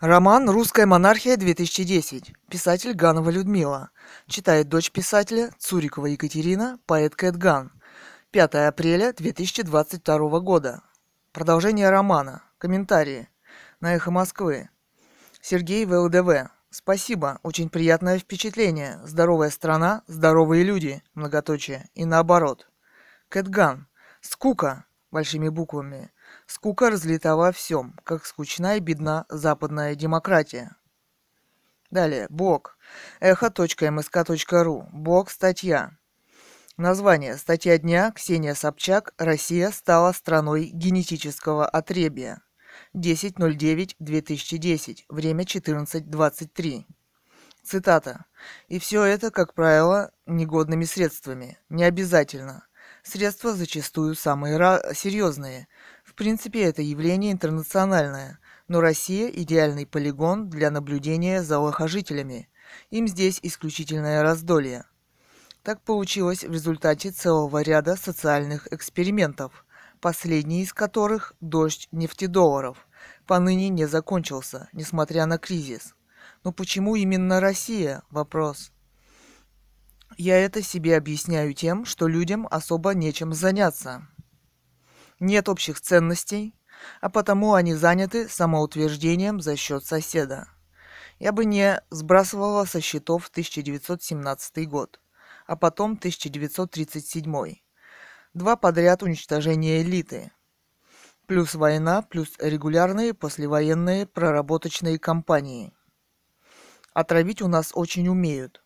Роман «Русская монархия-2010». Писатель Ганова Людмила. Читает дочь писателя Цурикова Екатерина, поэт Кэт Ган. 5 апреля 2022 года. Продолжение романа. Комментарии. На «Эхо Москвы». Сергей ВЛДВ. Спасибо, очень приятное впечатление. Здоровая страна, здоровые люди, многоточие. И наоборот. Кэтган. Скука, большими буквами. Скука разлита во всем, как скучна и бедна западная демократия. Далее. Бог. Эхо.мск.ру. Бог. Статья. Название. Статья дня. Ксения Собчак. Россия стала страной генетического отребия. 10.09.2010. Время 14.23. Цитата. И все это, как правило, негодными средствами. Не обязательно. Средства зачастую самые серьезные – принципе, это явление интернациональное, но Россия – идеальный полигон для наблюдения за лохожителями. Им здесь исключительное раздолье. Так получилось в результате целого ряда социальных экспериментов, последний из которых – дождь нефтедолларов, поныне не закончился, несмотря на кризис. Но почему именно Россия? Вопрос. Я это себе объясняю тем, что людям особо нечем заняться нет общих ценностей, а потому они заняты самоутверждением за счет соседа. Я бы не сбрасывала со счетов 1917 год, а потом 1937. Два подряд уничтожения элиты. Плюс война, плюс регулярные послевоенные проработочные кампании. Отравить у нас очень умеют.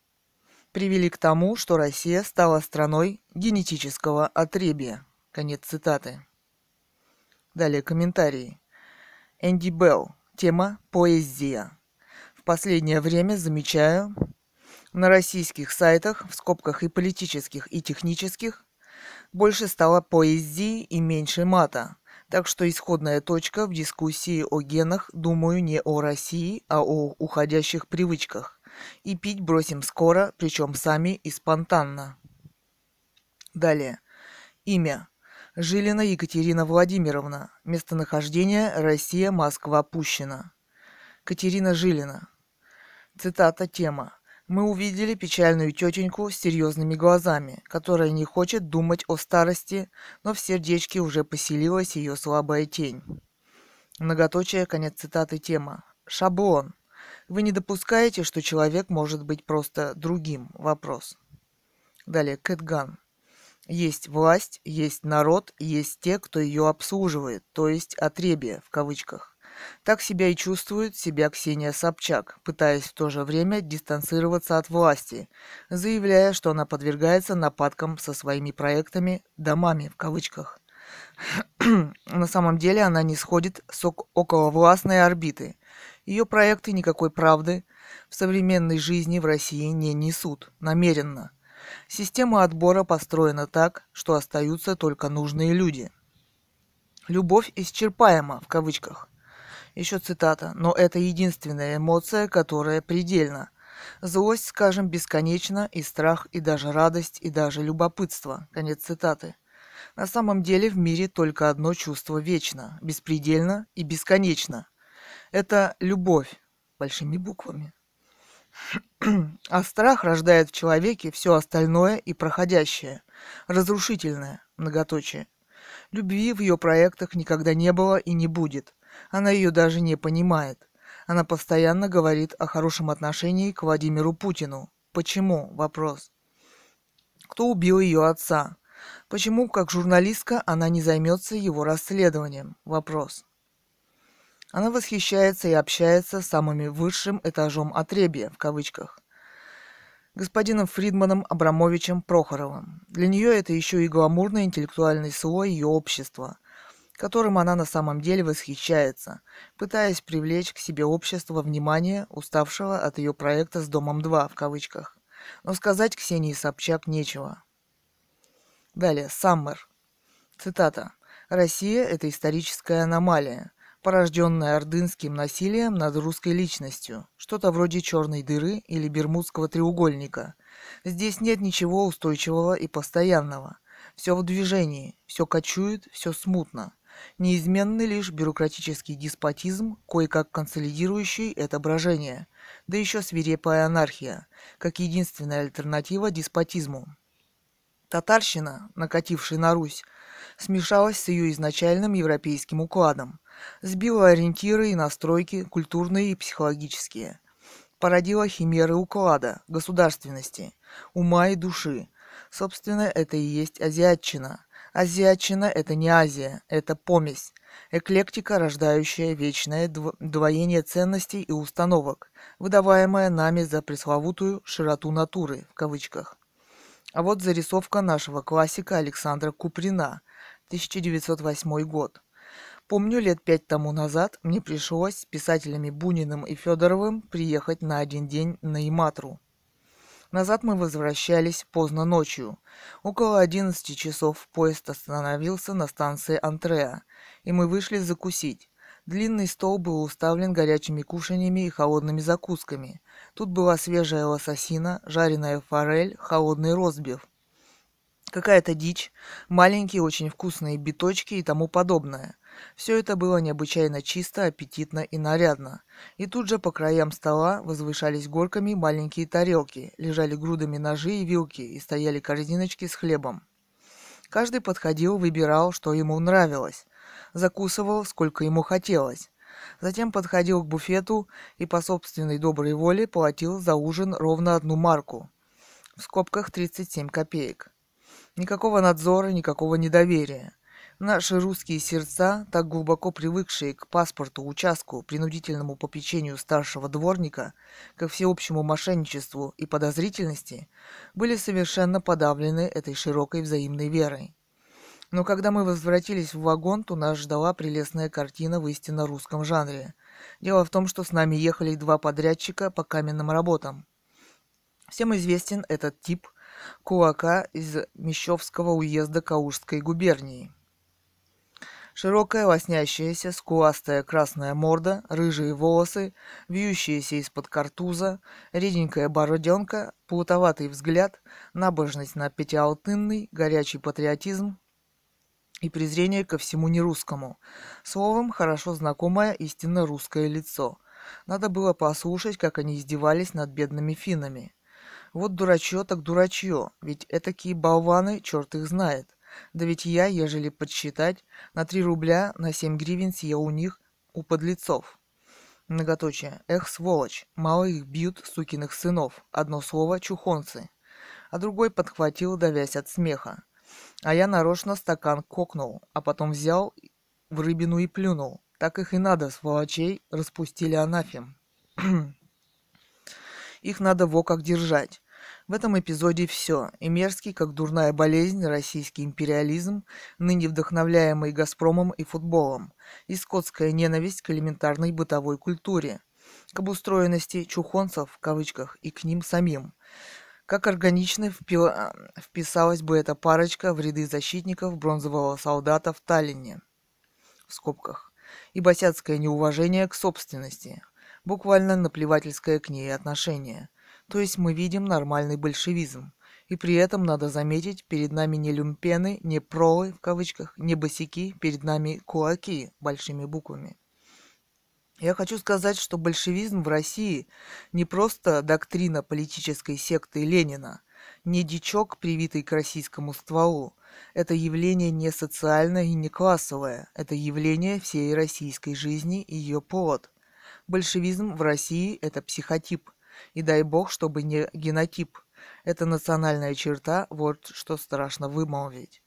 Привели к тому, что Россия стала страной генетического отребия. Конец цитаты. Далее комментарии. Энди Белл. Тема «Поэзия». В последнее время замечаю на российских сайтах, в скобках и политических, и технических, больше стало поэзии и меньше мата. Так что исходная точка в дискуссии о генах, думаю, не о России, а о уходящих привычках. И пить бросим скоро, причем сами и спонтанно. Далее. Имя. Жилина Екатерина Владимировна. Местонахождение Россия, Москва, Пущино. Катерина Жилина. Цитата тема. Мы увидели печальную тетеньку с серьезными глазами, которая не хочет думать о старости, но в сердечке уже поселилась ее слабая тень. Многоточие, конец цитаты тема. Шаблон. Вы не допускаете, что человек может быть просто другим? Вопрос. Далее, Кэтган. Есть власть, есть народ, есть те, кто ее обслуживает, то есть отребие в кавычках. Так себя и чувствует себя Ксения Собчак, пытаясь в то же время дистанцироваться от власти, заявляя, что она подвергается нападкам со своими проектами «домами» в кавычках. На самом деле она не сходит с околовластной орбиты. Ее проекты никакой правды в современной жизни в России не несут, намеренно – Система отбора построена так, что остаются только нужные люди. «Любовь исчерпаема» в кавычках. Еще цитата. «Но это единственная эмоция, которая предельна. Злость, скажем, бесконечна, и страх, и даже радость, и даже любопытство». Конец цитаты. На самом деле в мире только одно чувство вечно, беспредельно и бесконечно. Это любовь большими буквами. А страх рождает в человеке все остальное и проходящее, разрушительное, многоточие. Любви в ее проектах никогда не было и не будет. Она ее даже не понимает. Она постоянно говорит о хорошем отношении к Владимиру Путину. Почему? Вопрос. Кто убил ее отца? Почему, как журналистка, она не займется его расследованием? Вопрос. Она восхищается и общается с самым высшим этажом отребия, в кавычках, господином Фридманом Абрамовичем Прохоровым. Для нее это еще и гламурный интеллектуальный слой ее общества, которым она на самом деле восхищается, пытаясь привлечь к себе общество внимание, уставшего от ее проекта с «Домом-2» в кавычках. Но сказать Ксении Собчак нечего. Далее, Саммер. Цитата. «Россия – это историческая аномалия порожденное ордынским насилием над русской личностью, что-то вроде черной дыры или бермудского треугольника. Здесь нет ничего устойчивого и постоянного. Все в движении, все кочует, все смутно. Неизменный лишь бюрократический деспотизм, кое-как консолидирующий это брожение, да еще свирепая анархия, как единственная альтернатива деспотизму. Татарщина, накатившая на Русь, смешалась с ее изначальным европейским укладом, сбила ориентиры и настройки культурные и психологические, породила химеры уклада, государственности, ума и души. Собственно, это и есть азиатчина. Азиатчина – это не Азия, это помесь, эклектика, рождающая вечное двоение ценностей и установок, выдаваемая нами за пресловутую «широту натуры» в кавычках. А вот зарисовка нашего классика Александра Куприна, 1908 год. Помню, лет пять тому назад мне пришлось с писателями Буниным и Федоровым приехать на один день на Иматру. Назад мы возвращались поздно ночью. Около 11 часов поезд остановился на станции Антреа, и мы вышли закусить. Длинный стол был уставлен горячими кушаньями и холодными закусками. Тут была свежая лососина, жареная форель, холодный розбив. Какая-то дичь, маленькие очень вкусные биточки и тому подобное. Все это было необычайно чисто, аппетитно и нарядно. И тут же по краям стола возвышались горками маленькие тарелки, лежали грудами ножи и вилки и стояли корзиночки с хлебом. Каждый подходил, выбирал, что ему нравилось, закусывал, сколько ему хотелось. Затем подходил к буфету и по собственной доброй воле платил за ужин ровно одну марку. В скобках 37 копеек. Никакого надзора, никакого недоверия. Наши русские сердца, так глубоко привыкшие к паспорту, участку, принудительному попечению старшего дворника, ко всеобщему мошенничеству и подозрительности, были совершенно подавлены этой широкой взаимной верой. Но когда мы возвратились в вагон, то нас ждала прелестная картина в истинно русском жанре. Дело в том, что с нами ехали два подрядчика по каменным работам. Всем известен этот тип кулака из Мещовского уезда Каужской губернии. Широкая, лоснящаяся, скуластая красная морда, рыжие волосы, вьющиеся из-под картуза, реденькая бороденка, плутоватый взгляд, набожность на пятиалтынный, горячий патриотизм и презрение ко всему нерусскому. Словом, хорошо знакомое истинно русское лицо. Надо было послушать, как они издевались над бедными финнами. Вот дурачье так дурачье, ведь этакие болваны, черт их знает. Да ведь я, ежели подсчитать, на три рубля на семь гривен съел у них, у подлецов. Многоточие. Эх, сволочь, мало их бьют, сукиных сынов. Одно слово — чухонцы. А другой подхватил, давясь от смеха. А я нарочно стакан кокнул, а потом взял в рыбину и плюнул. Так их и надо, сволочей, распустили анафем. их надо во как держать. В этом эпизоде все. И мерзкий, как дурная болезнь, российский империализм, ныне вдохновляемый «Газпромом» и футболом, и скотская ненависть к элементарной бытовой культуре, к обустроенности «чухонцев» в кавычках и к ним самим. Как органично впила... вписалась бы эта парочка в ряды защитников бронзового солдата в Таллине, в скобках, и босяцкое неуважение к собственности, буквально наплевательское к ней отношение – то есть мы видим нормальный большевизм. И при этом, надо заметить, перед нами не люмпены, не пролы, в кавычках, не босики, перед нами кулаки, большими буквами. Я хочу сказать, что большевизм в России не просто доктрина политической секты Ленина, не дичок, привитый к российскому стволу. Это явление не социальное и не классовое. Это явление всей российской жизни и ее плод. Большевизм в России – это психотип, и дай бог, чтобы не генотип. Это национальная черта, вот что страшно вымолвить.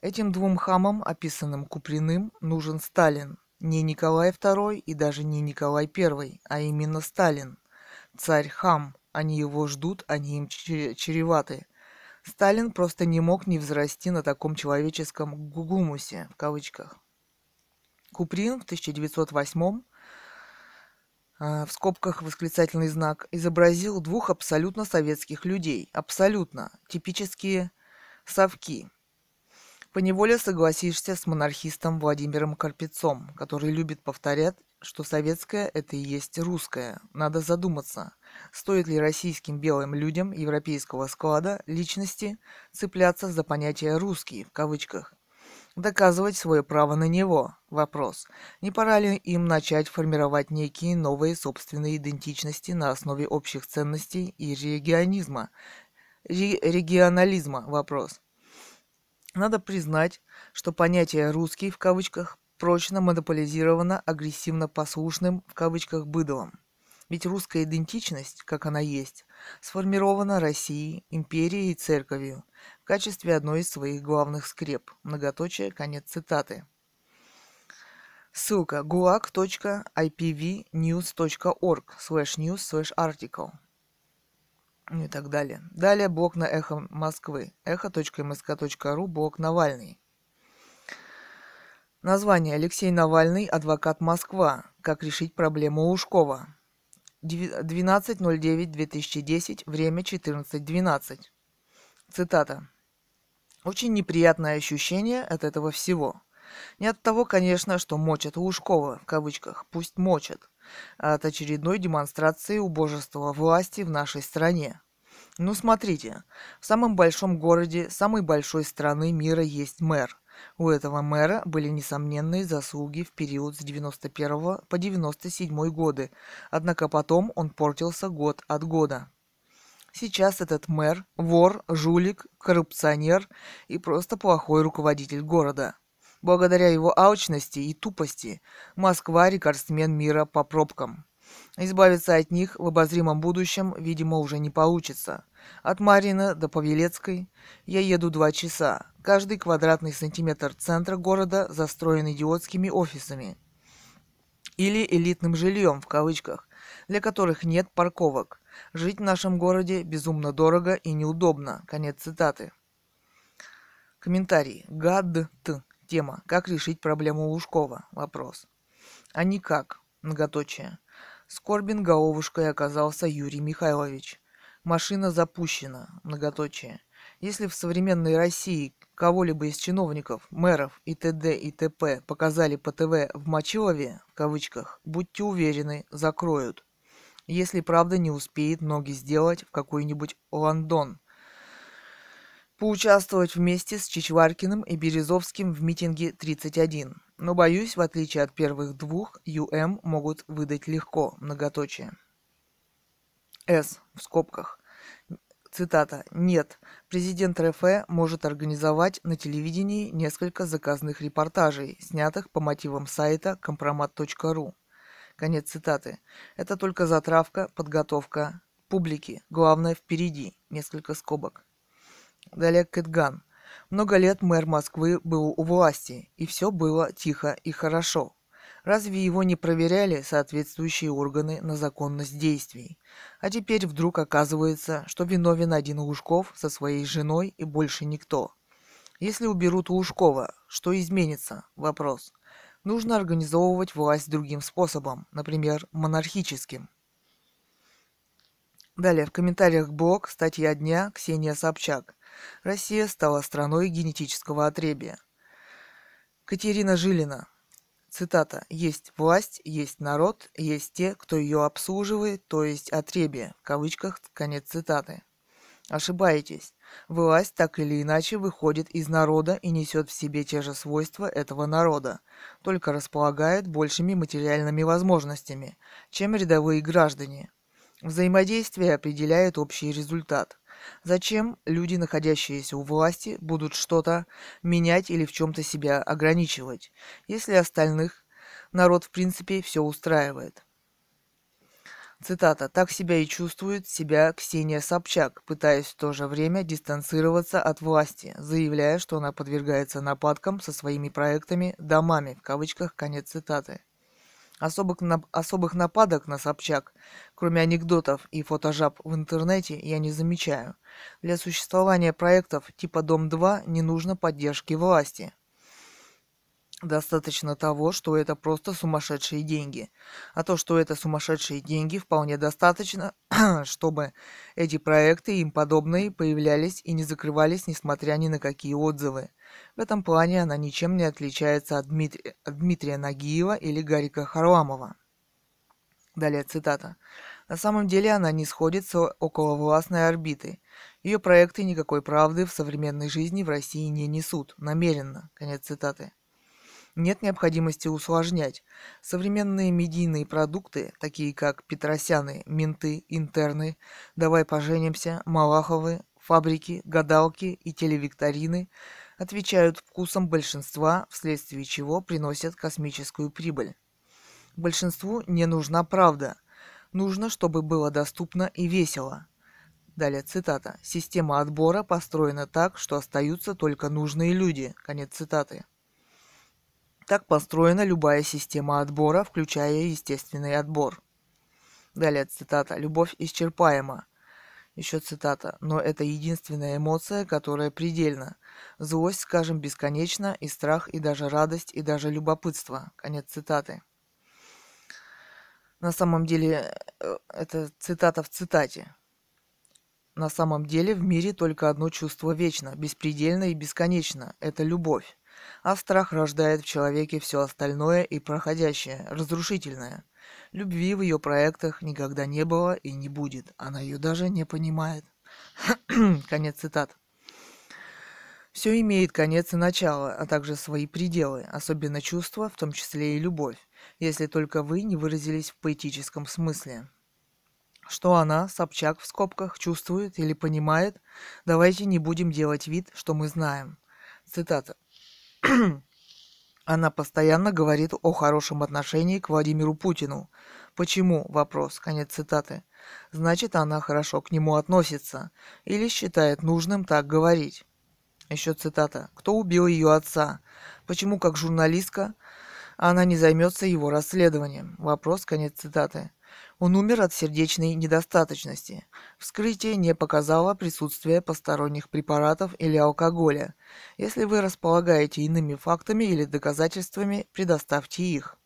Этим двум хамам, описанным Куприным, нужен Сталин. Не Николай II и даже не Николай I, а именно Сталин. Царь-хам. Они его ждут, они им чреваты. Сталин просто не мог не взрасти на таком человеческом гугумусе, в кавычках. Куприн в 1908 а, в скобках восклицательный знак, изобразил двух абсолютно советских людей. Абсолютно. Типические совки. Поневоле согласишься с монархистом Владимиром Карпецом, который любит повторять, что советское – это и есть русское. Надо задуматься, стоит ли российским белым людям европейского склада личности цепляться за понятие «русский» в кавычках. Доказывать свое право на него. Вопрос. Не пора ли им начать формировать некие новые собственные идентичности на основе общих ценностей и регионизма? Ре регионализма. Вопрос. Надо признать, что понятие «русский» в кавычках прочно монополизировано агрессивно послушным в кавычках быдлом. Ведь русская идентичность, как она есть, сформирована Россией, империей и церковью качестве одной из своих главных скреп. Многоточие, конец цитаты. Ссылка gulag.ipvnews.org slash news slash article ну и так далее. Далее блок на Эхо Москвы. Эхо.мск.ру, блок Навальный. Название Алексей Навальный, адвокат Москва. Как решить проблему Ушкова. 12.09.2010, время 14.12. Цитата. Очень неприятное ощущение от этого всего. Не от того, конечно, что мочат Лужкова, в кавычках, пусть мочат, а от очередной демонстрации убожества власти в нашей стране. Ну смотрите, в самом большом городе самой большой страны мира есть мэр. У этого мэра были несомненные заслуги в период с 91 по 97 годы, однако потом он портился год от года. Сейчас этот мэр – вор, жулик, коррупционер и просто плохой руководитель города. Благодаря его алчности и тупости Москва – рекордсмен мира по пробкам. Избавиться от них в обозримом будущем, видимо, уже не получится. От Марина до Павелецкой я еду два часа. Каждый квадратный сантиметр центра города застроен идиотскими офисами. Или элитным жильем, в кавычках, для которых нет парковок. Жить в нашем городе безумно дорого и неудобно. Конец цитаты. Комментарий. Гад. Т. Тема. Как решить проблему Лужкова? Вопрос. А никак. Многоточие. Скорбин головушкой оказался Юрий Михайлович. Машина запущена. Многоточие. Если в современной России кого-либо из чиновников, мэров и т.д. и т.п. показали по ТВ в Мочилове, в кавычках, будьте уверены, закроют. Если правда не успеет ноги сделать в какой-нибудь Лондон. Поучаствовать вместе с Чичваркиным и Березовским в митинге 31. Но боюсь, в отличие от первых двух, ЮМ могут выдать легко, многоточие. С. В скобках. Цитата. Нет, президент РФ может организовать на телевидении несколько заказных репортажей, снятых по мотивам сайта компромат.ру. Конец цитаты. Это только затравка, подготовка публики. Главное впереди. Несколько скобок. Далее Кэтган. Много лет мэр Москвы был у власти, и все было тихо и хорошо. Разве его не проверяли соответствующие органы на законность действий? А теперь вдруг оказывается, что виновен один Лужков со своей женой и больше никто. Если уберут Лужкова, что изменится? Вопрос. Нужно организовывать власть другим способом, например, монархическим. Далее в комментариях блог статья дня Ксения Собчак. Россия стала страной генетического отребия. Катерина Жилина. Цитата. «Есть власть, есть народ, есть те, кто ее обслуживает, то есть отребие». В кавычках конец цитаты. Ошибаетесь. Власть так или иначе выходит из народа и несет в себе те же свойства этого народа, только располагает большими материальными возможностями, чем рядовые граждане. Взаимодействие определяет общий результат. Зачем люди, находящиеся у власти, будут что-то менять или в чем-то себя ограничивать, если остальных народ в принципе все устраивает? Цитата. «Так себя и чувствует себя Ксения Собчак, пытаясь в то же время дистанцироваться от власти, заявляя, что она подвергается нападкам со своими проектами «домами», в кавычках, конец цитаты. Особых, особых нападок на Собчак, кроме анекдотов и фотожаб в интернете, я не замечаю. Для существования проектов типа «Дом-2» не нужно поддержки власти. Достаточно того, что это просто сумасшедшие деньги. А то, что это сумасшедшие деньги, вполне достаточно, чтобы эти проекты и им подобные появлялись и не закрывались, несмотря ни на какие отзывы. В этом плане она ничем не отличается от, Дмитрия, от Дмитрия Нагиева или Гарика Харламова. Далее цитата. На самом деле она не сходит с околовластной орбиты. Ее проекты никакой правды в современной жизни в России не несут. Намеренно. Конец цитаты. Нет необходимости усложнять. Современные медийные продукты, такие как Петросяны, Менты, Интерны, Давай поженимся, Малаховы, фабрики, гадалки и телевикторины, отвечают вкусам большинства, вследствие чего приносят космическую прибыль. Большинству не нужна правда. Нужно, чтобы было доступно и весело. Далее цитата. Система отбора построена так, что остаются только нужные люди. Конец цитаты. Так построена любая система отбора, включая естественный отбор. Далее цитата. Любовь исчерпаема. Еще цитата. Но это единственная эмоция, которая предельна. Злость, скажем, бесконечна, и страх, и даже радость, и даже любопытство. Конец цитаты. На самом деле, э, это цитата в цитате. На самом деле в мире только одно чувство вечно, беспредельно и бесконечно – это любовь а страх рождает в человеке все остальное и проходящее, разрушительное. Любви в ее проектах никогда не было и не будет. Она ее даже не понимает. Конец цитат. Все имеет конец и начало, а также свои пределы, особенно чувства, в том числе и любовь, если только вы не выразились в поэтическом смысле. Что она, Собчак в скобках, чувствует или понимает, давайте не будем делать вид, что мы знаем. Цитата. Она постоянно говорит о хорошем отношении к Владимиру Путину. Почему? Вопрос. Конец цитаты. Значит, она хорошо к нему относится. Или считает нужным так говорить. Еще цитата. Кто убил ее отца? Почему, как журналистка, она не займется его расследованием? Вопрос. Конец цитаты. Он умер от сердечной недостаточности. Вскрытие не показало присутствие посторонних препаратов или алкоголя. Если вы располагаете иными фактами или доказательствами, предоставьте их.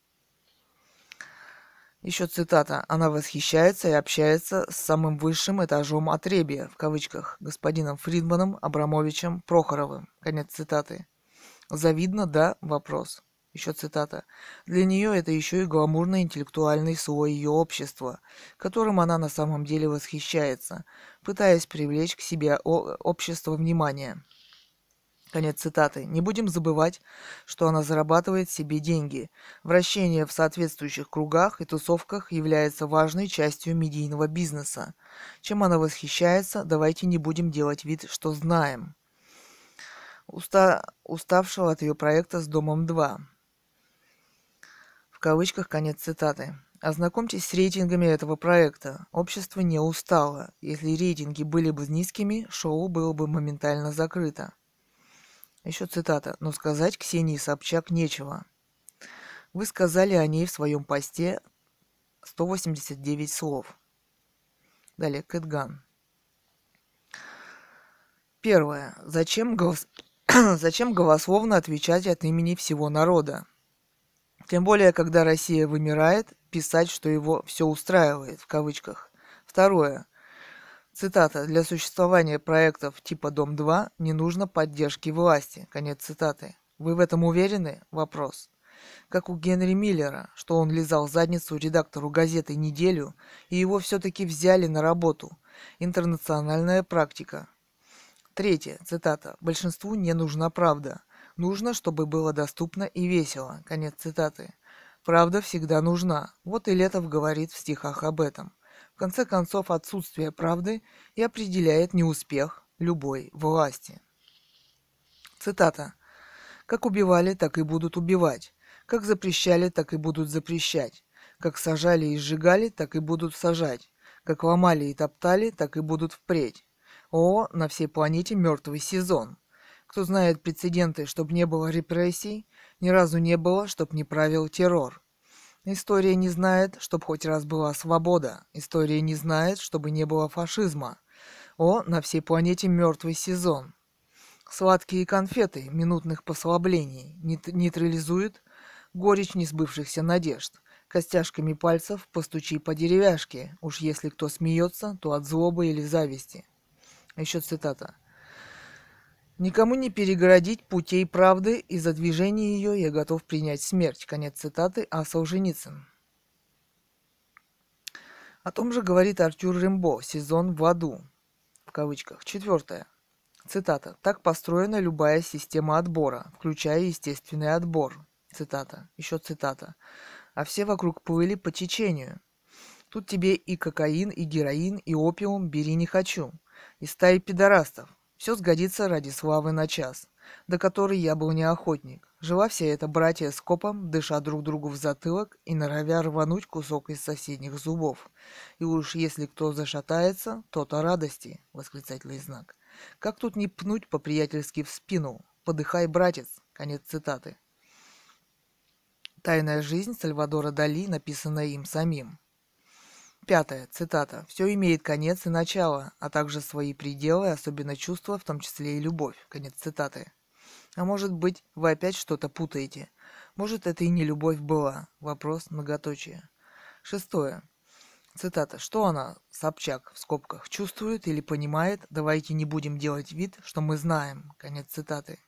Еще цитата. Она восхищается и общается с самым высшим этажом отребия, в кавычках, господином Фридманом Абрамовичем Прохоровым. Конец цитаты. Завидно, да? Вопрос. Еще цитата. Для нее это еще и гламурный интеллектуальный слой ее общества, которым она на самом деле восхищается, пытаясь привлечь к себе общество внимания. Конец цитаты. Не будем забывать, что она зарабатывает себе деньги. Вращение в соответствующих кругах и тусовках является важной частью медийного бизнеса. Чем она восхищается, давайте не будем делать вид, что знаем. Уста... Уставшего от ее проекта с Домом 2 кавычках конец цитаты. Ознакомьтесь с рейтингами этого проекта. Общество не устало. Если рейтинги были бы низкими, шоу было бы моментально закрыто. Еще цитата. Но сказать Ксении Собчак нечего. Вы сказали о ней в своем посте 189 слов. Далее, Кэтган. Первое. Зачем, голос... Зачем голословно отвечать от имени всего народа? Тем более, когда Россия вымирает, писать, что его все устраивает, в кавычках. Второе. Цитата. «Для существования проектов типа «Дом-2» не нужно поддержки власти». Конец цитаты. Вы в этом уверены? Вопрос. Как у Генри Миллера, что он лизал задницу редактору газеты неделю, и его все-таки взяли на работу. Интернациональная практика. Третье. Цитата. «Большинству не нужна правда. Нужно, чтобы было доступно и весело. Конец цитаты. Правда всегда нужна. Вот и Летов говорит в стихах об этом. В конце концов, отсутствие правды и определяет неуспех любой власти. Цитата. «Как убивали, так и будут убивать. Как запрещали, так и будут запрещать. Как сажали и сжигали, так и будут сажать. Как ломали и топтали, так и будут впредь. О, на всей планете мертвый сезон. Кто знает прецеденты, чтобы не было репрессий, ни разу не было, чтоб не правил террор. История не знает, чтоб хоть раз была свобода. История не знает, чтобы не было фашизма. О, на всей планете мертвый сезон. Сладкие конфеты минутных послаблений нейтрализуют горечь несбывшихся надежд. Костяшками пальцев постучи по деревяшке. Уж если кто смеется, то от злобы или зависти. Еще цитата. Никому не перегородить путей правды, и за движение ее я готов принять смерть. Конец цитаты А. Солженицын. О том же говорит Артюр Рембо, сезон в аду, в кавычках. Четвертое. Цитата. «Так построена любая система отбора, включая естественный отбор». Цитата. Еще цитата. «А все вокруг плыли по течению. Тут тебе и кокаин, и героин, и опиум бери не хочу. И стаи пидорастов. Все сгодится ради славы на час, до которой я был не охотник. Жила вся эта братья с копом, дыша друг другу в затылок и норовя рвануть кусок из соседних зубов. И уж если кто зашатается, то-то радости, восклицательный знак. Как тут не пнуть по-приятельски в спину? Подыхай, братец. Конец цитаты. Тайная жизнь Сальвадора Дали, написанная им самим. Пятое. Цитата. «Все имеет конец и начало, а также свои пределы, особенно чувства, в том числе и любовь». Конец цитаты. А может быть, вы опять что-то путаете? Может, это и не любовь была? Вопрос многоточие. Шестое. Цитата. Что она, Собчак, в скобках, чувствует или понимает? Давайте не будем делать вид, что мы знаем. Конец цитаты.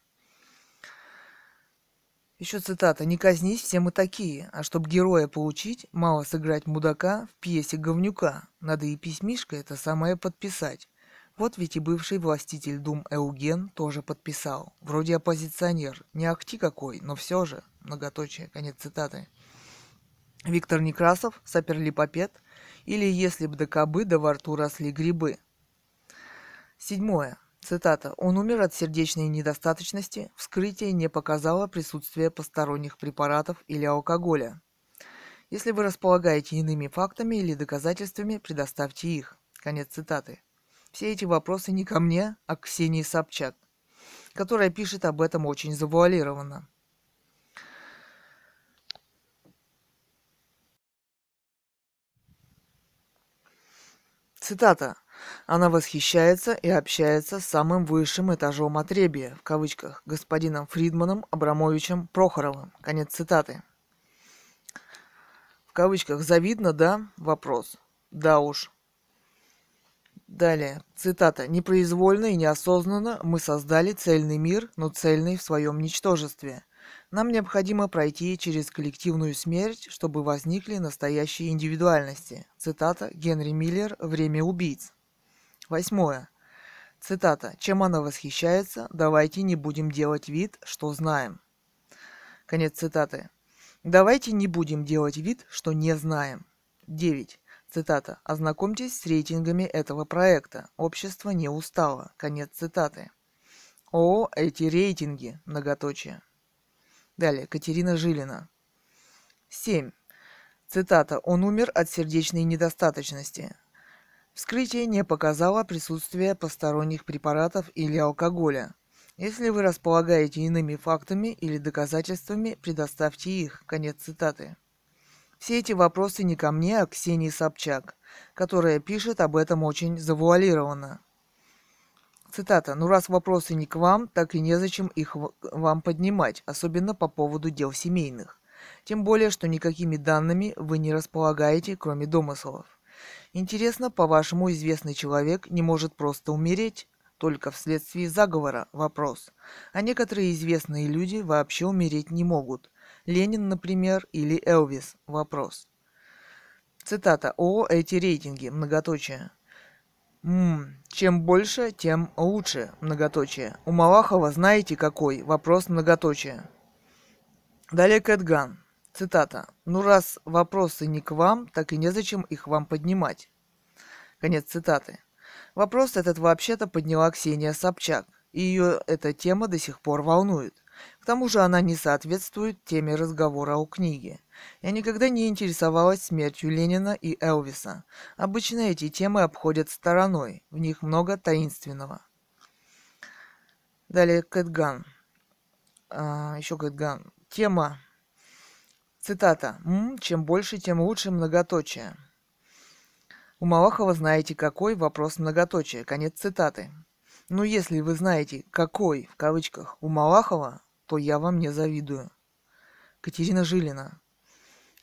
Еще цитата. «Не казнись, все мы такие, а чтоб героя получить, мало сыграть мудака в пьесе говнюка. Надо и письмишко это самое подписать. Вот ведь и бывший властитель Дум Эуген тоже подписал. Вроде оппозиционер. Не ахти какой, но все же. Многоточие. Конец цитаты. Виктор Некрасов, саперлипопед, или если б до кобы да во рту росли грибы. Седьмое. Цитата. «Он умер от сердечной недостаточности. Вскрытие не показало присутствие посторонних препаратов или алкоголя. Если вы располагаете иными фактами или доказательствами, предоставьте их». Конец цитаты. Все эти вопросы не ко мне, а к Ксении Собчак, которая пишет об этом очень завуалированно. Цитата. Она восхищается и общается с самым высшим этажом отребия, в кавычках, господином Фридманом Абрамовичем Прохоровым. Конец цитаты. В кавычках «завидно, да?» Вопрос. Да уж. Далее, цитата. «Непроизвольно и неосознанно мы создали цельный мир, но цельный в своем ничтожестве. Нам необходимо пройти через коллективную смерть, чтобы возникли настоящие индивидуальности. Цитата Генри Миллер «Время убийц». Восьмое. Цитата. «Чем она восхищается, давайте не будем делать вид, что знаем». Конец цитаты. Давайте не будем делать вид, что не знаем. 9. Цитата. Ознакомьтесь с рейтингами этого проекта. Общество не устало. Конец цитаты. О, эти рейтинги. Многоточие. Далее, Катерина Жилина. 7. Цитата. «Он умер от сердечной недостаточности. Вскрытие не показало присутствие посторонних препаратов или алкоголя. Если вы располагаете иными фактами или доказательствами, предоставьте их». Конец цитаты. Все эти вопросы не ко мне, а к Ксении Собчак, которая пишет об этом очень завуалированно. Цитата. «Ну раз вопросы не к вам, так и незачем их вам поднимать, особенно по поводу дел семейных. Тем более, что никакими данными вы не располагаете, кроме домыслов. Интересно, по-вашему, известный человек не может просто умереть? Только вследствие заговора? Вопрос. А некоторые известные люди вообще умереть не могут. Ленин, например, или Элвис? Вопрос. Цитата. О, эти рейтинги. Многоточие. Ммм, чем больше, тем лучше, многоточие. У Малахова знаете какой? Вопрос многоточие. Далее Кэтган. Цитата. «Ну раз вопросы не к вам, так и незачем их вам поднимать». Конец цитаты. Вопрос этот вообще-то подняла Ксения Собчак, и ее эта тема до сих пор волнует. К тому же она не соответствует теме разговора о книге. Я никогда не интересовалась смертью Ленина и Элвиса. Обычно эти темы обходят стороной, в них много таинственного. Далее Кэтган. А, еще Кэтган. Тема. Цитата. «М, чем больше, тем лучше многоточие. У Малахова знаете какой? Вопрос многоточие. Конец цитаты. Ну, если вы знаете «какой» в кавычках у Малахова, то я вам не завидую. Катерина Жилина.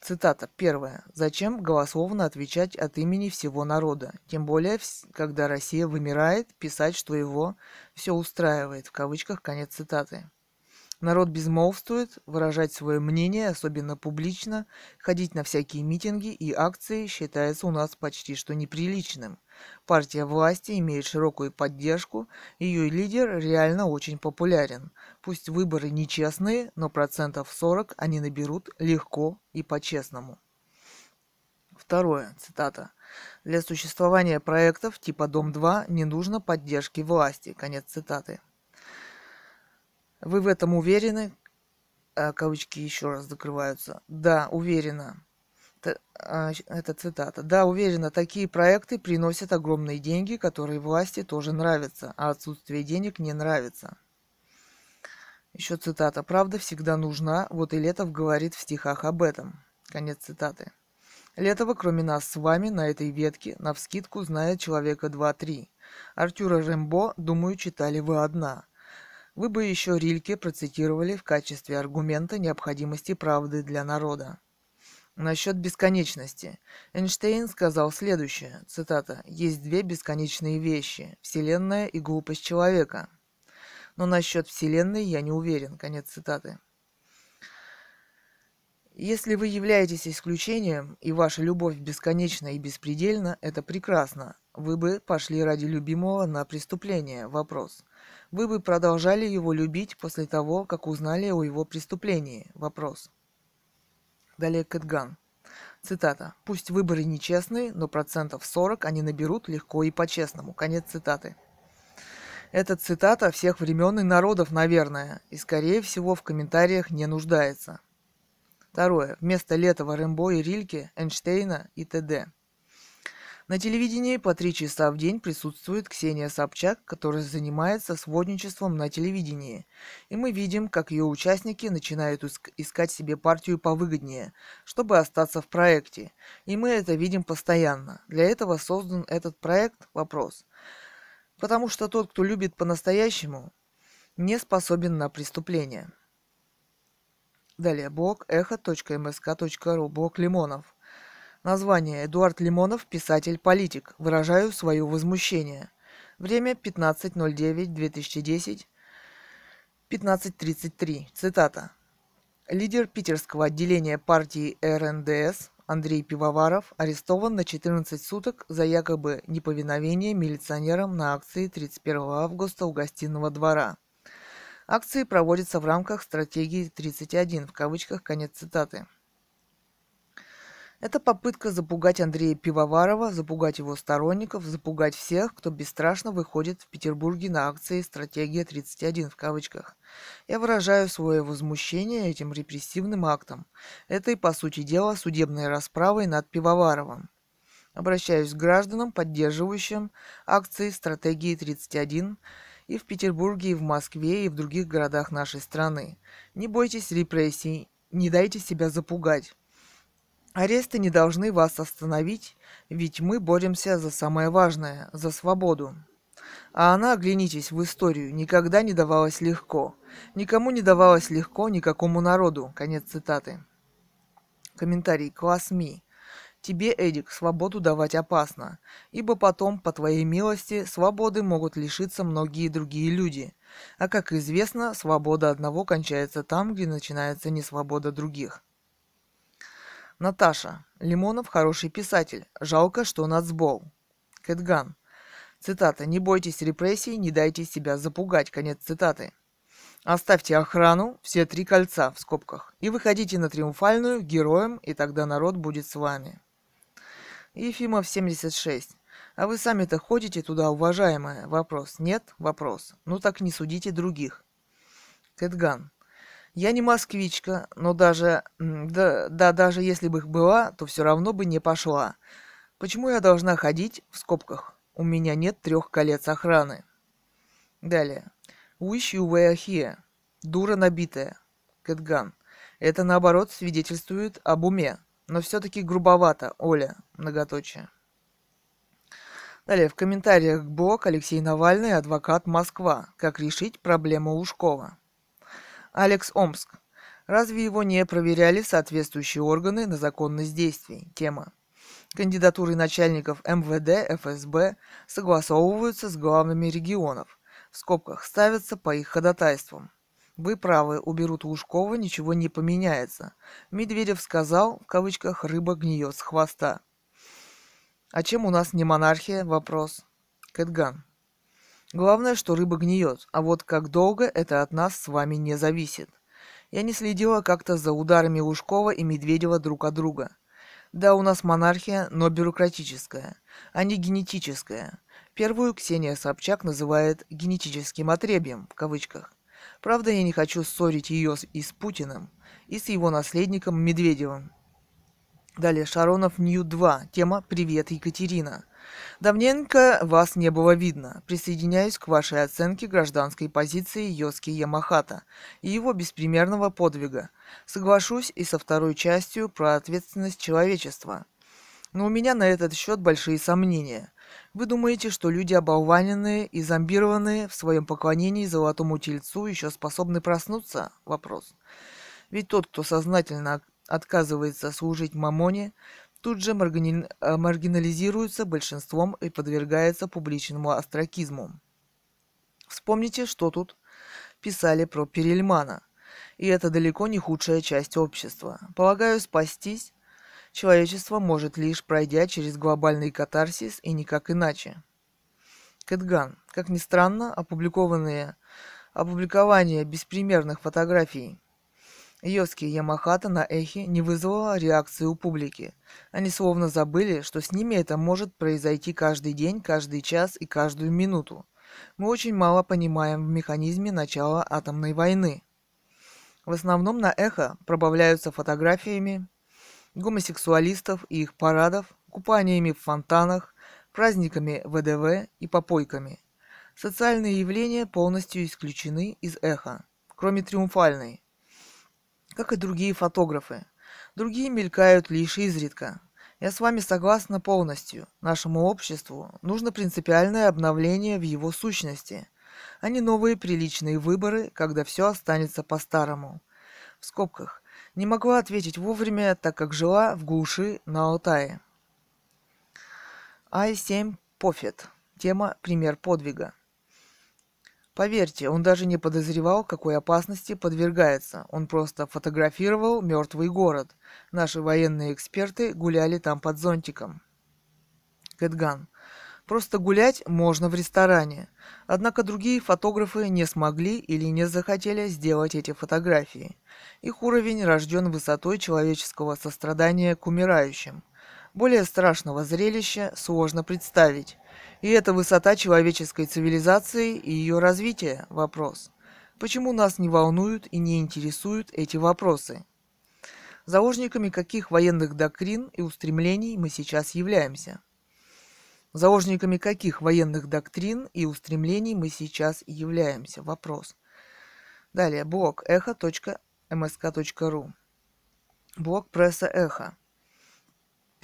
Цитата. Первая. Зачем голословно отвечать от имени всего народа? Тем более, когда Россия вымирает, писать, что его все устраивает. В кавычках конец цитаты. Народ безмолвствует, выражать свое мнение, особенно публично, ходить на всякие митинги и акции считается у нас почти что неприличным. Партия власти имеет широкую поддержку, ее лидер реально очень популярен. Пусть выборы нечестные, но процентов 40 они наберут легко и по-честному. Второе, цитата. Для существования проектов типа Дом-2 не нужно поддержки власти. Конец цитаты. Вы в этом уверены? А, кавычки еще раз закрываются. Да, уверена. А, это цитата. Да, уверена, такие проекты приносят огромные деньги, которые власти тоже нравятся, а отсутствие денег не нравится. Еще цитата. Правда всегда нужна, вот и Летов говорит в стихах об этом. Конец цитаты. Летова, кроме нас с вами, на этой ветке, на вскидку, знает человека два-три. Артюра Рембо, думаю, читали вы одна. Вы бы еще Рильке процитировали в качестве аргумента необходимости правды для народа. Насчет бесконечности. Эйнштейн сказал следующее, цитата, «Есть две бесконечные вещи – Вселенная и глупость человека». Но насчет Вселенной я не уверен, конец цитаты. Если вы являетесь исключением, и ваша любовь бесконечна и беспредельна, это прекрасно. Вы бы пошли ради любимого на преступление. Вопрос. Вы бы продолжали его любить после того, как узнали о его преступлении? Вопрос. Далее Кэтган. Цитата. «Пусть выборы нечестные, но процентов 40 они наберут легко и по-честному». Конец цитаты. Эта цитата всех времен и народов, наверное, и, скорее всего, в комментариях не нуждается. Второе. Вместо Летова, Рэмбо и Рильке, Эйнштейна и т.д. На телевидении по три часа в день присутствует Ксения Собчак, которая занимается сводничеством на телевидении. И мы видим, как ее участники начинают искать себе партию повыгоднее, чтобы остаться в проекте. И мы это видим постоянно. Для этого создан этот проект «Вопрос». Потому что тот, кто любит по-настоящему, не способен на преступление. Далее, блог эхо.мск.ру, блог Лимонов. Название Эдуард Лимонов, писатель-политик. Выражаю свое возмущение. Время 15.09.2010. 15.33. Цитата. Лидер питерского отделения партии РНДС Андрей Пивоваров арестован на 14 суток за якобы неповиновение милиционерам на акции 31 августа у гостиного двора. Акции проводятся в рамках стратегии 31, в кавычках конец цитаты. Это попытка запугать Андрея Пивоварова, запугать его сторонников, запугать всех, кто бесстрашно выходит в Петербурге на акции «Стратегия 31» в кавычках. Я выражаю свое возмущение этим репрессивным актом, этой, по сути дела, судебной расправой над Пивоваровым. Обращаюсь к гражданам, поддерживающим акции «Стратегии 31» и в Петербурге, и в Москве, и в других городах нашей страны. Не бойтесь репрессий, не дайте себя запугать. Аресты не должны вас остановить, ведь мы боремся за самое важное, за свободу. А она, оглянитесь в историю, никогда не давалась легко. Никому не давалась легко, никакому народу. Конец цитаты. Комментарий. Класс Ми. Тебе, Эдик, свободу давать опасно, ибо потом, по твоей милости, свободы могут лишиться многие другие люди. А как известно, свобода одного кончается там, где начинается несвобода других. Наташа. Лимонов хороший писатель. Жалко, что нацбол. Кэтган. Цитата. «Не бойтесь репрессий, не дайте себя запугать». Конец цитаты. Оставьте охрану, все три кольца в скобках, и выходите на триумфальную героем, и тогда народ будет с вами. Ефимов 76. А вы сами-то ходите туда, уважаемая? Вопрос. Нет? Вопрос. Ну так не судите других. Кэтган. Я не москвичка, но даже... Да, да даже если бы их была, то все равно бы не пошла. Почему я должна ходить, в скобках, у меня нет трех колец охраны? Далее. Wish you were here. Дура набитая. Кэтган. Это, наоборот, свидетельствует об уме. Но все-таки грубовато, Оля. Многоточие. Далее, в комментариях блог Алексей Навальный, адвокат Москва. Как решить проблему Лужкова. Алекс Омск. Разве его не проверяли соответствующие органы на законность действий? Тема. Кандидатуры начальников МВД, ФСБ согласовываются с главными регионов. В скобках ставятся по их ходатайствам. Вы правы, уберут Лужкова, ничего не поменяется. Медведев сказал, в кавычках, рыба гниет с хвоста. А чем у нас не монархия? Вопрос. Кэтган. Главное, что рыба гниет, а вот как долго это от нас с вами не зависит. Я не следила как-то за ударами Лужкова и Медведева друг от друга. Да, у нас монархия, но бюрократическая, а не генетическая. Первую Ксения Собчак называет «генетическим отребьем», в кавычках. Правда, я не хочу ссорить ее и с Путиным, и с его наследником Медведевым. Далее, Шаронов Нью-2. Тема «Привет, Екатерина». Давненько вас не было видно. Присоединяюсь к вашей оценке гражданской позиции Йоски Ямахата и его беспримерного подвига. Соглашусь и со второй частью про ответственность человечества. Но у меня на этот счет большие сомнения. Вы думаете, что люди оболваненные и зомбированные в своем поклонении золотому тельцу еще способны проснуться? Вопрос. Ведь тот, кто сознательно отказывается служить мамоне, тут же. Э, маргинализируется большинством и подвергается публичному остракизму. Вспомните, что тут писали про Перельмана. И это далеко не худшая часть общества. Полагаю, спастись человечество может лишь пройдя через глобальный катарсис и никак иначе. Кэтган. Как ни странно, опубликованные опубликование беспримерных фотографий Йоски Ямахата на эхе не вызвало реакции у публики. Они словно забыли, что с ними это может произойти каждый день, каждый час и каждую минуту. Мы очень мало понимаем в механизме начала атомной войны. В основном на эхо пробавляются фотографиями гомосексуалистов и их парадов, купаниями в фонтанах, праздниками ВДВ и попойками. Социальные явления полностью исключены из эха, кроме триумфальной, как и другие фотографы. Другие мелькают лишь изредка. Я с вами согласна полностью. Нашему обществу нужно принципиальное обновление в его сущности, а не новые приличные выборы, когда все останется по-старому. В скобках. Не могла ответить вовремя, так как жила в глуши на Алтае. Ай-7 Пофет. Тема «Пример подвига». Поверьте, он даже не подозревал, какой опасности подвергается. Он просто фотографировал мертвый город. Наши военные эксперты гуляли там под зонтиком. Кэтган. Просто гулять можно в ресторане. Однако другие фотографы не смогли или не захотели сделать эти фотографии. Их уровень рожден высотой человеческого сострадания к умирающим. Более страшного зрелища сложно представить. И это высота человеческой цивилизации и ее развития – вопрос. Почему нас не волнуют и не интересуют эти вопросы? Заложниками каких военных доктрин и устремлений мы сейчас являемся? Заложниками каких военных доктрин и устремлений мы сейчас являемся? Вопрос. Далее, блог эхо.мск.ру. Блог пресса Эхо.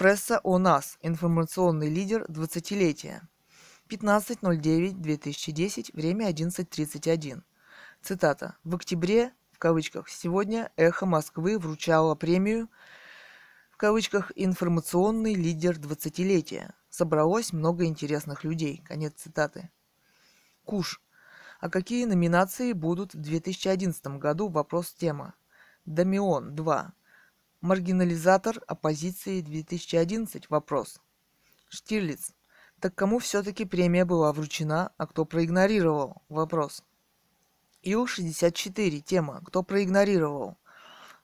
Пресса о нас. Информационный лидер 20-летия. 15.09.2010, время 11.31. Цитата. В октябре, в кавычках, сегодня «Эхо Москвы» вручало премию, в кавычках, «Информационный лидер 20-летия». Собралось много интересных людей. Конец цитаты. Куш. А какие номинации будут в 2011 году? Вопрос тема. Дамион 2. Маргинализатор оппозиции 2011? Вопрос. Штирлиц. Так кому все-таки премия была вручена, а кто проигнорировал? Вопрос. Ил-64. Тема. Кто проигнорировал?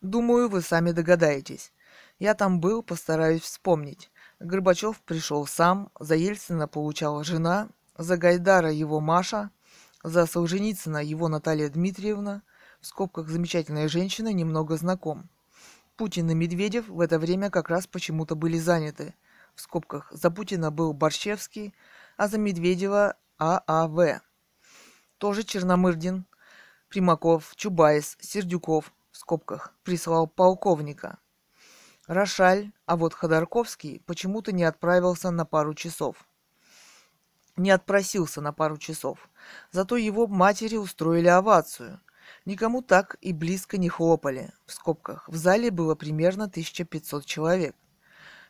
Думаю, вы сами догадаетесь. Я там был, постараюсь вспомнить. Горбачев пришел сам, за Ельцина получала жена, за Гайдара его Маша, за Солженицына его Наталья Дмитриевна, в скобках замечательная женщина, немного знаком. Путин и Медведев в это время как раз почему-то были заняты – в скобках, за Путина был Борщевский, а за Медведева ААВ. Тоже Черномырдин, Примаков, Чубайс, Сердюков, в скобках, прислал полковника. Рошаль, а вот Ходорковский почему-то не отправился на пару часов. Не отпросился на пару часов. Зато его матери устроили овацию. Никому так и близко не хлопали. В скобках. В зале было примерно 1500 человек.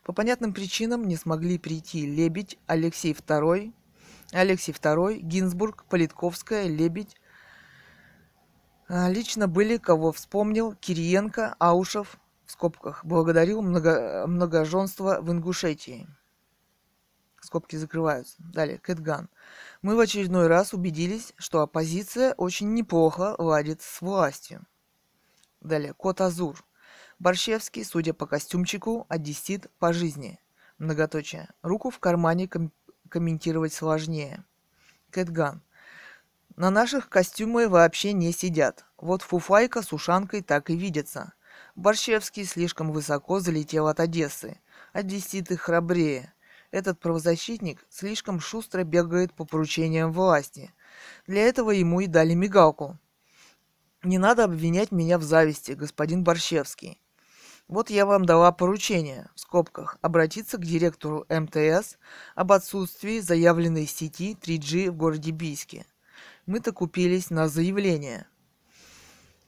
По понятным причинам не смогли прийти Лебедь, Алексей II, Алексей II, Гинзбург, Политковская, Лебедь, А, лично были, кого вспомнил, Кириенко, Аушев, в скобках, благодарил много, многоженство в Ингушетии. Скобки закрываются. Далее, Кэтган. Мы в очередной раз убедились, что оппозиция очень неплохо ладит с властью. Далее, Кот Азур. Борщевский, судя по костюмчику, одессит по жизни. Многоточие. Руку в кармане ком- комментировать сложнее. Кэтган. На наших костюмы вообще не сидят. Вот фуфайка с ушанкой так и видится. Борщевский слишком высоко залетел от Одессы. Одесситы храбрее. Этот правозащитник слишком шустро бегает по поручениям власти. Для этого ему и дали мигалку. Не надо обвинять меня в зависти, господин Борщевский. Вот я вам дала поручение, в скобках, обратиться к директору МТС об отсутствии заявленной сети 3G в городе Бийске. Мы-то купились на заявление.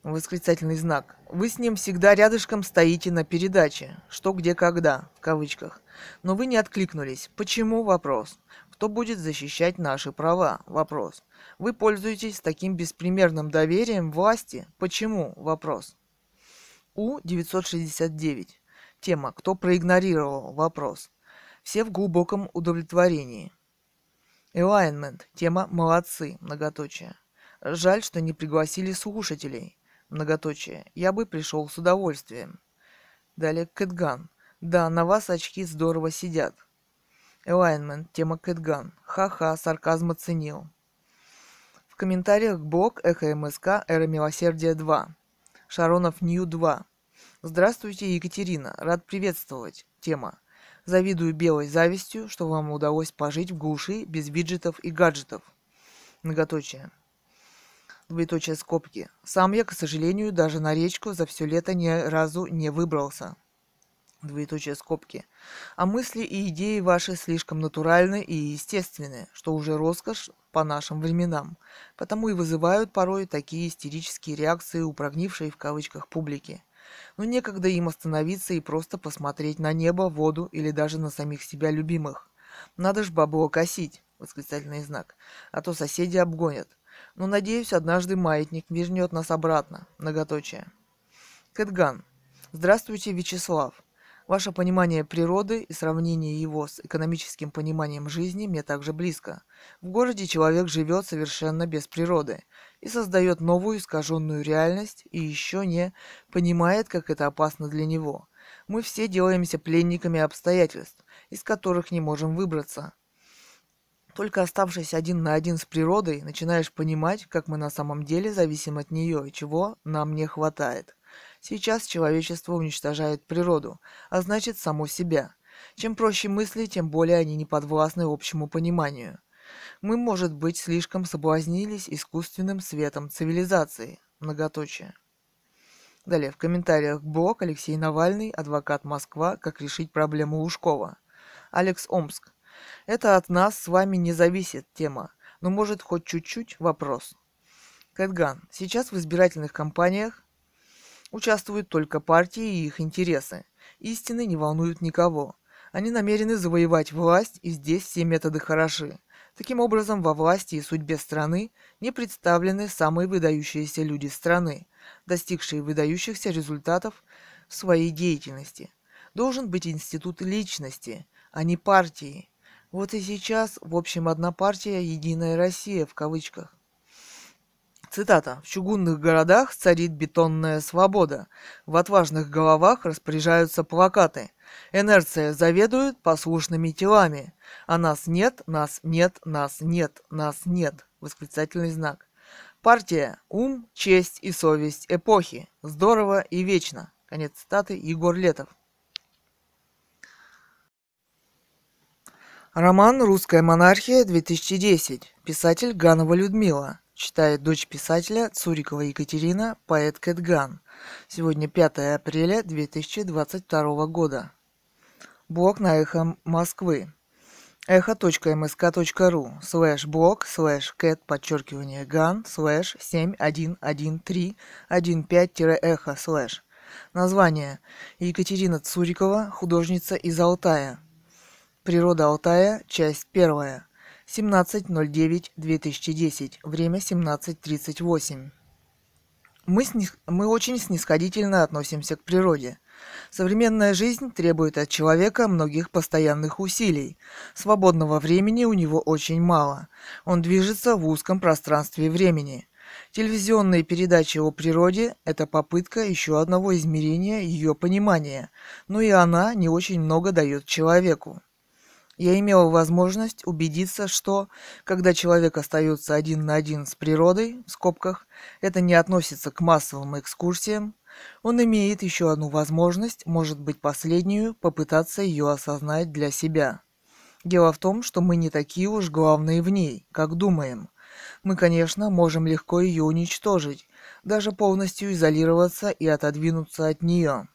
Восклицательный знак. Вы с ним всегда рядышком стоите на передаче. Что, где, когда, в кавычках. Но вы не откликнулись. Почему? Вопрос. Кто будет защищать наши права? Вопрос. Вы пользуетесь таким беспримерным доверием власти? Почему? Вопрос. У-969. Тема «Кто проигнорировал?» Вопрос. Все в глубоком удовлетворении. Alignment. Тема «Молодцы». Многоточие. Жаль, что не пригласили слушателей. Многоточие. Я бы пришел с удовольствием. Далее Кэтган. Да, на вас очки здорово сидят. Alignment. Тема Кэтган. Ха-ха, сарказм оценил. В комментариях блог Эхо МСК Эра Милосердия 2. Шаронов Нью 2. Здравствуйте, Екатерина. Рад приветствовать. Тема. Завидую белой завистью, что вам удалось пожить в глуши без виджетов и гаджетов. Многоточие. Двоеточие скобки. Сам я, к сожалению, даже на речку за все лето ни разу не выбрался. Двоеточие скобки. А мысли и идеи ваши слишком натуральны и естественны, что уже роскошь по нашим временам, потому и вызывают порой такие истерические реакции у прогнившей в кавычках публики. Но некогда им остановиться и просто посмотреть на небо, воду или даже на самих себя любимых. Надо ж бабло косить, восклицательный знак, а то соседи обгонят. Но надеюсь, однажды маятник вернет нас обратно, многоточие. Кэтган. Здравствуйте, Вячеслав. Ваше понимание природы и сравнение его с экономическим пониманием жизни мне также близко. В городе человек живет совершенно без природы и создает новую искаженную реальность и еще не понимает, как это опасно для него. Мы все делаемся пленниками обстоятельств, из которых не можем выбраться. Только оставшись один на один с природой, начинаешь понимать, как мы на самом деле зависим от нее и чего нам не хватает. Сейчас человечество уничтожает природу, а значит само себя. Чем проще мысли, тем более они не подвластны общему пониманию. Мы, может быть, слишком соблазнились искусственным светом цивилизации. Многоточие. Далее в комментариях блог Алексей Навальный, адвокат Москва, как решить проблему Лужкова. Алекс Омск. Это от нас с вами не зависит тема, но может хоть чуть-чуть вопрос. Кэтган. Сейчас в избирательных кампаниях Участвуют только партии и их интересы. Истины не волнуют никого. Они намерены завоевать власть, и здесь все методы хороши. Таким образом, во власти и судьбе страны не представлены самые выдающиеся люди страны, достигшие выдающихся результатов в своей деятельности. Должен быть институт личности, а не партии. Вот и сейчас, в общем, одна партия «Единая Россия» в кавычках. Цитата. «В чугунных городах царит бетонная свобода. В отважных головах распоряжаются плакаты. Инерция заведует послушными телами. А нас нет, нас нет, нас нет, нас нет». Восклицательный знак. Партия «Ум, честь и совесть эпохи. Здорово и вечно». Конец цитаты. Егор Летов. Роман «Русская монархия» 2010. Писатель Ганова Людмила. Читает дочь писателя Цурикова Екатерина, поэт Кэтган. Сегодня 5 апреля 2022 года. Блог на Эхо Москвы. эхо.мск.ру слэш блог слэш кэт подчеркивание ган слэш 7113-15-эхо слэш. Название. Екатерина Цурикова, художница из Алтая. Природа Алтая, часть первая. 17.09.2010. Время 17.38. Мы, снис... мы очень снисходительно относимся к природе. Современная жизнь требует от человека многих постоянных усилий. Свободного времени у него очень мало. Он движется в узком пространстве времени. Телевизионные передачи о природе – это попытка еще одного измерения ее понимания, но и она не очень много дает человеку. Я имела возможность убедиться, что, когда человек остается один на один с природой, в скобках, это не относится к массовым экскурсиям, он имеет еще одну возможность, может быть последнюю, попытаться ее осознать для себя. Дело в том, что мы не такие уж главные в ней, как думаем. Мы, конечно, можем легко ее уничтожить, даже полностью изолироваться и отодвинуться от нее.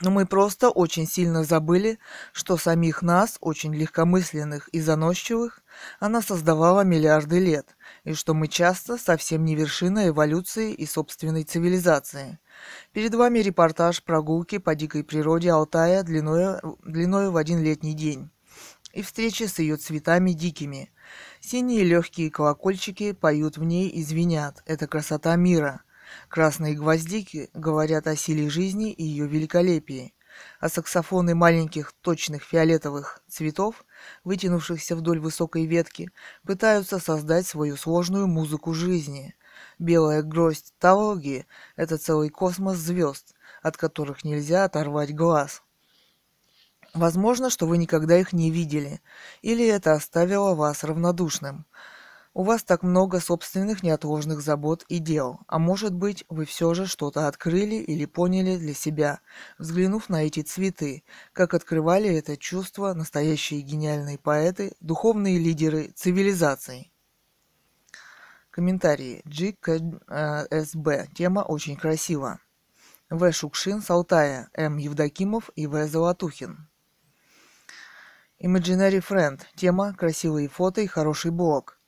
Но мы просто очень сильно забыли, что самих нас, очень легкомысленных и заносчивых, она создавала миллиарды лет, и что мы часто совсем не вершина эволюции и собственной цивилизации. Перед вами репортаж прогулки по дикой природе Алтая длиной, длиной в один летний день и встречи с ее цветами дикими. Синие легкие колокольчики поют в ней и звенят. Это красота мира – Красные гвоздики говорят о силе жизни и ее великолепии, а саксофоны маленьких точных фиолетовых цветов, вытянувшихся вдоль высокой ветки, пытаются создать свою сложную музыку жизни. Белая гроздь таволги – это целый космос звезд, от которых нельзя оторвать глаз. Возможно, что вы никогда их не видели, или это оставило вас равнодушным – у вас так много собственных неотложных забот и дел, а может быть, вы все же что-то открыли или поняли для себя, взглянув на эти цветы, как открывали это чувство настоящие гениальные поэты, духовные лидеры цивилизаций. Комментарии. GKSB. Тема очень красива. В. Шукшин с М. Евдокимов и В. Золотухин. Imaginary Friend. Тема «Красивые фото и хороший блог».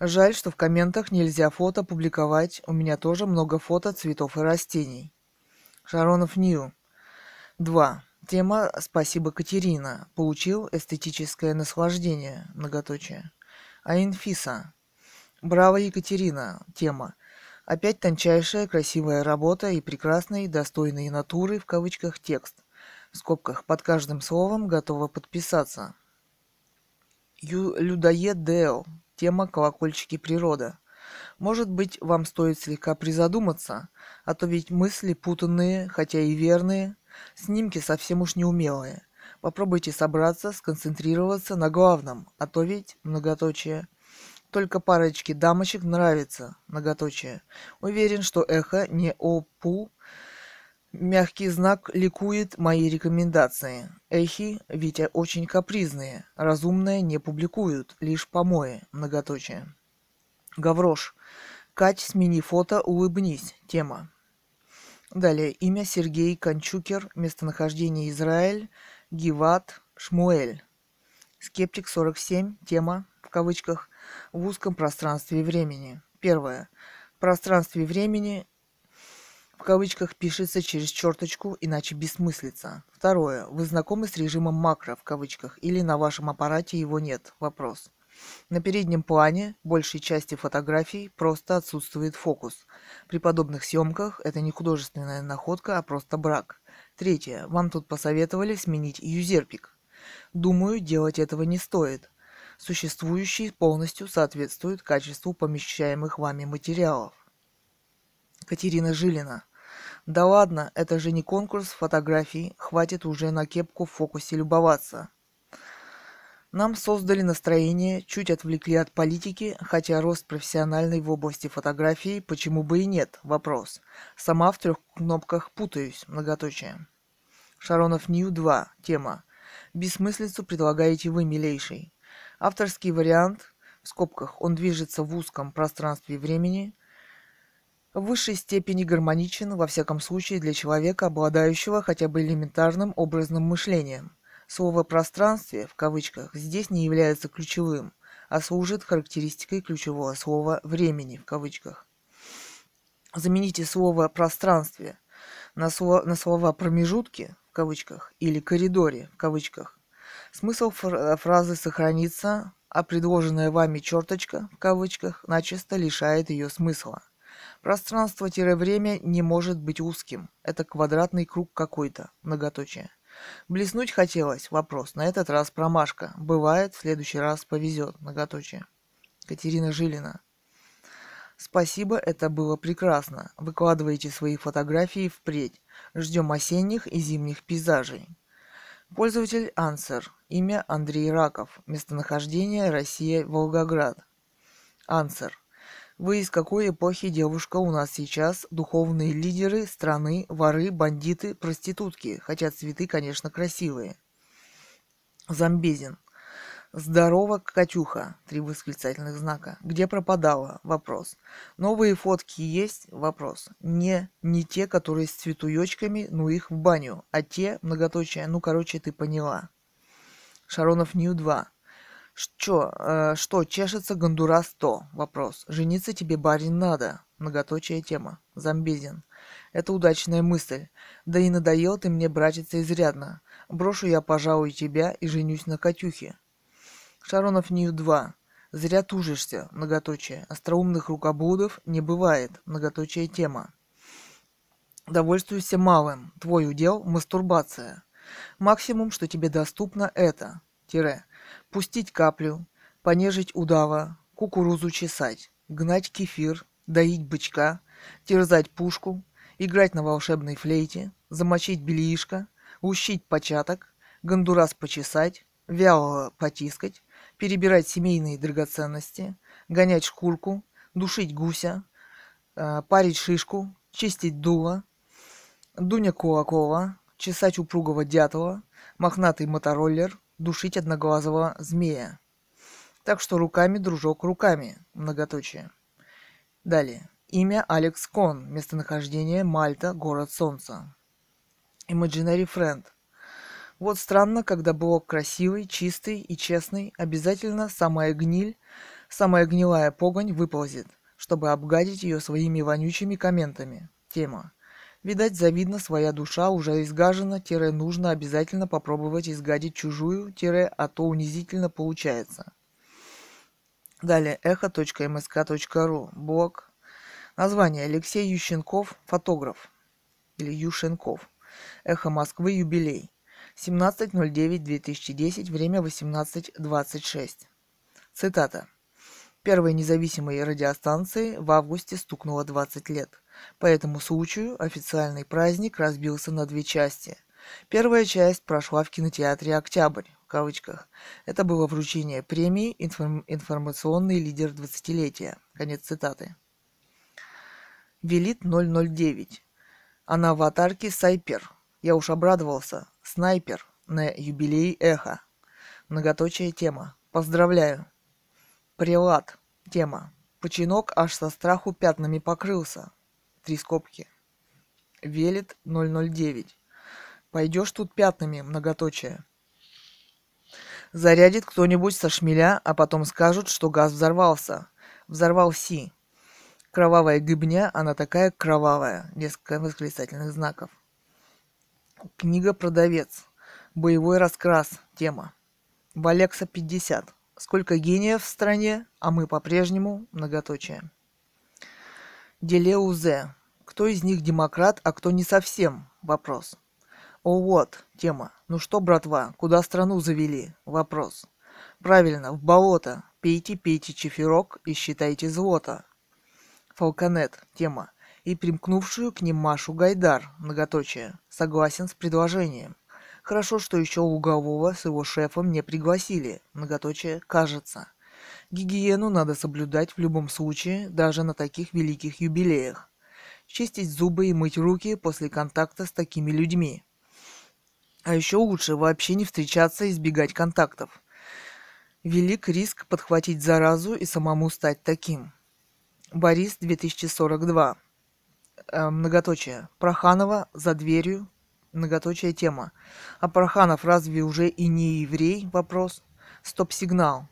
Жаль, что в комментах нельзя фото публиковать. У меня тоже много фото цветов и растений. Шаронов Нью. 2. Тема «Спасибо, Катерина». Получил эстетическое наслаждение. Многоточие. А инфиса. Браво, Екатерина. Тема. Опять тончайшая, красивая работа и прекрасный, достойный натуры, в кавычках, текст. В скобках под каждым словом готова подписаться. Ю Людоед Део. Тема «Колокольчики природа». Может быть, вам стоит слегка призадуматься, а то ведь мысли путанные, хотя и верные, снимки совсем уж неумелые. Попробуйте собраться, сконцентрироваться на главном, а то ведь, многоточие, только парочке дамочек нравится, многоточие. Уверен, что эхо не опу Мягкий знак ликует мои рекомендации. Эхи, Витя очень капризные. Разумное не публикуют, лишь помои. Многоточие. Гаврош. Кать, смени фото, улыбнись. Тема. Далее. Имя Сергей Кончукер. Местонахождение Израиль. Гиват. Шмуэль. Скептик 47. Тема, в кавычках, в узком пространстве времени. Первое. В пространстве времени в кавычках пишется через черточку, иначе бессмыслица. Второе. Вы знакомы с режимом макро в кавычках или на вашем аппарате его нет? Вопрос. На переднем плане большей части фотографий просто отсутствует фокус. При подобных съемках это не художественная находка, а просто брак. Третье. Вам тут посоветовали сменить юзерпик. Думаю, делать этого не стоит. Существующий полностью соответствует качеству помещаемых вами материалов. Катерина Жилина. Да ладно, это же не конкурс фотографий, хватит уже на кепку в фокусе любоваться. Нам создали настроение, чуть отвлекли от политики, хотя рост профессиональный в области фотографии, почему бы и нет, вопрос. Сама в трех кнопках путаюсь, многоточие. Шаронов Нью 2, тема. Бессмыслицу предлагаете вы, милейший. Авторский вариант, в скобках, он движется в узком пространстве времени, в высшей степени гармоничен, во всяком случае для человека, обладающего хотя бы элементарным образным мышлением. Слово «пространстве» в кавычках здесь не является ключевым, а служит характеристикой ключевого слова «времени» в кавычках. Замените слово «пространстве» на, слово, на слова «промежутки» в кавычках или «коридоре» в кавычках. Смысл фразы сохранится, а предложенная вами черточка в кавычках начисто лишает ее смысла. Пространство-время не может быть узким. Это квадратный круг какой-то. Многоточие. Блеснуть хотелось. Вопрос. На этот раз промашка. Бывает, в следующий раз повезет. Многоточие. Катерина Жилина. Спасибо, это было прекрасно. Выкладывайте свои фотографии впредь. Ждем осенних и зимних пейзажей. Пользователь Ансер. Имя Андрей Раков. Местонахождение Россия, Волгоград. Ансер. Вы из какой эпохи девушка у нас сейчас? Духовные лидеры страны, воры, бандиты, проститутки. Хотя цветы, конечно, красивые. Замбезин. Здорово, Катюха. Три восклицательных знака. Где пропадала? Вопрос. Новые фотки есть? Вопрос. Не, не те, которые с цветуёчками, ну их в баню, а те, многоточие, ну короче, ты поняла. Шаронов Нью 2. Что, э, что, чешется Гондурас 100? Вопрос. Жениться тебе, барин, надо. Многоточие тема. Замбезин. Это удачная мысль. Да и надоел ты мне, братица, изрядно. Брошу я, пожалуй, тебя и женюсь на Катюхе. Шаронов Нью 2. Зря тужишься, многоточие. Остроумных рукоблудов не бывает, многоточие тема. Довольствуйся малым. Твой удел – мастурбация. Максимум, что тебе доступно, это тире, пустить каплю, понежить удава, кукурузу чесать, гнать кефир, доить бычка, терзать пушку, играть на волшебной флейте, замочить бельишко, ущить початок, гондурас почесать, вяло потискать, перебирать семейные драгоценности, гонять шкурку, душить гуся, э, парить шишку, чистить дуло, Дуня Кулакова, чесать упругого дятла, мохнатый мотороллер, душить одноглазого змея. Так что руками, дружок, руками. Многоточие. Далее. Имя Алекс Кон. Местонахождение Мальта, город солнца. Imaginary Friend – вот странно, когда блок красивый, чистый и честный, обязательно самая гниль, самая гнилая погонь выползет, чтобы обгадить ее своими вонючими комментами. Тема. Видать, завидно, своя душа уже изгажена, тире нужно обязательно попробовать изгадить чужую, тире, а то унизительно получается. Далее, эхо.мск.ру, блог. Название Алексей Ющенков, фотограф. Или Юшенков. Эхо Москвы, юбилей. 17.09.2010, время 18.26. Цитата. Первой независимой радиостанции в августе стукнуло 20 лет. По этому случаю официальный праздник разбился на две части. Первая часть прошла в кинотеатре «Октябрь», в кавычках. Это было вручение премии информ- «Информационный лидер 20-летия». Конец цитаты. Велит 009. А на аватарке Сайпер. Я уж обрадовался. Снайпер на юбилей Эхо. Многоточие тема. Поздравляю. Прилад. Тема. Починок аж со страху пятнами покрылся. Три скобки. Велит 009. Пойдешь тут пятнами, многоточие. Зарядит кто-нибудь со шмеля, а потом скажут, что газ взорвался. Взорвал Си. Кровавая гыбня, она такая кровавая. Несколько восклицательных знаков. Книга «Продавец». Боевой раскрас. Тема. Валекса 50. Сколько гениев в стране, а мы по-прежнему многоточие. Делеузе. Кто из них демократ, а кто не совсем? Вопрос. О вот, тема. Ну что, братва, куда страну завели? Вопрос. Правильно, в болото. Пейте, пейте чефирок и считайте злото. Фалконет. Тема и примкнувшую к ним Машу Гайдар, многоточие, согласен с предложением. Хорошо, что еще Лугового с его шефом не пригласили, многоточие, кажется. Гигиену надо соблюдать в любом случае, даже на таких великих юбилеях. Чистить зубы и мыть руки после контакта с такими людьми. А еще лучше вообще не встречаться и избегать контактов. Велик риск подхватить заразу и самому стать таким. Борис 2042 э, многоточие. Проханова за дверью, многоточие тема. А Проханов разве уже и не еврей? Вопрос. Стоп-сигнал.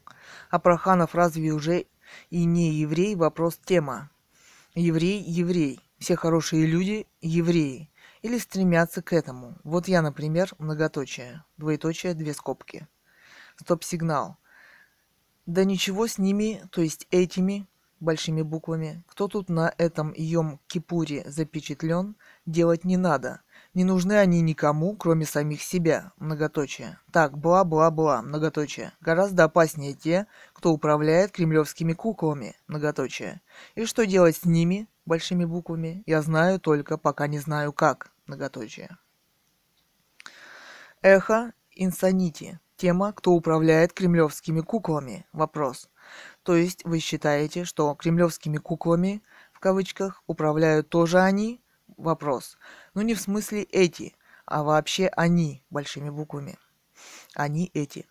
А Проханов разве уже и не еврей? Вопрос тема. Еврей, еврей. Все хорошие люди евреи. Или стремятся к этому. Вот я, например, многоточие. Двоеточие, две скобки. Стоп-сигнал. Да ничего с ними, то есть этими, большими буквами. Кто тут на этом Йом-Кипуре запечатлен, делать не надо. Не нужны они никому, кроме самих себя. Многоточие. Так, бла-бла-бла. Многоточие. Гораздо опаснее те, кто управляет кремлевскими куклами. Многоточие. И что делать с ними, большими буквами, я знаю только, пока не знаю как. Многоточие. Эхо Инсанити. Тема «Кто управляет кремлевскими куклами?» Вопрос. То есть вы считаете, что кремлевскими куклами, в кавычках, управляют тоже они? Вопрос. Ну не в смысле эти, а вообще они, большими буквами. Они эти.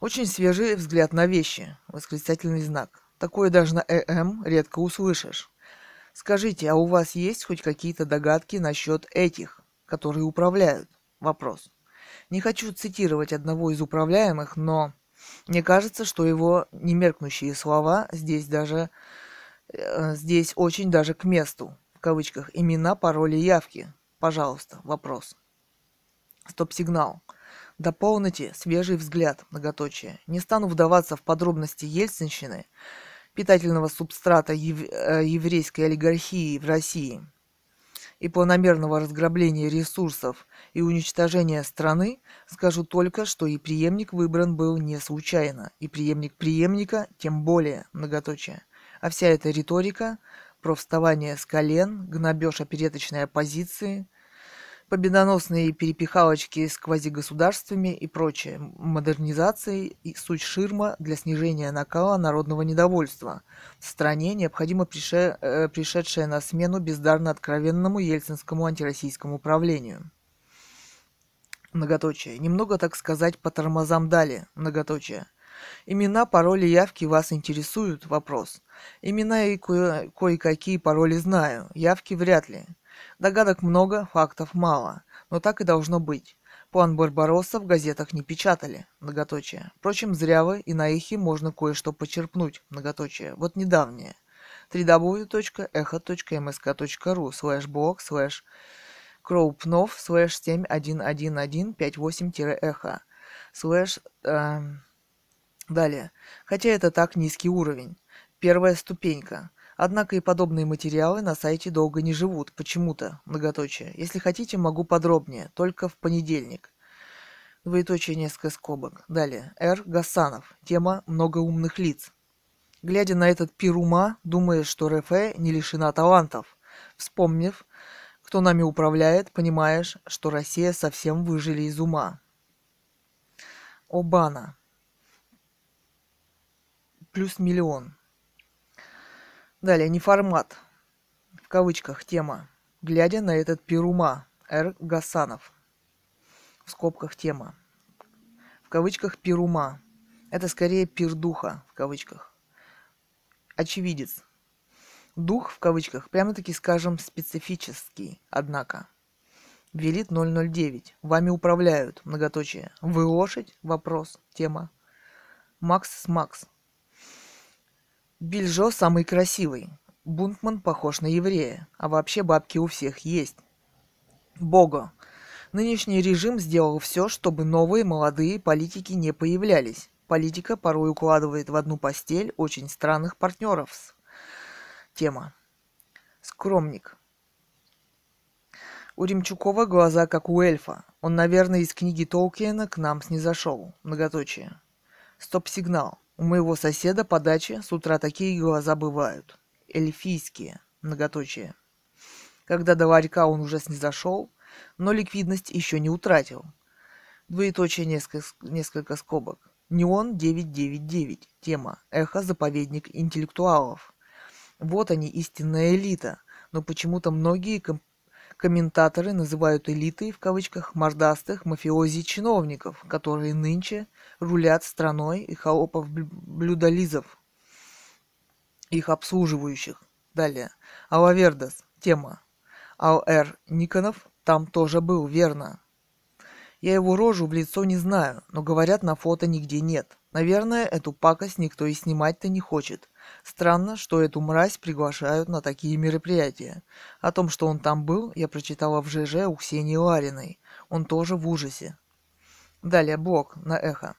Очень свежий взгляд на вещи. Восклицательный знак. Такое даже на ЭМ редко услышишь. Скажите, а у вас есть хоть какие-то догадки насчет этих, которые управляют? Вопрос. Не хочу цитировать одного из управляемых, но мне кажется, что его немеркнущие слова здесь даже э, здесь очень даже к месту. В кавычках имена, пароли, явки. Пожалуйста, вопрос. Стоп-сигнал. Дополните свежий взгляд, многоточие. Не стану вдаваться в подробности ельцинщины, питательного субстрата ев... Э, еврейской олигархии в России – и планомерного разграбления ресурсов и уничтожения страны, скажу только, что и преемник выбран был не случайно, и преемник преемника тем более многоточие. А вся эта риторика про вставание с колен, гнобеж опереточной оппозиции – победоносные перепихалочки с квазигосударствами и прочее, модернизации и суть ширма для снижения накала народного недовольства. В стране необходимо прише, э, пришедшее на смену бездарно откровенному ельцинскому антироссийскому правлению. Многоточие. Немного, так сказать, по тормозам дали. Многоточие. Имена, пароли, явки вас интересуют? Вопрос. Имена и кое- кое-какие пароли знаю. Явки вряд ли. Догадок много, фактов мало. Но так и должно быть. План Барбаросса в газетах не печатали. Многоточие. Впрочем, зря вы, и на эхе можно кое-что почерпнуть. Многоточие. Вот недавнее. www.echo.msk.ru слэш блог слэш крупнов слэш 711158-эхо слэш далее. Хотя это так низкий уровень. Первая ступенька. Однако и подобные материалы на сайте долго не живут, почему-то, многоточие. Если хотите, могу подробнее, только в понедельник. Двоеточие несколько скобок. Далее. Р. Гасанов. Тема «Много умных лиц». Глядя на этот пир ума, думаешь, что РФ не лишена талантов. Вспомнив, кто нами управляет, понимаешь, что Россия совсем выжили из ума. Обана. Плюс миллион. Далее, не формат. В кавычках тема. Глядя на этот пирума. Р. Гасанов. В скобках тема. В кавычках пирума. Это скорее пир духа. В кавычках. Очевидец. Дух, в кавычках, прямо-таки скажем, специфический, однако. Велит 009. Вами управляют. Многоточие. Вы лошадь? Вопрос. Тема. Макс с Макс. Бильжо самый красивый. Бунтман похож на еврея, а вообще бабки у всех есть. Бого. Нынешний режим сделал все, чтобы новые молодые политики не появлялись. Политика порой укладывает в одну постель очень странных партнеров. Тема. Скромник. У Ремчукова глаза как у эльфа. Он, наверное, из книги Толкиена к нам снизошел. Многоточие. Стоп-сигнал. У моего соседа по даче с утра такие глаза бывают. Эльфийские, многоточие. Когда до ларька он уже снизошел, но ликвидность еще не утратил. Двоеточие несколько, несколько скобок. Неон 999. Тема. Эхо заповедник интеллектуалов. Вот они, истинная элита. Но почему-то многие ком- комментаторы называют элитой в кавычках мордастых мафиози-чиновников, которые нынче рулят страной и холопов-блюдолизов, их обслуживающих. Далее. Алавердас. Тема. Ал-Р. Никонов там тоже был, верно. Я его рожу в лицо не знаю, но говорят, на фото нигде нет. Наверное, эту пакость никто и снимать-то не хочет. Странно, что эту мразь приглашают на такие мероприятия. О том, что он там был, я прочитала в ЖЖ у Ксении Лариной. Он тоже в ужасе. Далее блог на эхо.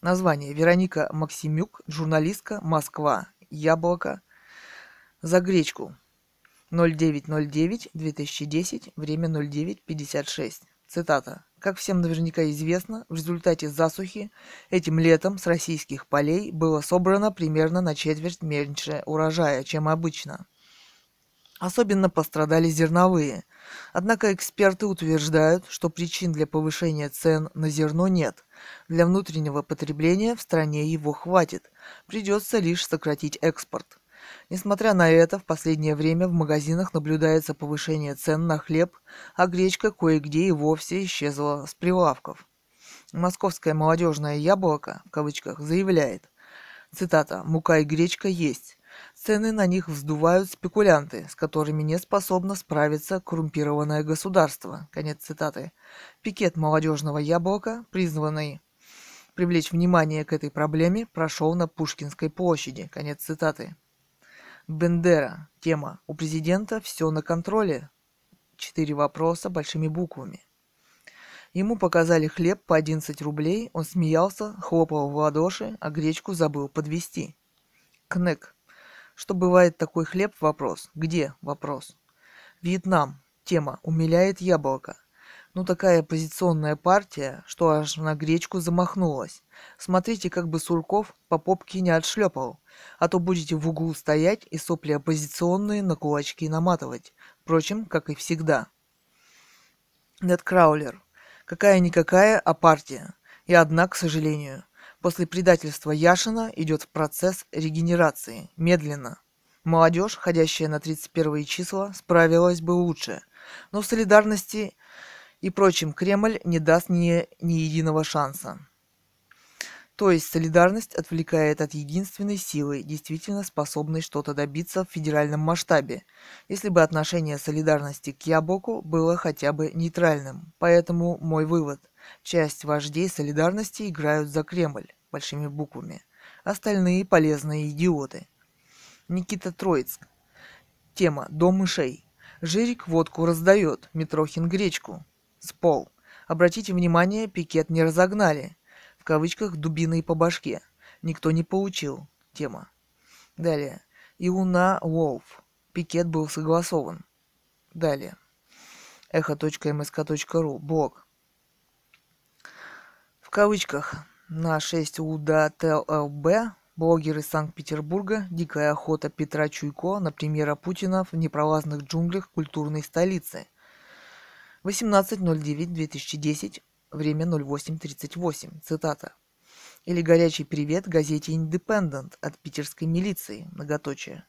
Название Вероника Максимюк, журналистка, Москва. яблоко за гречку. 0909-2010, время 09.56. Цитата. Как всем наверняка известно, в результате засухи этим летом с российских полей было собрано примерно на четверть меньше урожая, чем обычно. Особенно пострадали зерновые. Однако эксперты утверждают, что причин для повышения цен на зерно нет. Для внутреннего потребления в стране его хватит. Придется лишь сократить экспорт. Несмотря на это, в последнее время в магазинах наблюдается повышение цен на хлеб, а гречка кое-где и вовсе исчезла с прилавков. Московское молодежное яблоко, в кавычках, заявляет, цитата, «Мука и гречка есть. Цены на них вздувают спекулянты, с которыми не способно справиться коррумпированное государство». Конец цитаты. Пикет молодежного яблока, призванный привлечь внимание к этой проблеме, прошел на Пушкинской площади. Конец цитаты. Бендера. Тема. У президента все на контроле. Четыре вопроса большими буквами. Ему показали хлеб по 11 рублей, он смеялся, хлопал в ладоши, а гречку забыл подвести. Кнек. Что бывает такой хлеб? Вопрос. Где? Вопрос. Вьетнам. Тема. Умиляет яблоко. Ну такая оппозиционная партия, что аж на гречку замахнулась. Смотрите, как бы Сурков по попке не отшлепал, а то будете в углу стоять и сопли оппозиционные на кулачки наматывать. Впрочем, как и всегда. Нед Краулер. Какая-никакая, а партия. И одна, к сожалению, после предательства Яшина идет процесс регенерации. Медленно. Молодежь, ходящая на 31 числа, справилась бы лучше. Но в солидарности и прочим Кремль не даст ни, ни единого шанса. То есть солидарность отвлекает от единственной силы, действительно способной что-то добиться в федеральном масштабе, если бы отношение солидарности к Ябоку было хотя бы нейтральным. Поэтому мой вывод. Часть вождей солидарности играют за Кремль, большими буквами. Остальные полезные идиоты. Никита Троицк. Тема «Дом мышей». Жирик водку раздает, Митрохин гречку. Спол. Обратите внимание, пикет не разогнали. В кавычках дубиной по башке. Никто не получил. Тема. Далее. Иуна Волф. Пикет был согласован. Далее. Эхо.мск.ру. Блог. В кавычках на 6 УДАТЛБ блогер из Санкт-Петербурга «Дикая охота Петра Чуйко на премьера Путина в непролазных джунглях культурной столицы» 18.09.2010, время 08.38, цитата. Или горячий привет газете «Индепендент» от питерской милиции, многоточие.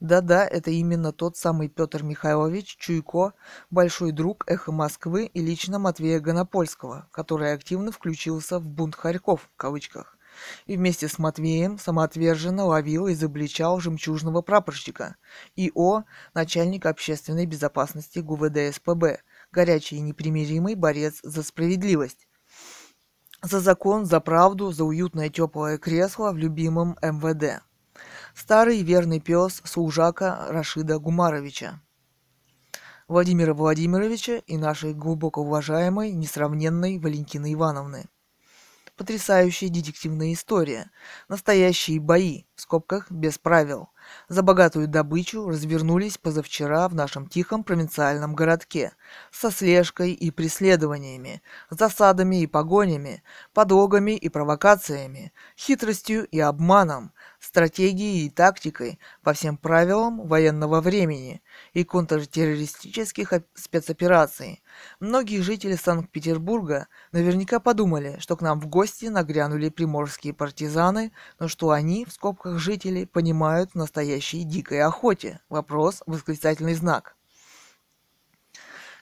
Да-да, это именно тот самый Петр Михайлович Чуйко, большой друг «Эхо Москвы» и лично Матвея Гонопольского, который активно включился в бунт Харьков, в кавычках и вместе с Матвеем самоотверженно ловил и изобличал жемчужного прапорщика ИО, начальник общественной безопасности ГУВД СПБ, горячий и непримиримый борец за справедливость. За закон, за правду, за уютное теплое кресло в любимом МВД. Старый верный пес служака Рашида Гумаровича. Владимира Владимировича и нашей глубоко уважаемой, несравненной Валентины Ивановны. Потрясающая детективная история. Настоящие бои, в скобках без правил. За богатую добычу развернулись позавчера в нашем тихом провинциальном городке. Со слежкой и преследованиями, засадами и погонями, подлогами и провокациями, хитростью и обманом, стратегией и тактикой по всем правилам военного времени и контртеррористических спецопераций. Многие жители Санкт-Петербурга наверняка подумали, что к нам в гости нагрянули приморские партизаны, но что они, в скобках жители, понимают в настоящей дикой охоте. Вопрос, восклицательный знак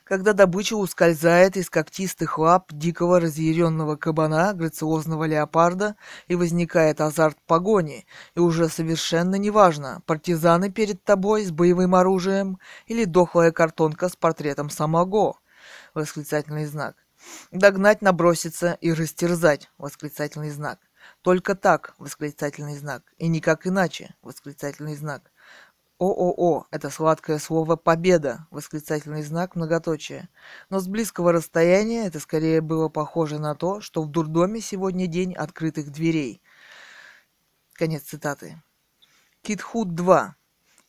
когда добыча ускользает из когтистых лап дикого разъяренного кабана, грациозного леопарда, и возникает азарт погони, и уже совершенно неважно, партизаны перед тобой с боевым оружием или дохлая картонка с портретом самого. Восклицательный знак. Догнать, наброситься и растерзать. Восклицательный знак. Только так, восклицательный знак, и никак иначе, восклицательный знак. ООО – это сладкое слово «победа», восклицательный знак, многоточие. Но с близкого расстояния это скорее было похоже на то, что в дурдоме сегодня день открытых дверей. Конец цитаты. Китхуд 2.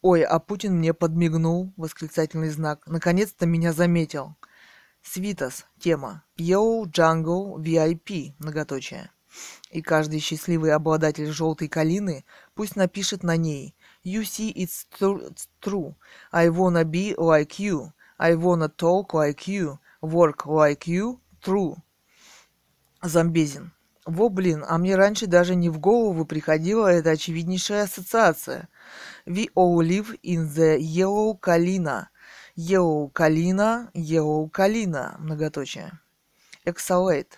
Ой, а Путин мне подмигнул, восклицательный знак. Наконец-то меня заметил. Свитас. Тема. Yo Jungle VIP. Многоточие. И каждый счастливый обладатель желтой калины пусть напишет на ней You see it's true. I wanna be like you. I wanna talk like you. Work like you. True. Замбезин. Во, блин, а мне раньше даже не в голову приходила эта очевиднейшая ассоциация. We all live in the yellow kalina. Yellow kalina, yellow kalina, многоточие. Exhalate.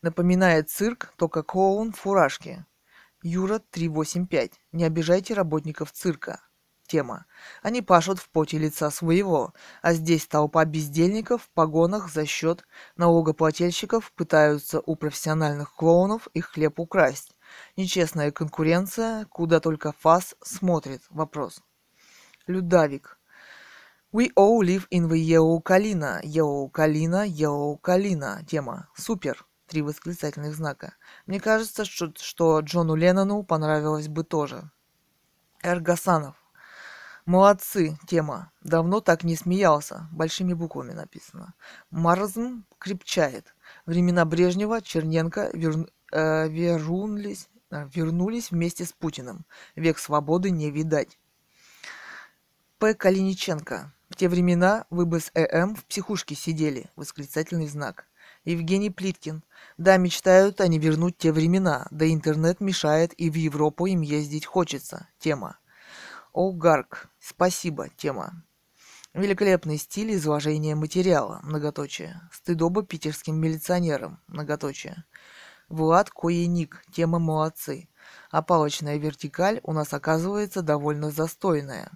Напоминает цирк, только клоун в фуражке. Юра 385. Не обижайте работников цирка. Тема. Они пашут в поте лица своего, а здесь толпа бездельников в погонах за счет налогоплательщиков пытаются у профессиональных клоунов их хлеб украсть. Нечестная конкуренция, куда только ФАС смотрит. Вопрос. Людавик. We all live in the yellow Kalina. Yellow Kalina, yellow Kalina. Тема. Супер. Три восклицательных знака. Мне кажется, что, что Джону Леннону понравилось бы тоже. Эргасанов. Молодцы, тема. Давно так не смеялся. Большими буквами написано. Марзм крепчает. Времена Брежнева, Черненко вер, э, вернулись, э, вернулись вместе с Путиным. Век свободы не видать. П. Калиниченко. В те времена вы бы с ЭМ в психушке сидели. Восклицательный знак. Евгений Плиткин. Да, мечтают они вернуть те времена, да интернет мешает и в Европу им ездить хочется. Тема. Олгарк. Спасибо. Тема. Великолепный стиль изложения материала. Многоточие. Стыдоба питерским милиционерам. Многоточие. Влад Коеник. Тема молодцы. А палочная вертикаль у нас оказывается довольно застойная.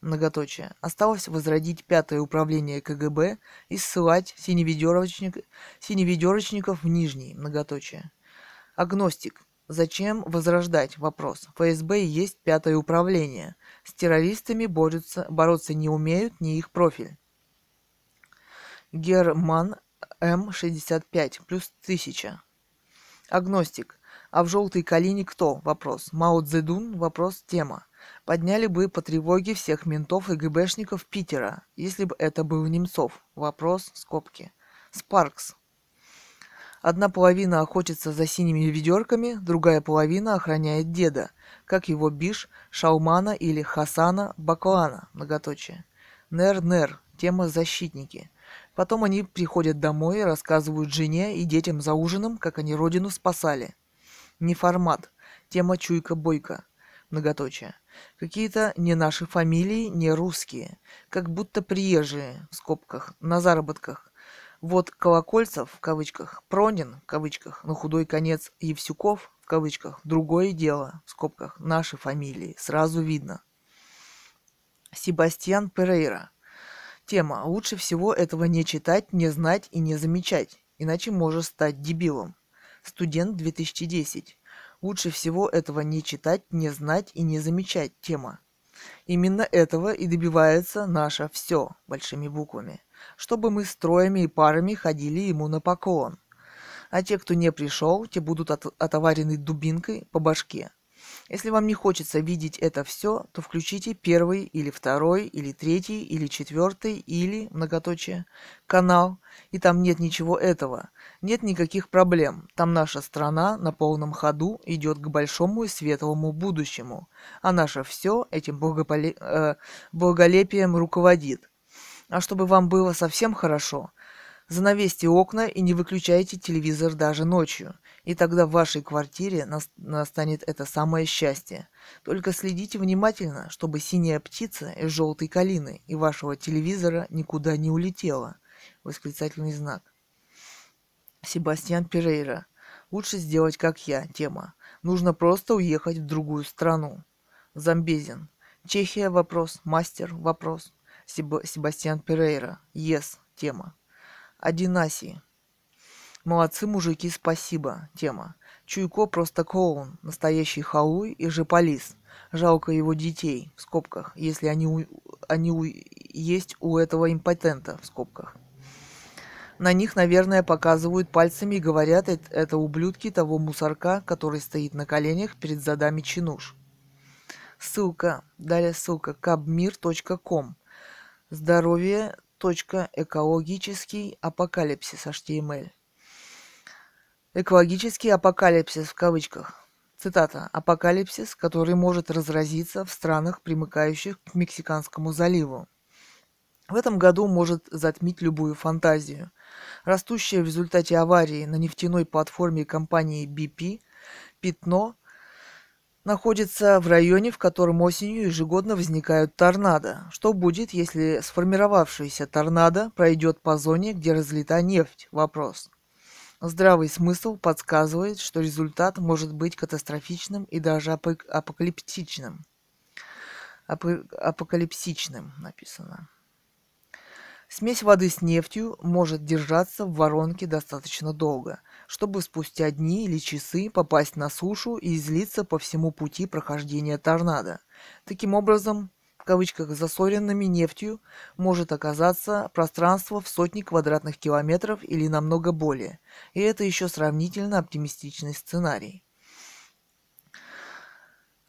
Многоточие. Осталось возродить пятое управление КГБ и ссылать синеведерочник, синеведерочников в нижний. Многоточие. Агностик. Зачем возрождать вопрос? ФСБ есть пятое управление. С террористами борются, бороться не умеют, не их профиль. Герман М65 плюс 1000. Агностик. А в желтой калине кто? Вопрос. Мао Цзэдун? Вопрос. Тема. Подняли бы по тревоге всех ментов и ГБшников Питера, если бы это был Немцов. Вопрос. Скобки. Спаркс. Одна половина охотится за синими ведерками, другая половина охраняет деда, как его биш, Шаумана или Хасана Баклана, многоточие. Нер-нер, тема защитники. Потом они приходят домой и рассказывают жене и детям за ужином, как они родину спасали. Неформат, тема чуйка-бойка, многоточие. Какие-то не наши фамилии, не русские, как будто приезжие, в скобках, на заработках, вот Колокольцев, в кавычках, Пронин, в кавычках, на худой конец Евсюков, в кавычках, другое дело, в скобках, наши фамилии, сразу видно. Себастьян Перейра. Тема. Лучше всего этого не читать, не знать и не замечать, иначе можешь стать дебилом. Студент 2010. Лучше всего этого не читать, не знать и не замечать. Тема. Именно этого и добивается наше «все» большими буквами чтобы мы строями и парами ходили ему на поклон. А те, кто не пришел, те будут от, отоварены дубинкой по башке. Если вам не хочется видеть это все, то включите первый или второй или третий или четвертый или, многоточие, канал, и там нет ничего этого. Нет никаких проблем. Там наша страна на полном ходу идет к большому и светлому будущему. А наше все этим благополе... э, благолепием руководит. А чтобы вам было совсем хорошо, занавесьте окна и не выключайте телевизор даже ночью. И тогда в вашей квартире настанет это самое счастье. Только следите внимательно, чтобы синяя птица из желтой калины и вашего телевизора никуда не улетела. Восклицательный знак. Себастьян Перейра. Лучше сделать, как я. Тема. Нужно просто уехать в другую страну. Замбезин. Чехия вопрос. Мастер вопрос. Себ... Себастьян Перейра. Yes. Тема. Одинаси. Молодцы, мужики, спасибо. Тема. Чуйко просто клоун, настоящий халуй и жополис. Жалко его детей, в скобках, если они, у... они у... есть у этого импотента, в скобках. На них, наверное, показывают пальцами и говорят, это ублюдки того мусорка, который стоит на коленях перед задами чинуш. Ссылка, далее ссылка kabmir.com. Здоровье.экологический апокалипсис HTML. Экологический апокалипсис в кавычках. Цитата. «Апокалипсис, который может разразиться в странах, примыкающих к Мексиканскому заливу. В этом году может затмить любую фантазию. Растущее в результате аварии на нефтяной платформе компании BP пятно находится в районе, в котором осенью ежегодно возникают торнадо. Что будет, если сформировавшаяся торнадо пройдет по зоне, где разлита нефть? Вопрос. Здравый смысл подсказывает, что результат может быть катастрофичным и даже апок- апокалиптичным. Ап- апокалипсичным написано. Смесь воды с нефтью может держаться в воронке достаточно долго, чтобы спустя дни или часы попасть на сушу и излиться по всему пути прохождения торнадо. Таким образом, кавычках засоренными нефтью может оказаться пространство в сотни квадратных километров или намного более. И это еще сравнительно оптимистичный сценарий.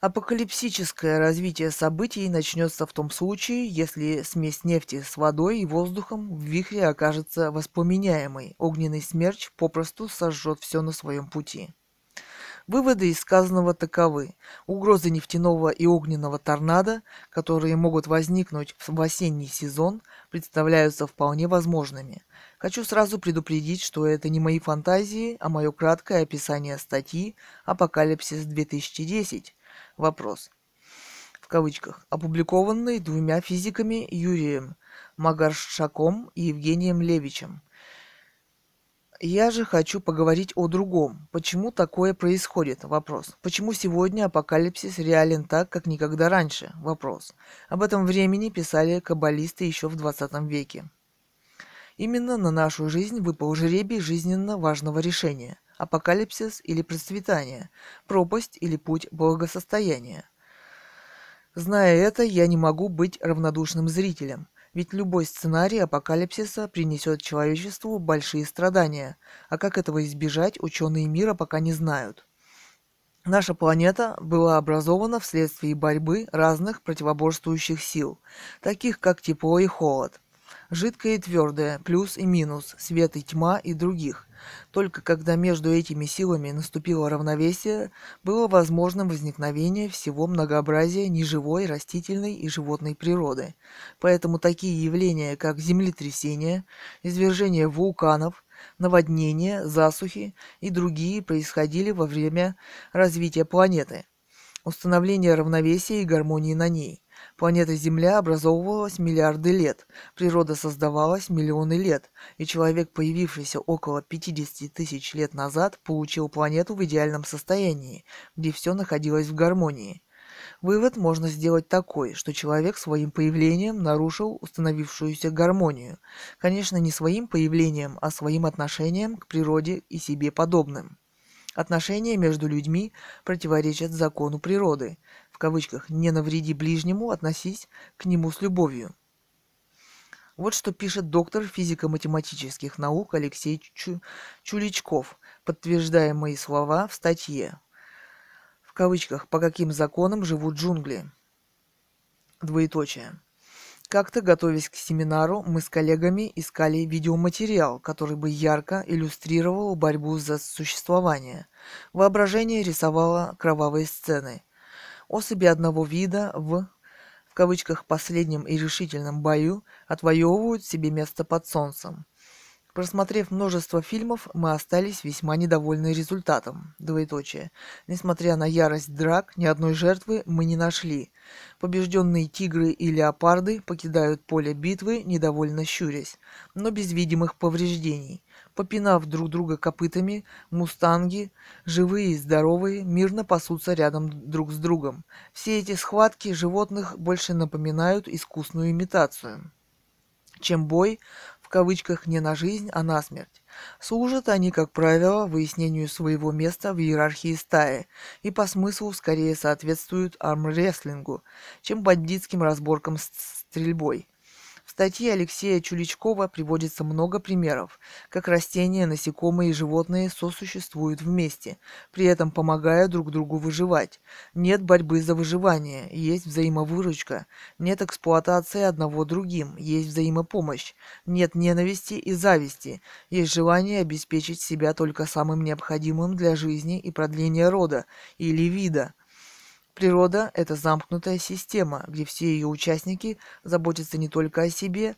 Апокалипсическое развитие событий начнется в том случае, если смесь нефти с водой и воздухом в вихре окажется воспламеняемой. Огненный смерч попросту сожжет все на своем пути. Выводы из сказанного таковы. Угрозы нефтяного и огненного торнадо, которые могут возникнуть в осенний сезон, представляются вполне возможными. Хочу сразу предупредить, что это не мои фантазии, а мое краткое описание статьи «Апокалипсис 2010». Вопрос. В кавычках. Опубликованной двумя физиками Юрием Магаршаком и Евгением Левичем я же хочу поговорить о другом. Почему такое происходит? Вопрос. Почему сегодня апокалипсис реален так, как никогда раньше? Вопрос. Об этом времени писали каббалисты еще в 20 веке. Именно на нашу жизнь выпал жребий жизненно важного решения. Апокалипсис или процветание, пропасть или путь благосостояния. Зная это, я не могу быть равнодушным зрителем – ведь любой сценарий апокалипсиса принесет человечеству большие страдания, а как этого избежать, ученые мира пока не знают. Наша планета была образована вследствие борьбы разных противоборствующих сил, таких как тепло и холод, жидкое и твердое, плюс и минус, свет и тьма и других. Только когда между этими силами наступило равновесие, было возможным возникновение всего многообразия неживой, растительной и животной природы. Поэтому такие явления, как землетрясения, извержение вулканов, наводнения, засухи и другие происходили во время развития планеты. Установление равновесия и гармонии на ней – Планета Земля образовывалась миллиарды лет, природа создавалась миллионы лет, и человек, появившийся около 50 тысяч лет назад, получил планету в идеальном состоянии, где все находилось в гармонии. Вывод можно сделать такой, что человек своим появлением нарушил установившуюся гармонию. Конечно, не своим появлением, а своим отношением к природе и себе подобным. Отношения между людьми противоречат закону природы. Кавычках «не навреди ближнему, относись к нему с любовью». Вот что пишет доктор физико-математических наук Алексей Чу Чуличков, подтверждая мои слова в статье. В кавычках «По каким законам живут джунгли?» Двоеточие. Как-то, готовясь к семинару, мы с коллегами искали видеоматериал, который бы ярко иллюстрировал борьбу за существование. Воображение рисовало кровавые сцены. Особи одного вида в в кавычках последнем и решительном бою отвоевывают себе место под солнцем. Просмотрев множество фильмов, мы остались весьма недовольны результатом. Двоеточие. Несмотря на ярость драк, ни одной жертвы мы не нашли. Побежденные тигры и леопарды покидают поле битвы, недовольно щурясь, но без видимых повреждений. Попинав друг друга копытами, мустанги, живые и здоровые, мирно пасутся рядом друг с другом. Все эти схватки животных больше напоминают искусную имитацию чем бой в кавычках не на жизнь, а на смерть. Служат они, как правило, выяснению своего места в иерархии стаи и по смыслу скорее соответствуют армрестлингу, чем бандитским разборкам с стрельбой. Статье Алексея Чуличкова приводится много примеров, как растения, насекомые и животные сосуществуют вместе, при этом помогая друг другу выживать. Нет борьбы за выживание, есть взаимовыручка, нет эксплуатации одного другим, есть взаимопомощь, нет ненависти и зависти, есть желание обеспечить себя только самым необходимым для жизни и продления рода или вида. Природа – это замкнутая система, где все ее участники заботятся не только о себе,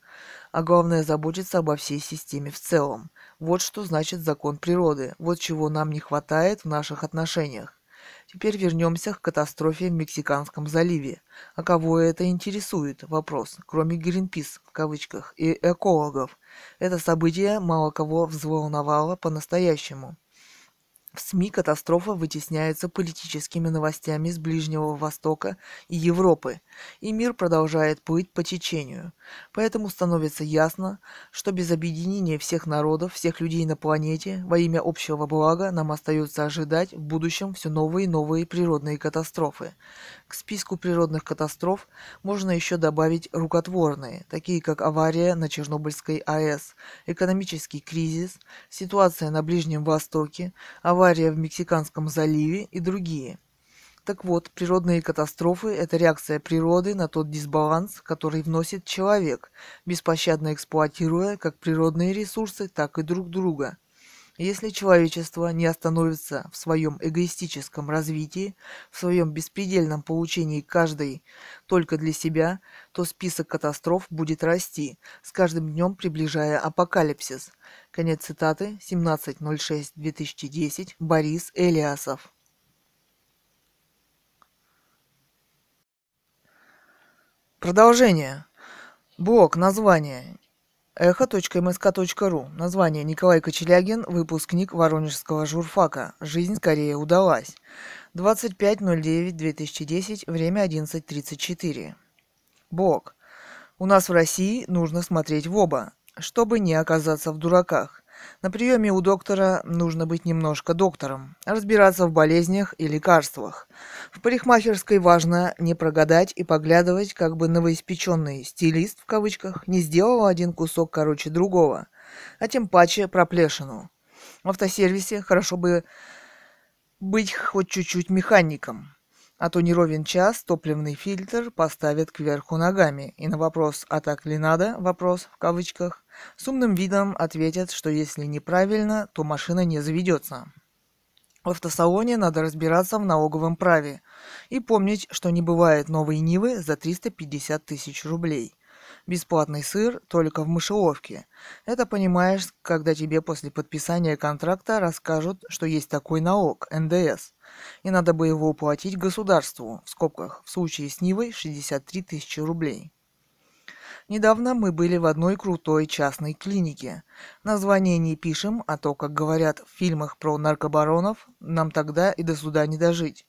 а главное – заботятся обо всей системе в целом. Вот что значит закон природы, вот чего нам не хватает в наших отношениях. Теперь вернемся к катастрофе в Мексиканском заливе. А кого это интересует? Вопрос. Кроме Гринпис, в кавычках, и экологов. Это событие мало кого взволновало по-настоящему. В СМИ катастрофа вытесняется политическими новостями с Ближнего Востока и Европы, и мир продолжает плыть по течению. Поэтому становится ясно, что без объединения всех народов, всех людей на планете, во имя общего блага нам остается ожидать в будущем все новые и новые природные катастрофы. К списку природных катастроф можно еще добавить рукотворные, такие как авария на Чернобыльской АЭС, экономический кризис, ситуация на Ближнем Востоке, авария в Мексиканском заливе и другие. Так вот, природные катастрофы – это реакция природы на тот дисбаланс, который вносит человек, беспощадно эксплуатируя как природные ресурсы, так и друг друга – если человечество не остановится в своем эгоистическом развитии, в своем беспредельном получении каждой только для себя, то список катастроф будет расти, с каждым днем приближая апокалипсис. Конец цитаты 17.06.2010 Борис Элиасов. Продолжение. Блок название. Эхо.мск.ру. Название Николай Кочелягин, выпускник Воронежского журфака. Жизнь скорее удалась. 25.09.2010, время 11.34. Блог. У нас в России нужно смотреть в оба, чтобы не оказаться в дураках. На приеме у доктора нужно быть немножко доктором, разбираться в болезнях и лекарствах. В парикмахерской важно не прогадать и поглядывать, как бы новоиспеченный «стилист» в кавычках не сделал один кусок короче другого, а тем паче проплешину. В автосервисе хорошо бы быть хоть чуть-чуть механиком а то не ровен час топливный фильтр поставят кверху ногами, и на вопрос «а так ли надо?» вопрос в кавычках с умным видом ответят, что если неправильно, то машина не заведется. В автосалоне надо разбираться в налоговом праве и помнить, что не бывает новой Нивы за 350 тысяч рублей. Бесплатный сыр только в мышеловке. Это понимаешь, когда тебе после подписания контракта расскажут, что есть такой налог, НДС, и надо бы его уплатить государству, в скобках, в случае с Нивой 63 тысячи рублей. Недавно мы были в одной крутой частной клинике. Название не пишем, а то, как говорят в фильмах про наркобаронов, нам тогда и до суда не дожить.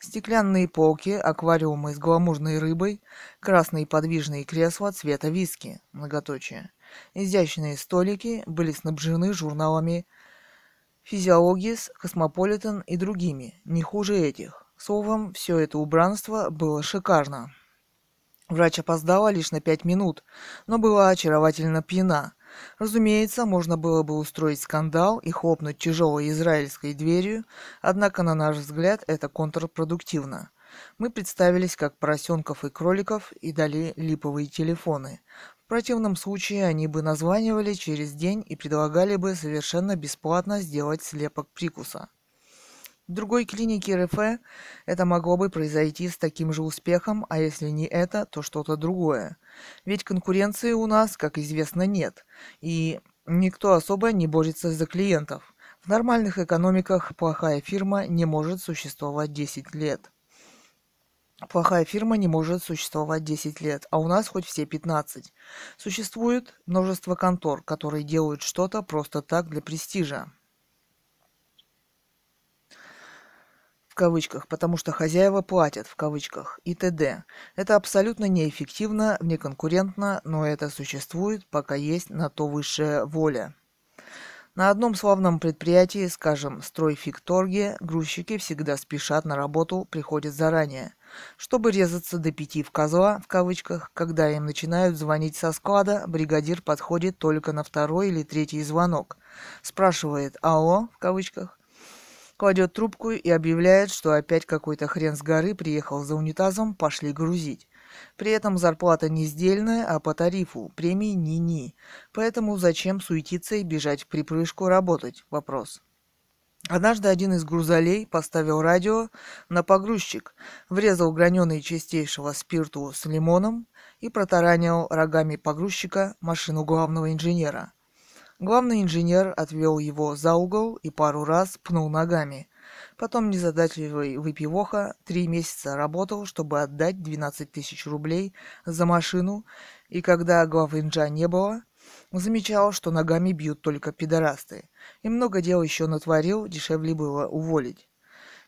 Стеклянные полки, аквариумы с гламурной рыбой, красные подвижные кресла цвета виски, многоточие. Изящные столики были снабжены журналами Физиологис, Космополитен и другими, не хуже этих. Словом, все это убранство было шикарно. Врач опоздала лишь на пять минут, но была очаровательно пьяна. Разумеется, можно было бы устроить скандал и хлопнуть тяжелой израильской дверью, однако, на наш взгляд, это контрпродуктивно. Мы представились как поросенков и кроликов и дали липовые телефоны. В противном случае они бы названивали через день и предлагали бы совершенно бесплатно сделать слепок прикуса. В другой клинике РФ это могло бы произойти с таким же успехом, а если не это, то что-то другое. Ведь конкуренции у нас, как известно, нет, и никто особо не борется за клиентов. В нормальных экономиках плохая фирма не может существовать 10 лет. Плохая фирма не может существовать 10 лет, а у нас хоть все 15. Существует множество контор, которые делают что-то просто так для престижа. В кавычках, потому что хозяева платят в кавычках и т.д. Это абсолютно неэффективно, неконкурентно, но это существует, пока есть на то высшая воля. На одном славном предприятии, скажем, стройфикторге, грузчики всегда спешат на работу, приходят заранее. Чтобы резаться до пяти в козла, в кавычках, когда им начинают звонить со склада, бригадир подходит только на второй или третий звонок. Спрашивает «Алло?» в кавычках, кладет трубку и объявляет, что опять какой-то хрен с горы приехал за унитазом, пошли грузить. При этом зарплата не сдельная, а по тарифу, премии ни-ни. Поэтому зачем суетиться и бежать в припрыжку работать? Вопрос. Однажды один из грузолей поставил радио на погрузчик, врезал граненый чистейшего спирту с лимоном и протаранил рогами погрузчика машину главного инженера. Главный инженер отвел его за угол и пару раз пнул ногами. Потом незадачливый выпивоха три месяца работал, чтобы отдать 12 тысяч рублей за машину, и когда главы инжа не было, замечал, что ногами бьют только пидорасты. И много дел еще натворил, дешевле было уволить.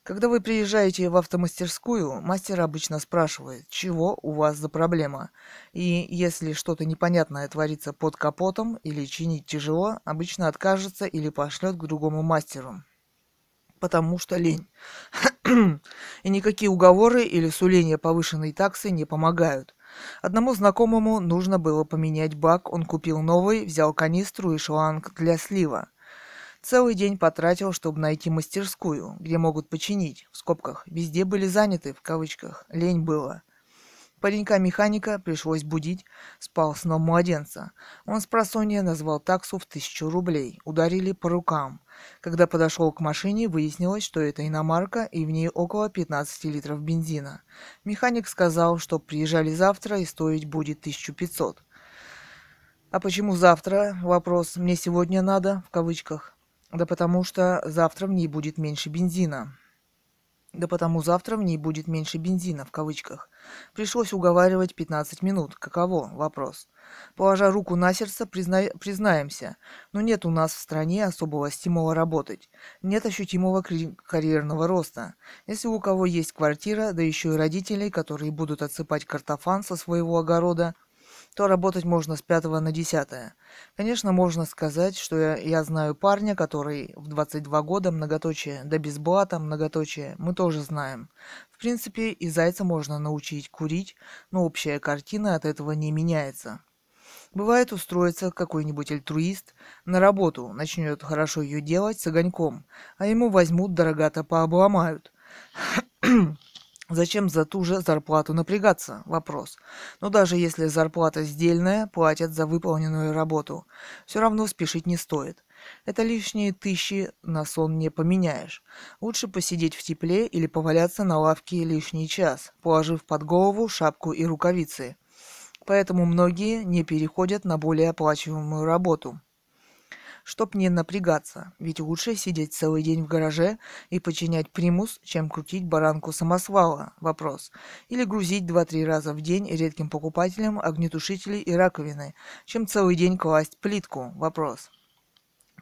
Когда вы приезжаете в автомастерскую, мастер обычно спрашивает, чего у вас за проблема. И если что-то непонятное творится под капотом или чинить тяжело, обычно откажется или пошлет к другому мастеру. Потому что лень. И никакие уговоры или суления повышенной таксы не помогают. Одному знакомому нужно было поменять бак, он купил новый, взял канистру и шланг для слива. Целый день потратил, чтобы найти мастерскую, где могут починить, в скобках. Везде были заняты, в кавычках. Лень было. Паренька-механика пришлось будить, спал сном младенца. Он с просонья назвал таксу в тысячу рублей. Ударили по рукам. Когда подошел к машине, выяснилось, что это иномарка и в ней около 15 литров бензина. Механик сказал, что приезжали завтра и стоить будет 1500. А почему завтра? Вопрос. Мне сегодня надо, в кавычках. Да потому что завтра в ней будет меньше бензина. Да потому завтра в ней будет меньше бензина, в кавычках. Пришлось уговаривать 15 минут. Каково? Вопрос. Положа руку на сердце, призна... признаемся, но нет у нас в стране особого стимула работать. Нет ощутимого карьерного роста. Если у кого есть квартира, да еще и родители, которые будут отсыпать картофан со своего огорода – то работать можно с пятого на десятое. Конечно, можно сказать, что я, я знаю парня, который в 22 года, многоточие, да без блата, многоточие, мы тоже знаем. В принципе, и зайца можно научить курить, но общая картина от этого не меняется. Бывает устроится какой-нибудь альтруист на работу, начнет хорошо ее делать с огоньком, а ему возьмут дорогато пообломают. Зачем за ту же зарплату напрягаться? Вопрос. Но даже если зарплата сдельная, платят за выполненную работу. Все равно спешить не стоит. Это лишние тысячи на сон не поменяешь. Лучше посидеть в тепле или поваляться на лавке лишний час, положив под голову шапку и рукавицы. Поэтому многие не переходят на более оплачиваемую работу чтоб не напрягаться, ведь лучше сидеть целый день в гараже и починять примус, чем крутить баранку самосвала. Вопрос. Или грузить 2-3 раза в день редким покупателям огнетушители и раковины, чем целый день класть плитку. Вопрос.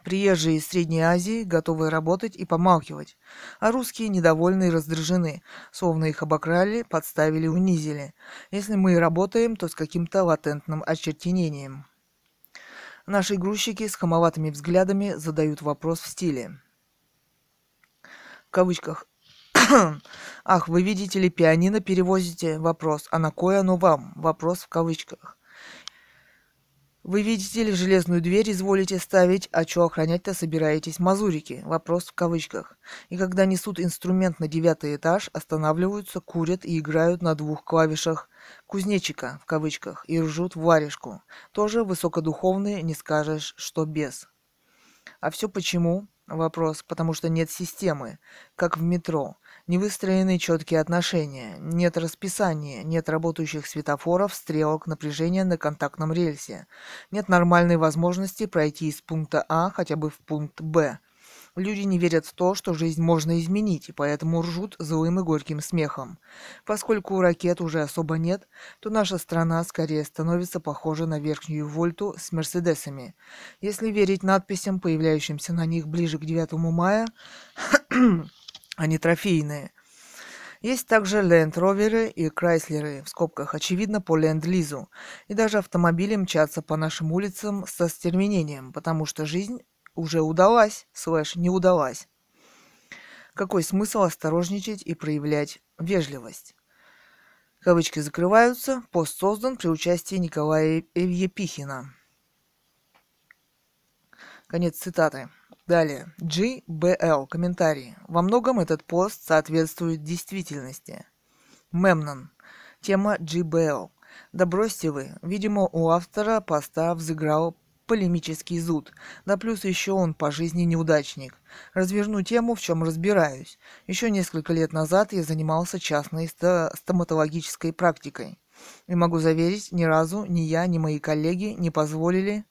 Приезжие из Средней Азии готовы работать и помалкивать, а русские недовольны и раздражены, словно их обокрали, подставили, унизили. Если мы и работаем, то с каким-то латентным очертенением. Наши грузчики с хамоватыми взглядами задают вопрос в стиле. В кавычках. Ах, вы видите ли, пианино перевозите? Вопрос. А на кое оно вам? Вопрос в кавычках. Вы видите ли, железную дверь изволите ставить, а чё охранять-то собираетесь, мазурики? Вопрос в кавычках. И когда несут инструмент на девятый этаж, останавливаются, курят и играют на двух клавишах кузнечика, в кавычках, и ржут в варежку. Тоже высокодуховные, не скажешь, что без. А все почему? Вопрос. Потому что нет системы, как в метро. Не выстроены четкие отношения, нет расписания, нет работающих светофоров, стрелок, напряжения на контактном рельсе. Нет нормальной возможности пройти из пункта А хотя бы в пункт Б. Люди не верят в то, что жизнь можно изменить, и поэтому ржут злым и горьким смехом. Поскольку ракет уже особо нет, то наша страна скорее становится похожа на верхнюю вольту с мерседесами. Если верить надписям, появляющимся на них ближе к 9 мая, они трофейные. Есть также Land Rover и Chrysler, в скобках, очевидно, по Ленд-Лизу. И даже автомобили мчатся по нашим улицам со стервенением, потому что жизнь уже удалась, слэш не удалась. Какой смысл осторожничать и проявлять вежливость? Кавычки закрываются. Пост создан при участии Николая Епихина. Конец цитаты. Далее. GBL. Комментарии. Во многом этот пост соответствует действительности. Мемнон. Тема GBL. Да бросьте вы. Видимо, у автора поста взыграл полемический зуд. Да плюс еще он по жизни неудачник. Разверну тему, в чем разбираюсь. Еще несколько лет назад я занимался частной стоматологической практикой. И могу заверить, ни разу ни я, ни мои коллеги не позволили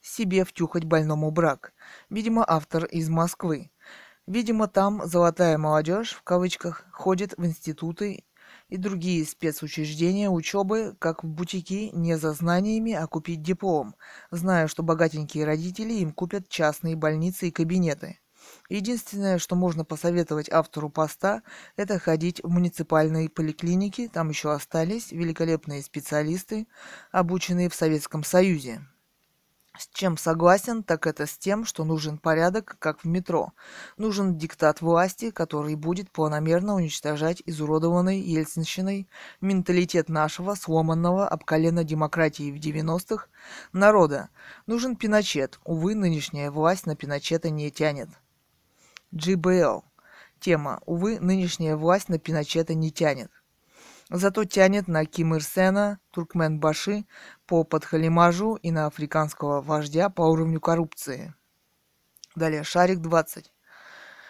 себе втюхать больному брак. Видимо, автор из Москвы. Видимо, там «золотая молодежь» в кавычках ходит в институты и другие спецучреждения учебы, как в бутики, не за знаниями, а купить диплом, зная, что богатенькие родители им купят частные больницы и кабинеты. Единственное, что можно посоветовать автору поста, это ходить в муниципальные поликлиники, там еще остались великолепные специалисты, обученные в Советском Союзе. С чем согласен, так это с тем, что нужен порядок, как в метро. Нужен диктат власти, который будет планомерно уничтожать изуродованный Ельцинщиной менталитет нашего, сломанного об колено демократии в 90-х, народа. Нужен Пиночет. Увы, нынешняя власть на Пиночета не тянет. GBL. Тема. Увы, нынешняя власть на Пиночета не тянет. Зато тянет на Ким Ир Сена, Туркмен-Баши по подхалимажу и на африканского вождя по уровню коррупции. Далее, шарик 20.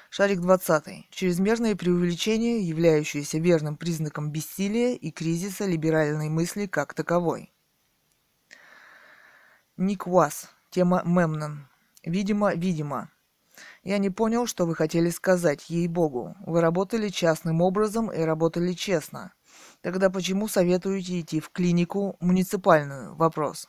Шарик 20. Чрезмерное преувеличение, являющееся верным признаком бессилия и кризиса либеральной мысли как таковой. Ник Уас. Тема Мемнон. Видимо, видимо. Я не понял, что вы хотели сказать, ей-богу. Вы работали частным образом и работали честно. Тогда почему советуете идти в клинику муниципальную? Вопрос.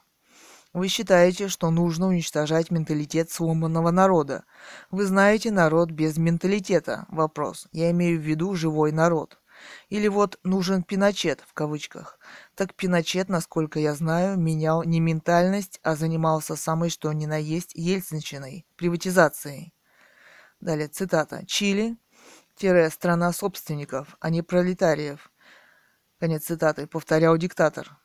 Вы считаете, что нужно уничтожать менталитет сломанного народа. Вы знаете народ без менталитета? Вопрос. Я имею в виду живой народ. Или вот нужен Пиночет, в кавычках. Так Пиночет, насколько я знаю, менял не ментальность, а занимался самой что ни на есть ельцинщиной, приватизацией. Далее цитата. Чили, страна собственников, а не пролетариев. Конец цитаты. Повторял диктатор.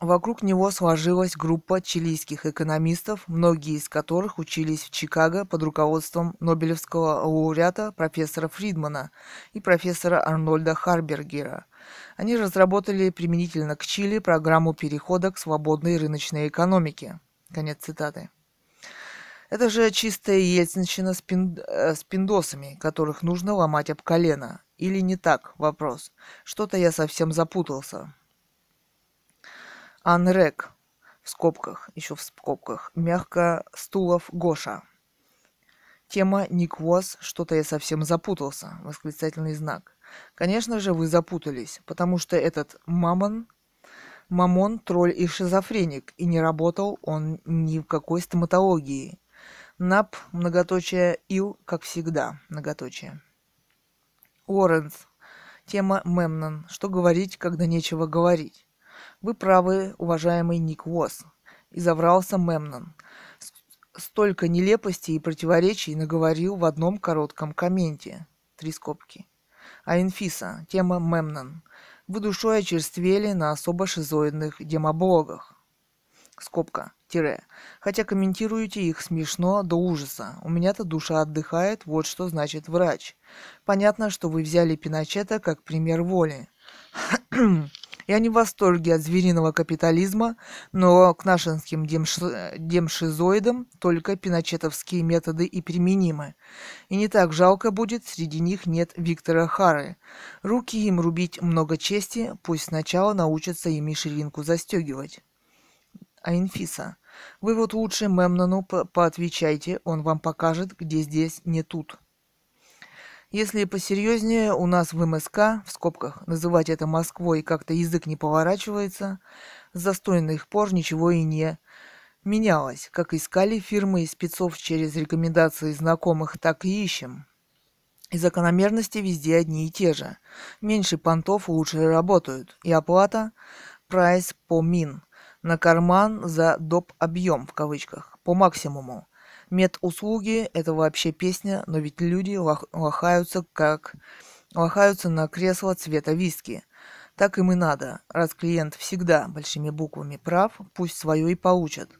Вокруг него сложилась группа чилийских экономистов, многие из которых учились в Чикаго под руководством Нобелевского лауреата профессора Фридмана и профессора Арнольда Харбергера. Они разработали применительно к Чили программу перехода к свободной рыночной экономике. Конец цитаты. Это же чистая ельцинщина с, пин... Э, с пиндосами, которых нужно ломать об колено. Или не так? Вопрос. Что-то я совсем запутался. Анрек. В скобках, еще в скобках. Мягко стулов Гоша. Тема Никвоз. Что-то я совсем запутался. Восклицательный знак. Конечно же, вы запутались, потому что этот мамон Мамон – тролль и шизофреник, и не работал он ни в какой стоматологии. Нап, многоточие, ил, как всегда, многоточие. Уорренс. Тема Мемнон. Что говорить, когда нечего говорить? Вы правы, уважаемый Ник Уосс. И заврался Мемнон. Столько нелепостей и противоречий наговорил в одном коротком комменте. Три скобки. А Инфиса. Тема Мемнон. Вы душой очерствели на особо шизоидных демоблогах. Скобка тире. Хотя комментируете их смешно до ужаса. У меня-то душа отдыхает, вот что значит врач. Понятно, что вы взяли Пиночета как пример воли. Я не в восторге от звериного капитализма, но к нашинским демш... демшизоидам только пиночетовские методы и применимы. И не так жалко будет, среди них нет Виктора Хары. Руки им рубить много чести, пусть сначала научатся ими ширинку застегивать. А Инфиса, вы вот лучше Мемнону по поотвечайте, он вам покажет, где здесь не тут. Если посерьезнее, у нас в МСК, в скобках, называть это Москвой как-то язык не поворачивается, с застойных пор ничего и не менялось. Как искали фирмы и спецов через рекомендации знакомых, так и ищем. И закономерности везде одни и те же. Меньше понтов лучше работают. И оплата – прайс по мин на карман за доп. объем в кавычках по максимуму. Медуслуги – это вообще песня, но ведь люди лох- лохаются как лохаются на кресло цвета виски. Так им и надо. Раз клиент всегда большими буквами прав, пусть свое и получат.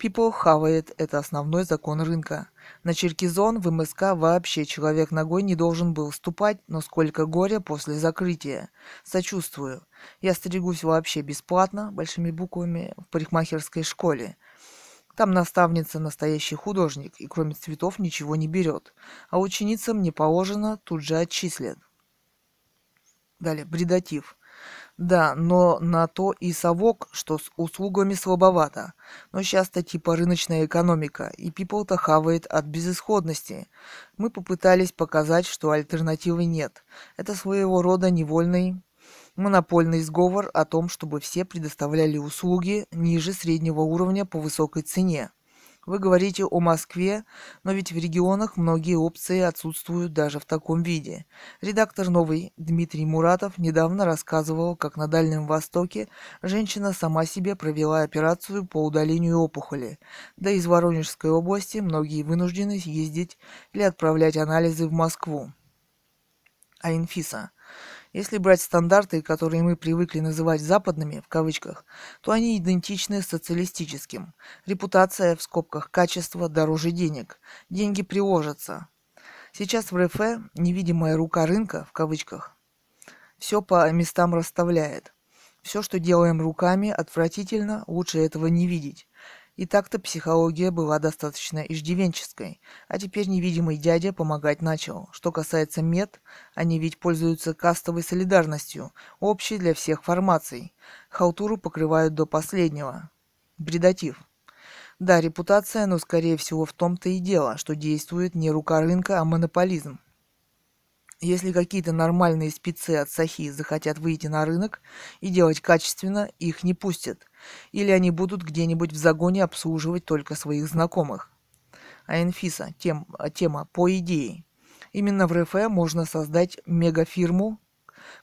People хавает – это основной закон рынка. На Черкизон в МСК вообще человек ногой не должен был ступать, но сколько горя после закрытия. Сочувствую. Я стригусь вообще бесплатно, большими буквами, в парикмахерской школе. Там наставница настоящий художник, и кроме цветов ничего не берет. А ученицам не положено, тут же отчислят. Далее, бредатив. Да, но на то и совок, что с услугами слабовато. Но сейчас-то типа рыночная экономика, и people-то хавает от безысходности. Мы попытались показать, что альтернативы нет. Это своего рода невольный монопольный сговор о том, чтобы все предоставляли услуги ниже среднего уровня по высокой цене. Вы говорите о Москве, но ведь в регионах многие опции отсутствуют даже в таком виде. Редактор «Новый» Дмитрий Муратов недавно рассказывал, как на Дальнем Востоке женщина сама себе провела операцию по удалению опухоли. Да из Воронежской области многие вынуждены ездить или отправлять анализы в Москву. А инфиса – если брать стандарты, которые мы привыкли называть «западными», в кавычках, то они идентичны социалистическим. Репутация, в скобках, качество дороже денег. Деньги приложатся. Сейчас в РФ невидимая рука рынка, в кавычках, все по местам расставляет. Все, что делаем руками, отвратительно, лучше этого не видеть. И так-то психология была достаточно иждивенческой, а теперь невидимый дядя помогать начал. Что касается мед, они ведь пользуются кастовой солидарностью, общей для всех формаций. Халтуру покрывают до последнего. Бредатив. Да, репутация, но скорее всего в том-то и дело, что действует не рука рынка, а монополизм. Если какие-то нормальные спецы от Сахи захотят выйти на рынок и делать качественно, их не пустят. Или они будут где-нибудь в загоне обслуживать только своих знакомых. А инфиса, тем, тема по идее. Именно в РФ можно создать мегафирму,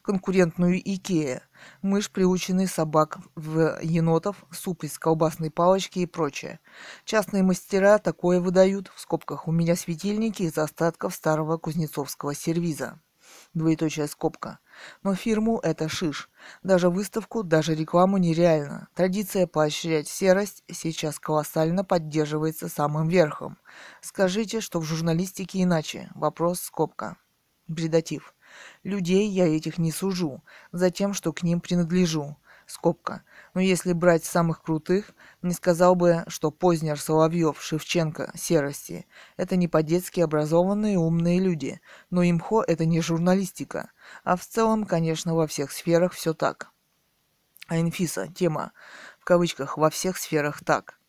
конкурентную Икея, мышь, приученный собак в енотов, суп из колбасной палочки и прочее. Частные мастера такое выдают, в скобках у меня светильники из остатков старого кузнецовского сервиза. Двоеточая скобка. Но фирму это шиш. Даже выставку, даже рекламу нереально. Традиция поощрять серость сейчас колоссально поддерживается самым верхом. Скажите, что в журналистике иначе. Вопрос скобка. Бредатив. Людей я этих не сужу, за тем, что к ним принадлежу. Скобка. Но если брать самых крутых, не сказал бы, что Познер, Соловьев, Шевченко, Серости – это не по-детски образованные умные люди, но имхо – это не журналистика. А в целом, конечно, во всех сферах все так. А инфиса, тема, в кавычках, во всех сферах так.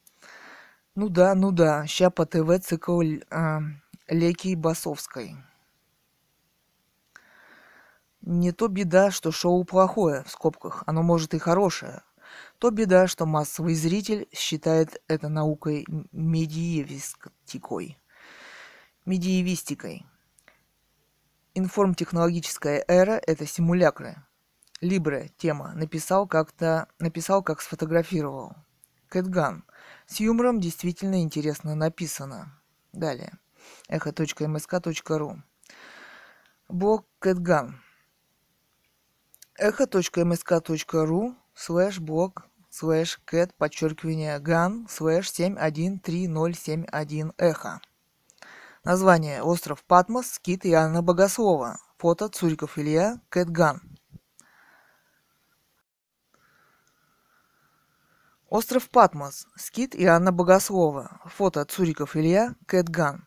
Ну да, ну да, ща по ТВ цикл э, Леки Басовской. Не то беда, что шоу плохое, в скобках, оно может и хорошее. То беда, что массовый зритель считает это наукой медиевистикой. Медиевистикой. Информтехнологическая эра – это симулякры. Либре, тема, написал как-то, написал, как сфотографировал. Кэтган. С юмором действительно интересно написано. Далее. эхо.мск.ру Блог Кэтган эхо.мск.ру слэш блог слэш кэт подчеркивание ган слэш 713071 эхо. Название остров Патмос, скит и Иоанна Богослова. Фото Цуриков Илья, Кэт Ган. Остров Патмос, скит и Анна Богослова. Фото Цуриков Илья, Кэт Ган.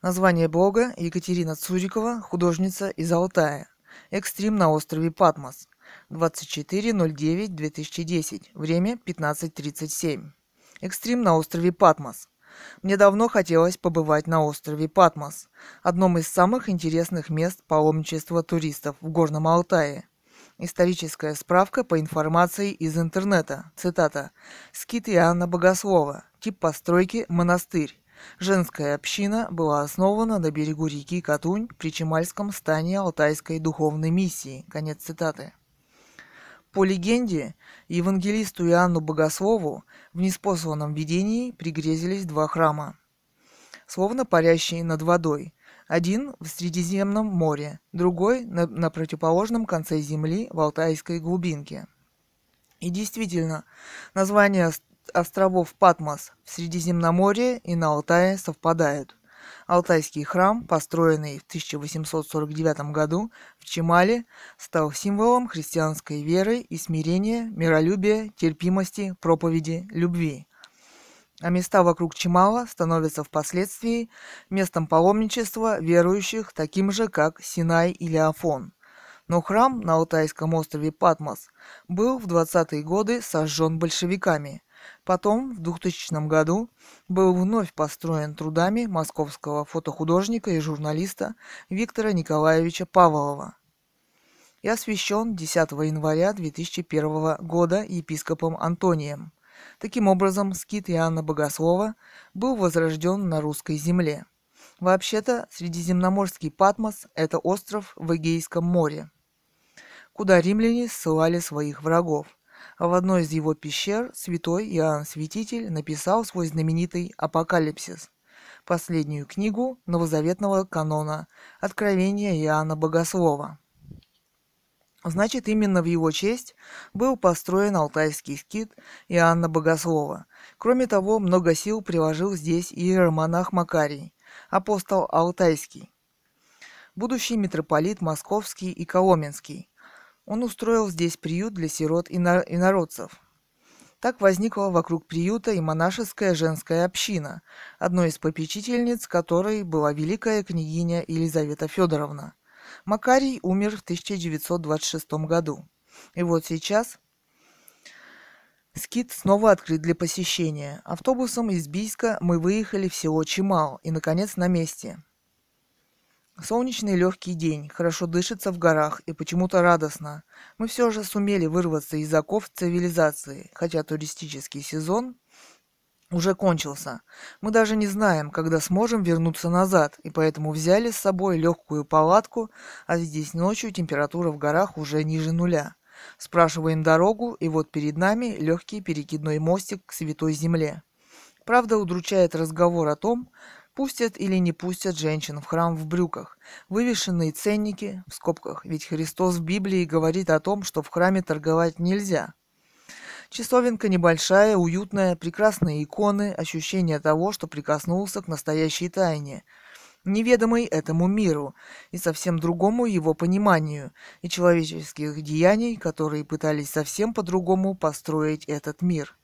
Название блога Екатерина Цурикова, художница из Алтая. Экстрим на острове Патмос. 24.09.2010. Время 15.37. Экстрим на острове Патмос. Мне давно хотелось побывать на острове Патмос, одном из самых интересных мест паломничества туристов в Горном Алтае. Историческая справка по информации из интернета. Цитата. Скит Иоанна Богослова. Тип постройки – монастырь. Женская община была основана на берегу реки Катунь при Чемальском стане Алтайской духовной миссии. Конец цитаты. По легенде, евангелисту Иоанну Богослову в неспосланном видении пригрезились два храма, словно парящие над водой. Один в Средиземном море, другой на, на противоположном конце земли в Алтайской глубинке. И действительно, названия островов Патмос в Средиземноморье и на Алтае совпадают. Алтайский храм, построенный в 1849 году в Чемале, стал символом христианской веры и смирения, миролюбия, терпимости, проповеди, любви. А места вокруг Чемала становятся впоследствии местом паломничества верующих, таким же, как Синай или Афон. Но храм на Алтайском острове Патмос был в 20-е годы сожжен большевиками – Потом, в 2000 году, был вновь построен трудами московского фотохудожника и журналиста Виктора Николаевича Павлова и освящен 10 января 2001 года епископом Антонием. Таким образом, скит Иоанна Богослова был возрожден на русской земле. Вообще-то, Средиземноморский Патмос – это остров в Эгейском море, куда римляне ссылали своих врагов – в одной из его пещер святой Иоанн Святитель написал свой знаменитый «Апокалипсис», последнюю книгу новозаветного канона «Откровение Иоанна Богослова». Значит, именно в его честь был построен алтайский скит Иоанна Богослова. Кроме того, много сил приложил здесь и иеромонах Макарий, апостол Алтайский, будущий митрополит Московский и Коломенский, он устроил здесь приют для сирот и инородцев. Так возникла вокруг приюта и монашеская женская община, одной из попечительниц которой была великая княгиня Елизавета Федоровна. Макарий умер в 1926 году. И вот сейчас Скит снова открыт для посещения. Автобусом из Бийска мы выехали в село Чимал и, наконец, на месте. Солнечный легкий день, хорошо дышится в горах и почему-то радостно. Мы все же сумели вырваться из оков цивилизации, хотя туристический сезон уже кончился. Мы даже не знаем, когда сможем вернуться назад, и поэтому взяли с собой легкую палатку, а здесь ночью температура в горах уже ниже нуля. Спрашиваем дорогу, и вот перед нами легкий перекидной мостик к Святой Земле. Правда, удручает разговор о том, Пустят или не пустят женщин в храм в брюках. Вывешенные ценники, в скобках, ведь Христос в Библии говорит о том, что в храме торговать нельзя. Часовенка небольшая, уютная, прекрасные иконы, ощущение того, что прикоснулся к настоящей тайне, неведомой этому миру и совсем другому его пониманию, и человеческих деяний, которые пытались совсем по-другому построить этот мир.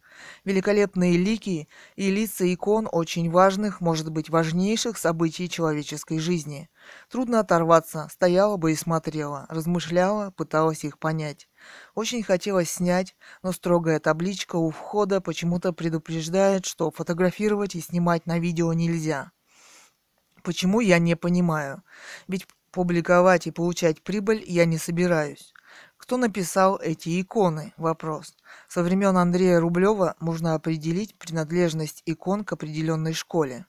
Великолепные лики и лица икон очень важных, может быть, важнейших событий человеческой жизни. Трудно оторваться, стояла бы и смотрела, размышляла, пыталась их понять. Очень хотелось снять, но строгая табличка у входа почему-то предупреждает, что фотографировать и снимать на видео нельзя. Почему, я не понимаю. Ведь публиковать и получать прибыль я не собираюсь. Кто написал эти иконы? Вопрос. Со времен Андрея Рублева можно определить принадлежность икон к определенной школе.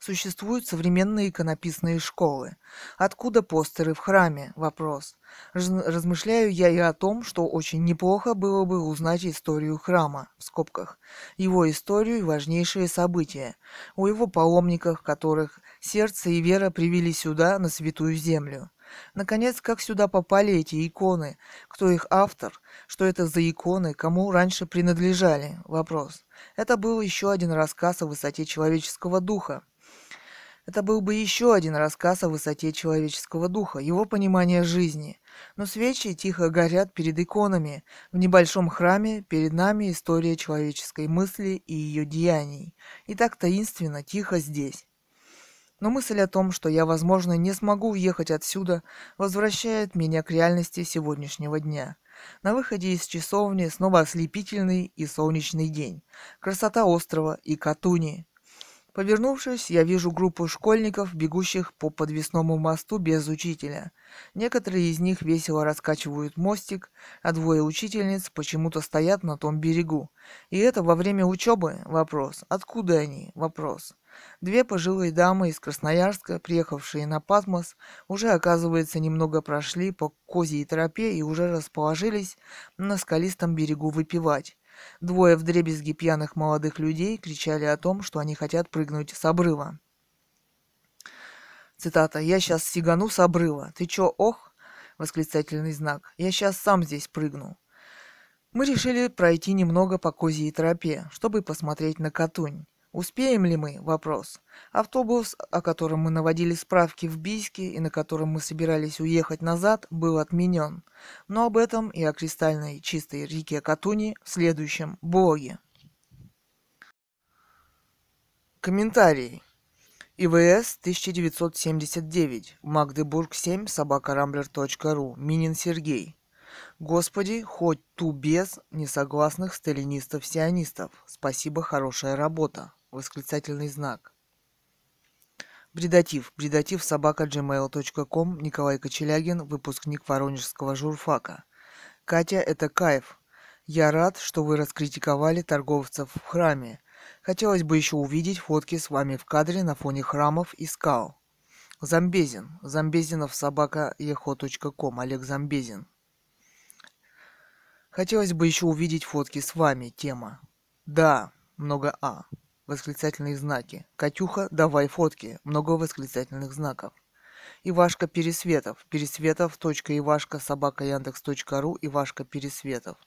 Существуют современные иконописные школы. Откуда постеры в храме? Вопрос. Размышляю я и о том, что очень неплохо было бы узнать историю храма, в скобках, его историю и важнейшие события, о его паломниках, которых сердце и вера привели сюда, на святую землю. Наконец, как сюда попали эти иконы? Кто их автор? Что это за иконы? Кому раньше принадлежали? Вопрос. Это был еще один рассказ о высоте человеческого духа. Это был бы еще один рассказ о высоте человеческого духа, его понимания жизни. Но свечи тихо горят перед иконами. В небольшом храме перед нами история человеческой мысли и ее деяний. И так таинственно, тихо здесь. Но мысль о том, что я, возможно, не смогу уехать отсюда, возвращает меня к реальности сегодняшнего дня. На выходе из часовни снова ослепительный и солнечный день. Красота острова и Катуни. Повернувшись, я вижу группу школьников, бегущих по подвесному мосту без учителя. Некоторые из них весело раскачивают мостик, а двое учительниц почему-то стоят на том берегу. И это во время учебы? Вопрос. Откуда они? Вопрос. Две пожилые дамы из Красноярска, приехавшие на Патмос, уже, оказывается, немного прошли по козьей тропе и уже расположились на скалистом берегу выпивать. Двое вдребезги пьяных молодых людей кричали о том, что они хотят прыгнуть с обрыва. Цитата. «Я сейчас сигану с обрыва. Ты чё, ох?» Восклицательный знак. «Я сейчас сам здесь прыгну». Мы решили пройти немного по козьей тропе, чтобы посмотреть на Катунь. Успеем ли мы? Вопрос. Автобус, о котором мы наводили справки в Бийске и на котором мы собирались уехать назад, был отменен. Но об этом и о кристальной чистой реке Катуни в следующем блоге. Комментарий. ИВС 1979. Магдебург 7. Собакарамблер.ру. Минин Сергей. Господи, хоть ту без несогласных сталинистов-сионистов. Спасибо, хорошая работа. Восклицательный знак. Бредатив. Бредатив собака gmail.com. Николай Кочелягин, выпускник Воронежского журфака. Катя, это кайф. Я рад, что вы раскритиковали торговцев в храме. Хотелось бы еще увидеть фотки с вами в кадре на фоне храмов и скал. Замбезин. Замбезинов собака ехо.ком. Олег Замбезин. Хотелось бы еще увидеть фотки с вами. Тема. Да, много А. Восклицательные знаки. Катюха, давай фотки. Много восклицательных знаков. Ивашка Пересветов. Пересветов. Ивашка собака Яндекс.ру. Ивашка Пересветов.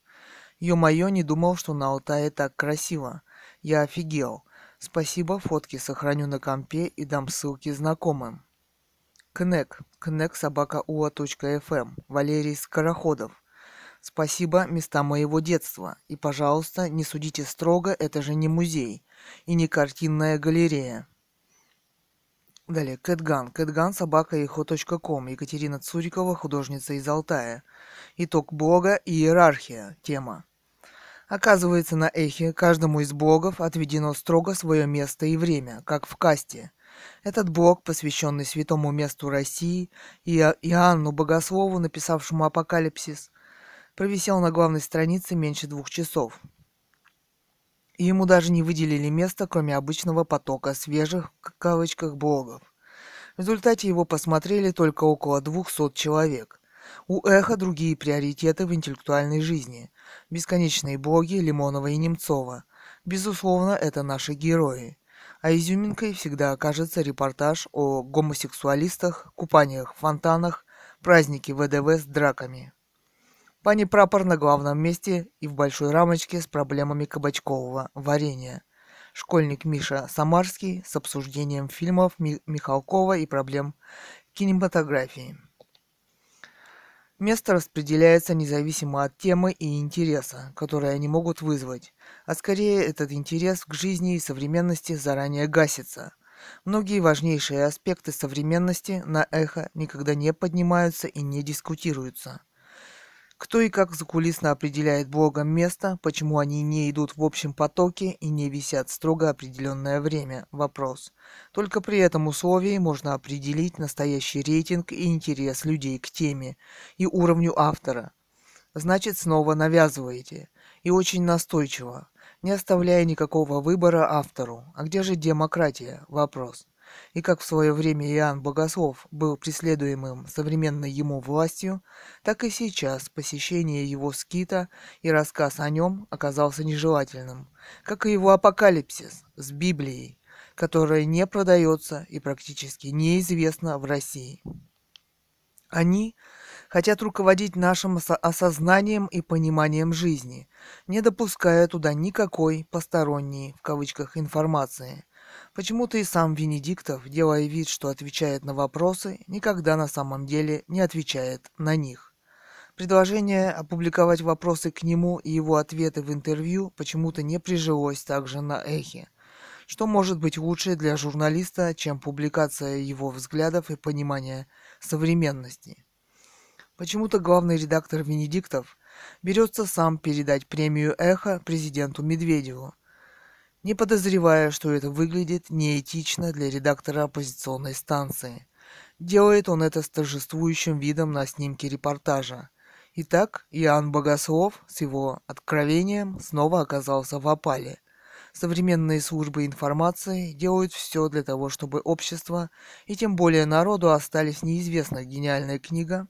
Ё-моё, не думал, что на Алтае так красиво. Я офигел. Спасибо, фотки сохраню на компе и дам ссылки знакомым. Кнек. Кнек собака уа.фм. Валерий Скороходов. Спасибо, места моего детства. И, пожалуйста, не судите строго, это же не музей. И не картинная галерея. Далее, Кэтган. Кэтган, собака ихо.ком. Екатерина Цурикова, художница из Алтая. Итог блога и иерархия. Тема. Оказывается, на эхе каждому из блогов отведено строго свое место и время, как в касте. Этот блог, посвященный святому месту России и Иоанну Богослову, написавшему «Апокалипсис», провисел на главной странице меньше двух часов. Ему даже не выделили место, кроме обычного потока свежих, в кавычках, блогов. В результате его посмотрели только около 200 человек. У Эхо другие приоритеты в интеллектуальной жизни. Бесконечные боги Лимонова и Немцова. Безусловно, это наши герои. А изюминкой всегда окажется репортаж о гомосексуалистах, купаниях в фонтанах, празднике ВДВ с драками. Пани прапор на главном месте и в большой рамочке с проблемами кабачкового варенья. Школьник Миша Самарский с обсуждением фильмов Михалкова и проблем кинематографии. Место распределяется независимо от темы и интереса, которые они могут вызвать, а скорее этот интерес к жизни и современности заранее гасится. Многие важнейшие аспекты современности на эхо никогда не поднимаются и не дискутируются. Кто и как закулисно определяет Богом место, почему они не идут в общем потоке и не висят строго определенное время? Вопрос. Только при этом условии можно определить настоящий рейтинг и интерес людей к теме и уровню автора. Значит, снова навязываете. И очень настойчиво, не оставляя никакого выбора автору. А где же демократия? Вопрос и как в свое время Иоанн Богослов был преследуемым современной ему властью, так и сейчас посещение его скита и рассказ о нем оказался нежелательным, как и его апокалипсис с Библией, которая не продается и практически неизвестна в России. Они хотят руководить нашим осознанием и пониманием жизни, не допуская туда никакой посторонней, в кавычках, информации, Почему-то и сам Венедиктов, делая вид, что отвечает на вопросы, никогда на самом деле не отвечает на них. Предложение опубликовать вопросы к нему и его ответы в интервью почему-то не прижилось также на эхе. Что может быть лучше для журналиста, чем публикация его взглядов и понимания современности? Почему-то главный редактор Венедиктов берется сам передать премию «Эхо» президенту Медведеву, не подозревая, что это выглядит неэтично для редактора оппозиционной станции. Делает он это с торжествующим видом на снимке репортажа. Итак, Иоанн Богослов с его откровением снова оказался в опале. Современные службы информации делают все для того, чтобы общество и тем более народу остались неизвестна гениальная книга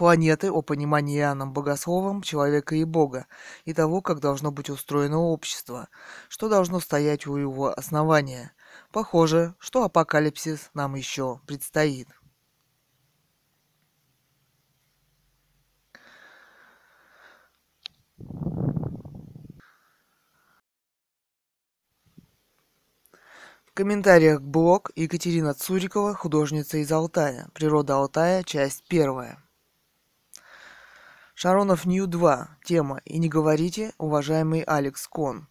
планеты о понимании Иоанном Богословом человека и Бога, и того, как должно быть устроено общество, что должно стоять у его основания. Похоже, что апокалипсис нам еще предстоит. В комментариях блог Екатерина Цурикова, художница из Алтая. Природа Алтая, часть первая. Шаронов Нью 2. Тема «И не говорите, уважаемый Алекс Кон».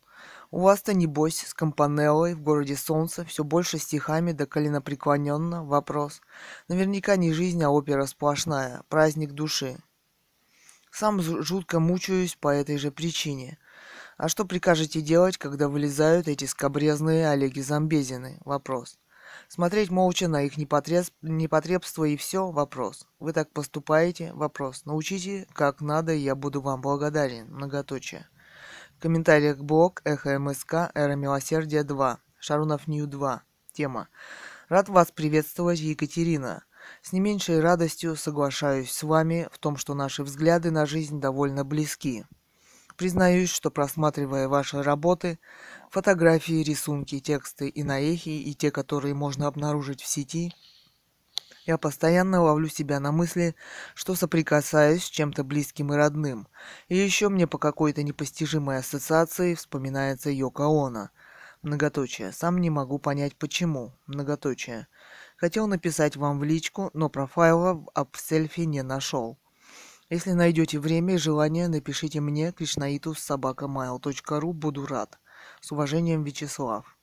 У вас-то, небось, с компанеллой в городе Солнца все больше стихами да коленопреклоненно вопрос. Наверняка не жизнь, а опера сплошная, праздник души. Сам жутко мучаюсь по этой же причине – а что прикажете делать, когда вылезают эти скобрезные Олеги Замбезины? Вопрос. Смотреть молча на их непотреб... непотребство и все? Вопрос. Вы так поступаете? Вопрос. Научите, как надо, и я буду вам благодарен. Многоточие. В комментариях блог Эхо МСК Эра Милосердия 2. Шарунов Нью 2. Тема. Рад вас приветствовать, Екатерина. С не меньшей радостью соглашаюсь с вами в том, что наши взгляды на жизнь довольно близки. Признаюсь, что просматривая ваши работы, фотографии, рисунки, тексты и наехи, и те, которые можно обнаружить в сети, я постоянно ловлю себя на мысли, что соприкасаюсь с чем-то близким и родным. И еще мне по какой-то непостижимой ассоциации вспоминается Йоко Оно. Многоточие. Сам не могу понять почему. Многоточие. Хотел написать вам в личку, но профайла об селфи не нашел. Если найдете время и желание, напишите мне krishnaitус.собакамайл.ру. Буду рад. С уважением, Вячеслав.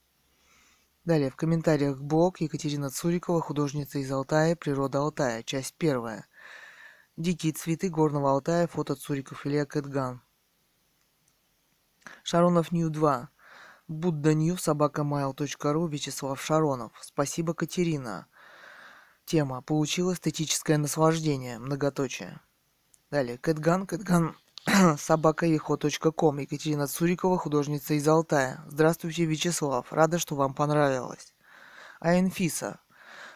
Далее, в комментариях блог Екатерина Цурикова, художница из Алтая, природа Алтая, часть первая. Дикие цветы горного Алтая, фото Цуриков Илья Кэтган. Шаронов Нью 2. Будда Нью, собакамайл.ру, Вячеслав Шаронов. Спасибо, Катерина. Тема. Получил эстетическое наслаждение. Многоточие. Далее, Кэтган, Кэтган, собакаехо.ком. Екатерина Цурикова, художница из Алтая. Здравствуйте, Вячеслав. Рада, что вам понравилось. А Анфиса.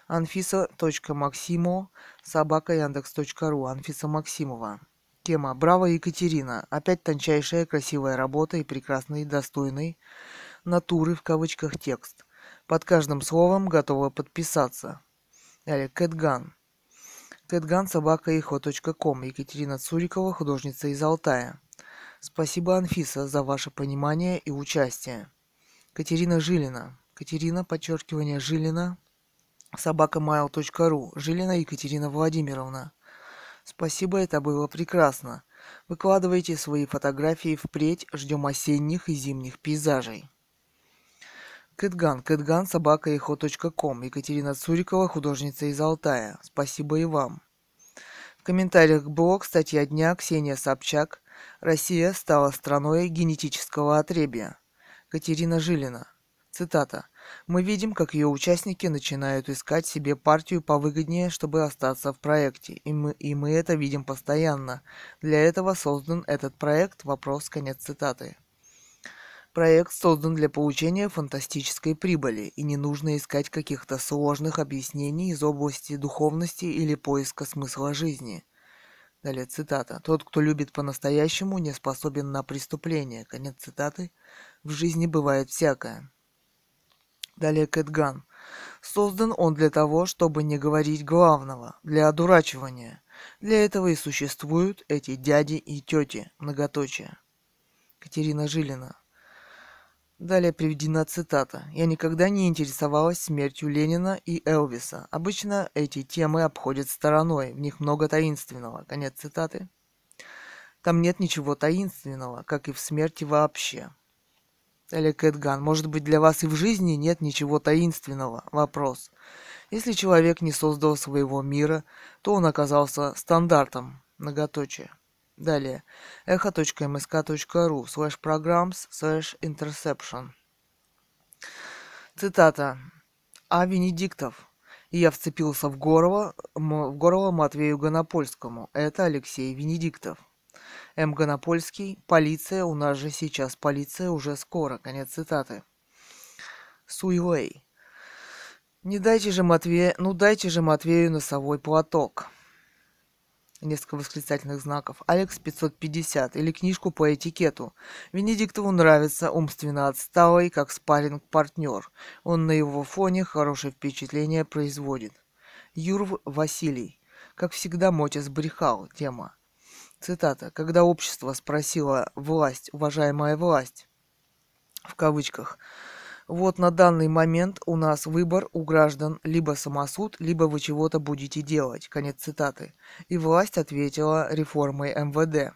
Анфиса.максимо, собака Яндекс.ру. Анфиса Максимова. Тема «Браво, Екатерина». Опять тончайшая, красивая работа и прекрасный, достойный натуры в кавычках текст. Под каждым словом готова подписаться. Далее, Кэтган kэтганsobakaихо.ком Екатерина Цурикова, художница из Алтая. Спасибо, Анфиса, за ваше понимание и участие. Катерина Жилина. Катерина, подчеркивание Жилина, собакамайл.ру. Жилина Екатерина Владимировна. Спасибо, это было прекрасно. Выкладывайте свои фотографии впредь, ждем осенних и зимних пейзажей. Кэтган, Кэтган, собака ком. Екатерина Цурикова, художница из Алтая. Спасибо и вам. В комментариях блог статья дня Ксения Собчак. Россия стала страной генетического отребия. Катерина Жилина. Цитата. Мы видим, как ее участники начинают искать себе партию повыгоднее, чтобы остаться в проекте. И мы, и мы это видим постоянно. Для этого создан этот проект. Вопрос. Конец цитаты. Проект создан для получения фантастической прибыли, и не нужно искать каких-то сложных объяснений из области духовности или поиска смысла жизни. Далее цитата. «Тот, кто любит по-настоящему, не способен на преступление». Конец цитаты. «В жизни бывает всякое». Далее Кэтган. Создан он для того, чтобы не говорить главного, для одурачивания. Для этого и существуют эти дяди и тети, многоточие. Катерина Жилина. Далее приведена цитата. «Я никогда не интересовалась смертью Ленина и Элвиса. Обычно эти темы обходят стороной, в них много таинственного». Конец цитаты. Там нет ничего таинственного, как и в смерти вообще. Далее Кэтган. Может быть, для вас и в жизни нет ничего таинственного? Вопрос. Если человек не создал своего мира, то он оказался стандартом. Многоточие. Далее. echo.msk.ru slash programs slash interception. Цитата. А Венедиктов. И я вцепился в горло, в горло Матвею Гонопольскому. Это Алексей Венедиктов. М. Гонопольский. Полиция. У нас же сейчас полиция уже скоро. Конец цитаты. Суилей. Не дайте же Матвею, ну дайте же Матвею носовой платок. Несколько восклицательных знаков, Алекс 550 или книжку по этикету. Венедиктову нравится умственно отсталый, как спарринг партнер Он на его фоне хорошее впечатление производит. Юрв Василий. Как всегда, Мотя сбрехал. Тема. Цитата. Когда общество спросило «власть, уважаемая власть», в кавычках, вот на данный момент у нас выбор у граждан либо самосуд, либо вы чего-то будете делать. Конец цитаты. И власть ответила реформой МВД.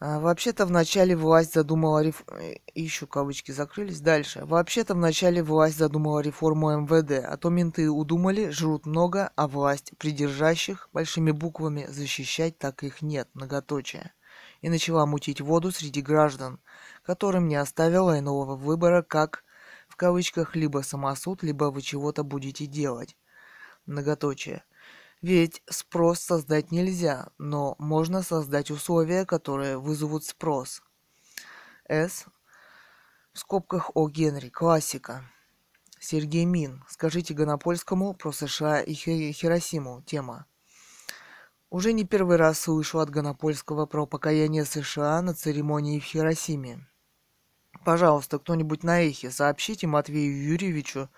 А, вообще-то в начале власть задумала реф... Ищу, кавычки закрылись. Дальше. Вообще-то в начале власть задумала реформу МВД, а то менты удумали, жрут много, а власть придержащих большими буквами защищать так их нет, многоточие. И начала мутить воду среди граждан – которым не оставила иного выбора, как в кавычках либо самосуд, либо вы чего-то будете делать. Многоточие. Ведь спрос создать нельзя, но можно создать условия, которые вызовут спрос. С. В скобках О. Генри. Классика. Сергей Мин. Скажите Гонопольскому про США и Хиросиму. Тема. Уже не первый раз слышу от Гонопольского про покаяние США на церемонии в Хиросиме. Пожалуйста, кто-нибудь на эхе, сообщите Матвею Юрьевичу,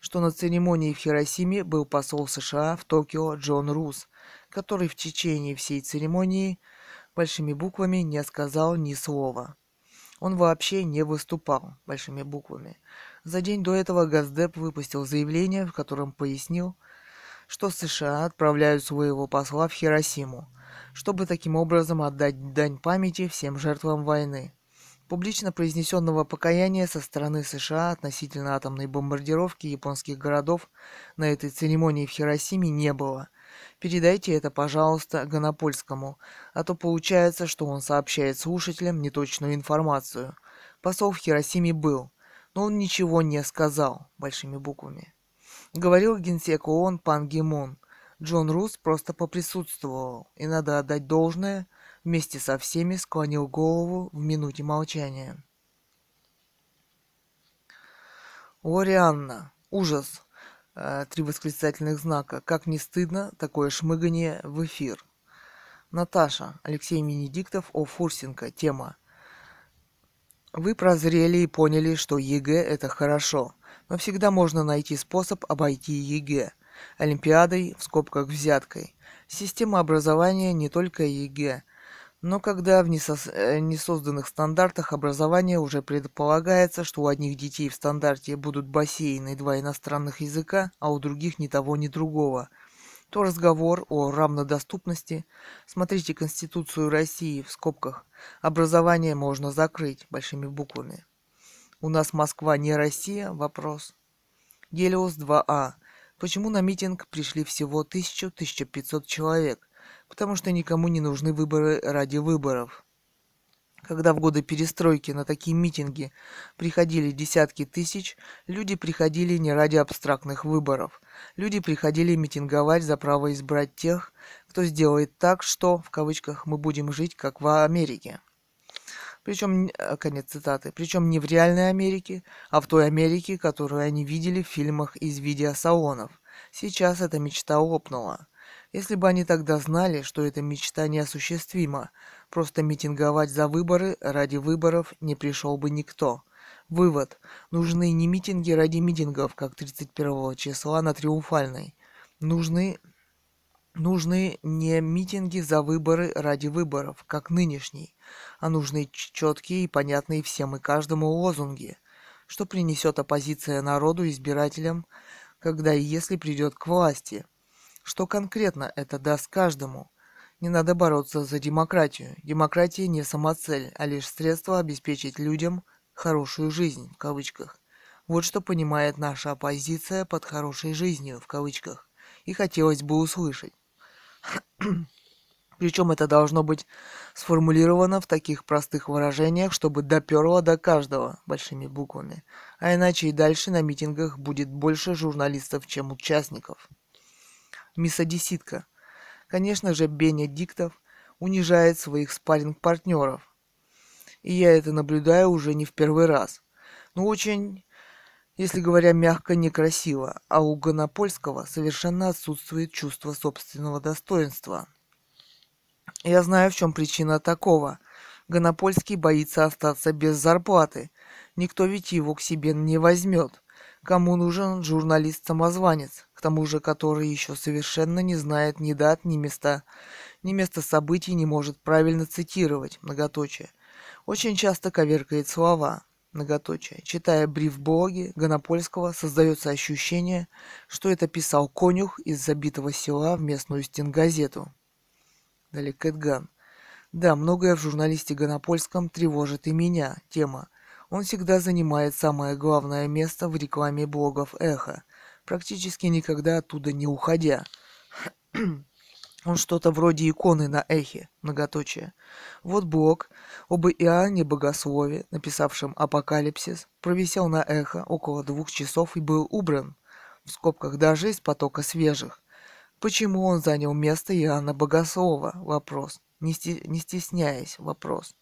что на церемонии в Хиросиме был посол США в Токио Джон Рус, который в течение всей церемонии большими буквами не сказал ни слова. Он вообще не выступал большими буквами. За день до этого Газдеп выпустил заявление, в котором пояснил, что США отправляют своего посла в Хиросиму, чтобы таким образом отдать дань памяти всем жертвам войны. Публично произнесенного покаяния со стороны США относительно атомной бомбардировки японских городов на этой церемонии в Хиросиме не было. Передайте это, пожалуйста, Гонопольскому, а то получается, что он сообщает слушателям неточную информацию. Посол в Хиросиме был, но он ничего не сказал, большими буквами. Говорил генсек ООН Пан Гимон. Джон Рус просто поприсутствовал, и надо отдать должное – вместе со всеми склонил голову в минуте молчания. Лорианна. Ужас. Э, три восклицательных знака. Как не стыдно такое шмыгание в эфир. Наташа. Алексей Венедиктов о Фурсенко. Тема. Вы прозрели и поняли, что ЕГЭ – это хорошо, но всегда можно найти способ обойти ЕГЭ. Олимпиадой, в скобках взяткой. Система образования не только ЕГЭ, но когда в. Э, несозданных стандартах образования уже предполагается, что у одних детей в стандарте будут бассейны и два иностранных языка, а у других ни того, ни другого, то разговор о равнодоступности, смотрите Конституцию России в скобках, образование можно закрыть большими буквами. У нас Москва не Россия? Вопрос. Гелиос 2А. Почему на митинг пришли всего 1000-1500 человек? Потому что никому не нужны выборы ради выборов. Когда в годы перестройки на такие митинги приходили десятки тысяч, люди приходили не ради абстрактных выборов. Люди приходили митинговать за право избрать тех, кто сделает так, что, в кавычках, мы будем жить, как в Америке. Причем, э, конец цитаты, причем не в реальной Америке, а в той Америке, которую они видели в фильмах из видеосалонов. Сейчас эта мечта лопнула. Если бы они тогда знали, что эта мечта неосуществима, просто митинговать за выборы ради выборов не пришел бы никто. Вывод. Нужны не митинги ради митингов, как 31 числа на Триумфальной. Нужны Нужны не митинги за выборы ради выборов, как нынешний, а нужны четкие и понятные всем и каждому лозунги, что принесет оппозиция народу избирателям, когда и если придет к власти – что конкретно это даст каждому? Не надо бороться за демократию. Демократия не самоцель, а лишь средство обеспечить людям «хорошую жизнь» в кавычках. Вот что понимает наша оппозиция под «хорошей жизнью» в кавычках. И хотелось бы услышать. Причем это должно быть сформулировано в таких простых выражениях, чтобы доперло до каждого большими буквами. А иначе и дальше на митингах будет больше журналистов, чем участников мисс-одесситка. Конечно же, Бенедиктов унижает своих спарринг-партнеров. И я это наблюдаю уже не в первый раз. Но очень Если говоря мягко, некрасиво, а у Гонопольского совершенно отсутствует чувство собственного достоинства. Я знаю, в чем причина такого. Гонопольский боится остаться без зарплаты. Никто ведь его к себе не возьмет. Кому нужен журналист-самозванец, к тому же который еще совершенно не знает ни дат, ни места, ни места событий, не может правильно цитировать, многоточие. Очень часто коверкает слова, многоточие. Читая бриф-блоги Гонопольского, создается ощущение, что это писал конюх из забитого села в местную стенгазету. Далее Кэтган. Да, многое в журналисте Гонопольском тревожит и меня. Тема – он всегда занимает самое главное место в рекламе блогов Эхо, практически никогда оттуда не уходя. Он что-то вроде иконы на эхе, многоточие. Вот блог об Иоанне Богослове, написавшем «Апокалипсис», провисел на эхо около двух часов и был убран, в скобках даже из потока свежих. Почему он занял место Иоанна Богослова? Вопрос. Не, стесняясь, вопрос.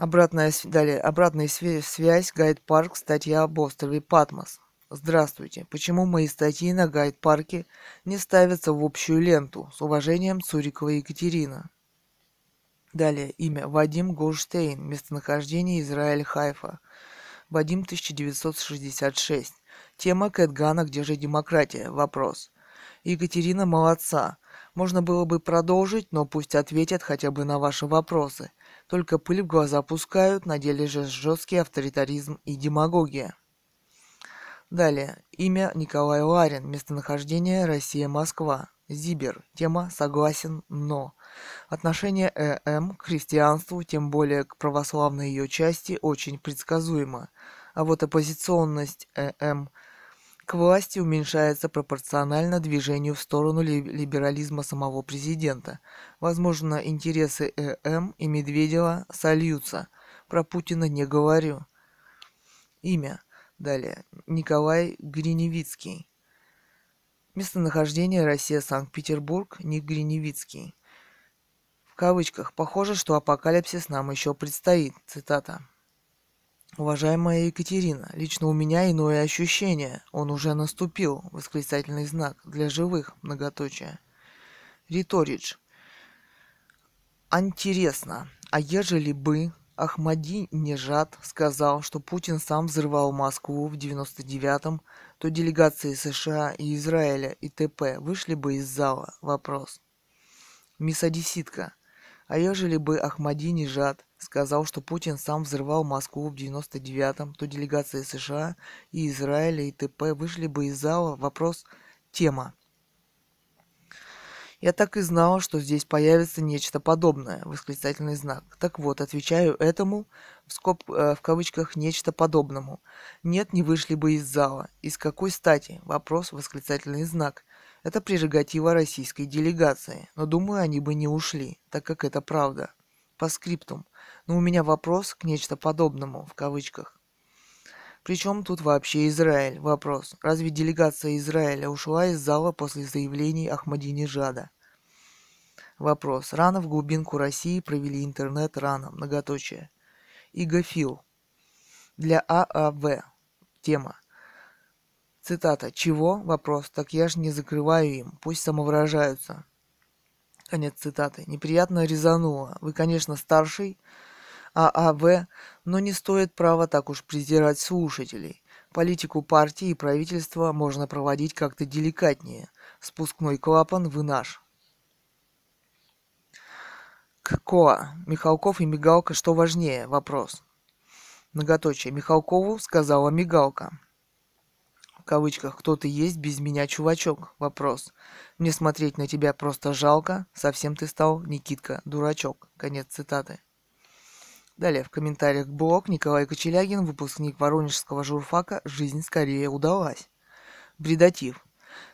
Обратная, далее, обратная связь, гайд-парк, статья об острове Патмос. Здравствуйте. Почему мои статьи на гайд-парке не ставятся в общую ленту? С уважением, Цурикова Екатерина. Далее. Имя. Вадим Голштейн. Местонахождение Израиль Хайфа. Вадим 1966. Тема Кэтгана «Где же демократия?» Вопрос. Екатерина молодца. Можно было бы продолжить, но пусть ответят хотя бы на ваши вопросы. Только пыль в глаза пускают, на деле же жесткий авторитаризм и демагогия. Далее. Имя Николай Ларин. Местонахождение Россия-Москва. Зибер. Тема «Согласен, но». Отношение ЭМ к христианству, тем более к православной ее части, очень предсказуемо. А вот оппозиционность ЭМ к власти уменьшается пропорционально движению в сторону либерализма самого президента. Возможно, интересы ЭМ и Медведева сольются. Про Путина не говорю. Имя. Далее. Николай Гриневицкий. Местонахождение Россия, Санкт-Петербург, Ник Гриневицкий. В кавычках. Похоже, что апокалипсис нам еще предстоит. Цитата. Уважаемая Екатерина, лично у меня иное ощущение. Он уже наступил. Восклицательный знак. Для живых. Многоточие. Риторидж. Интересно, а ежели бы Ахмади Нежат сказал, что Путин сам взрывал Москву в 99-м, то делегации США и Израиля и ТП вышли бы из зала? Вопрос. Мисс Одесситка. А ежели бы Ахмади Нежат сказал, что Путин сам взрывал Москву в 99-м, то делегации США и Израиля и т.п. вышли бы из зала. Вопрос «Тема». Я так и знала, что здесь появится нечто подобное, восклицательный знак. Так вот, отвечаю этому, в, скоб, э, в кавычках, нечто подобному. Нет, не вышли бы из зала. Из какой стати? Вопрос, восклицательный знак. Это прерогатива российской делегации, но думаю, они бы не ушли, так как это правда. По скриптум. Но у меня вопрос к нечто подобному, в кавычках. Причем тут вообще Израиль? Вопрос. Разве делегация Израиля ушла из зала после заявлений Ахмадинежада? Вопрос. Рано в глубинку России провели интернет рано. Многоточие. Игофил. Для ААВ. Тема. Цитата. Чего? Вопрос. Так я же не закрываю им. Пусть самовыражаются. Конец цитаты. Неприятно резануло. Вы, конечно, старший, ААВ, но не стоит права так уж презирать слушателей. Политику партии и правительства можно проводить как-то деликатнее. Спускной клапан вы наш. КОА. Михалков и Мигалка, что важнее? Вопрос. Многоточие. Михалкову сказала Мигалка. В кавычках «Кто ты есть без меня, чувачок?» Вопрос. Мне смотреть на тебя просто жалко. Совсем ты стал, Никитка, дурачок. Конец цитаты. Далее в комментариях блог Николай Кочелягин, выпускник Воронежского журфака «Жизнь скорее удалась». Бредатив.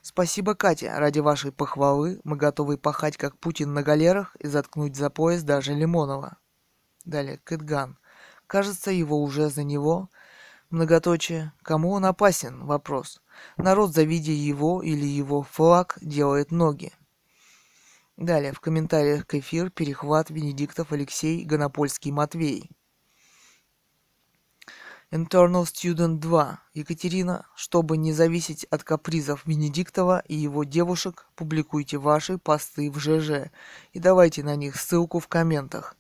Спасибо, Катя. Ради вашей похвалы мы готовы пахать, как Путин на галерах, и заткнуть за пояс даже Лимонова. Далее, Кэтган. Кажется, его уже за него. Многоточие. Кому он опасен? Вопрос. Народ, завидя его или его флаг, делает ноги. Далее, в комментариях к эфир перехват Венедиктов Алексей Гонопольский Матвей. Internal Student 2. Екатерина, чтобы не зависеть от капризов Венедиктова и его девушек, публикуйте ваши посты в ЖЖ и давайте на них ссылку в комментах.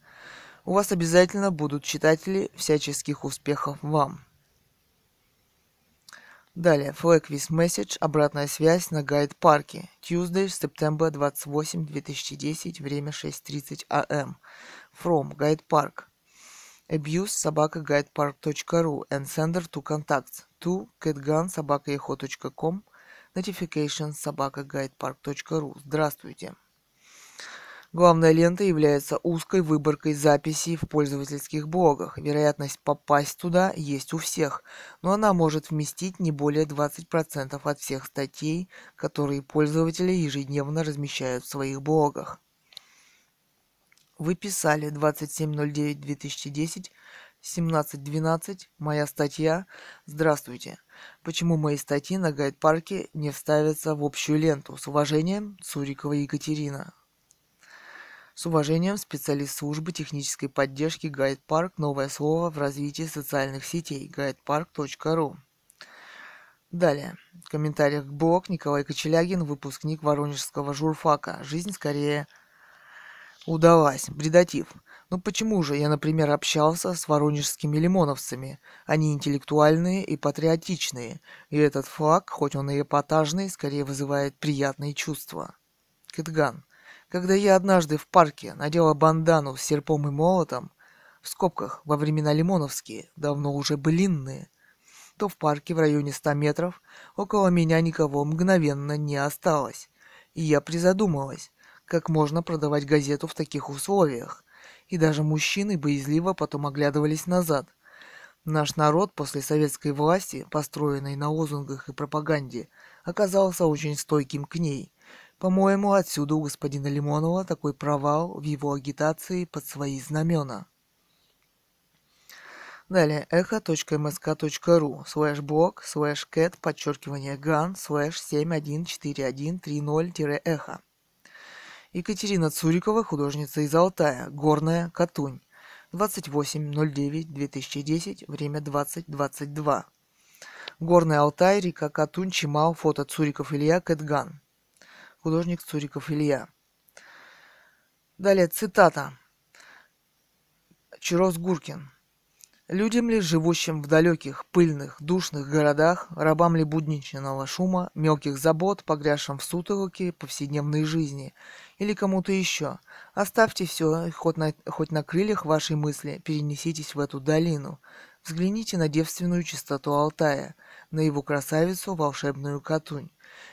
У вас обязательно будут читатели всяческих успехов вам. Далее, Flag with Message, обратная связь на гайд-парке. Tuesday, September 28, 2010, время 6.30 am. From Guide Park. Abuse собака guidepark.ru and sender to contacts to catgun собака notifications собака guidepark.ru. Здравствуйте. Главная лента является узкой выборкой записей в пользовательских блогах. Вероятность попасть туда есть у всех, но она может вместить не более 20% от всех статей, которые пользователи ежедневно размещают в своих блогах. Вы писали 27.09.2010, 17.12, моя статья. Здравствуйте. Почему мои статьи на гайд-парке не вставятся в общую ленту? С уважением, Цурикова Екатерина. С уважением, специалист службы технической поддержки Гайд Парк. Новое слово в развитии социальных сетей. guidepark.ru Далее. В комментариях к блог Николай Кочелягин, выпускник Воронежского журфака. Жизнь скорее удалась. Бредатив. Ну почему же я, например, общался с воронежскими лимоновцами? Они интеллектуальные и патриотичные. И этот флаг, хоть он и эпатажный, скорее вызывает приятные чувства. Кэтган. Когда я однажды в парке надела бандану с серпом и молотом, в скобках во времена Лимоновские, давно уже былинные, то в парке в районе 100 метров около меня никого мгновенно не осталось. И я призадумалась, как можно продавать газету в таких условиях. И даже мужчины боязливо потом оглядывались назад. Наш народ после советской власти, построенной на лозунгах и пропаганде, оказался очень стойким к ней – по-моему, отсюда у господина Лимонова такой провал в его агитации под свои знамена. Далее, echo.msk.ru, слэш блог, слэш кэт, подчеркивание ган, слэш 714130-эхо. Екатерина Цурикова, художница из Алтая, Горная, Катунь. 28.09.2010, время 20.22. Горный Алтай, река Катунь, Чимал, фото Цуриков Илья, Кэтган художник Цуриков Илья. Далее цитата. Чирос Гуркин. Людям ли, живущим в далеких, пыльных, душных городах, рабам ли будничного шума, мелких забот, погрязшим в сутолоке повседневной жизни, или кому-то еще, оставьте все, хоть на, хоть на крыльях вашей мысли, перенеситесь в эту долину. Взгляните на девственную чистоту Алтая, на его красавицу, волшебную Катунь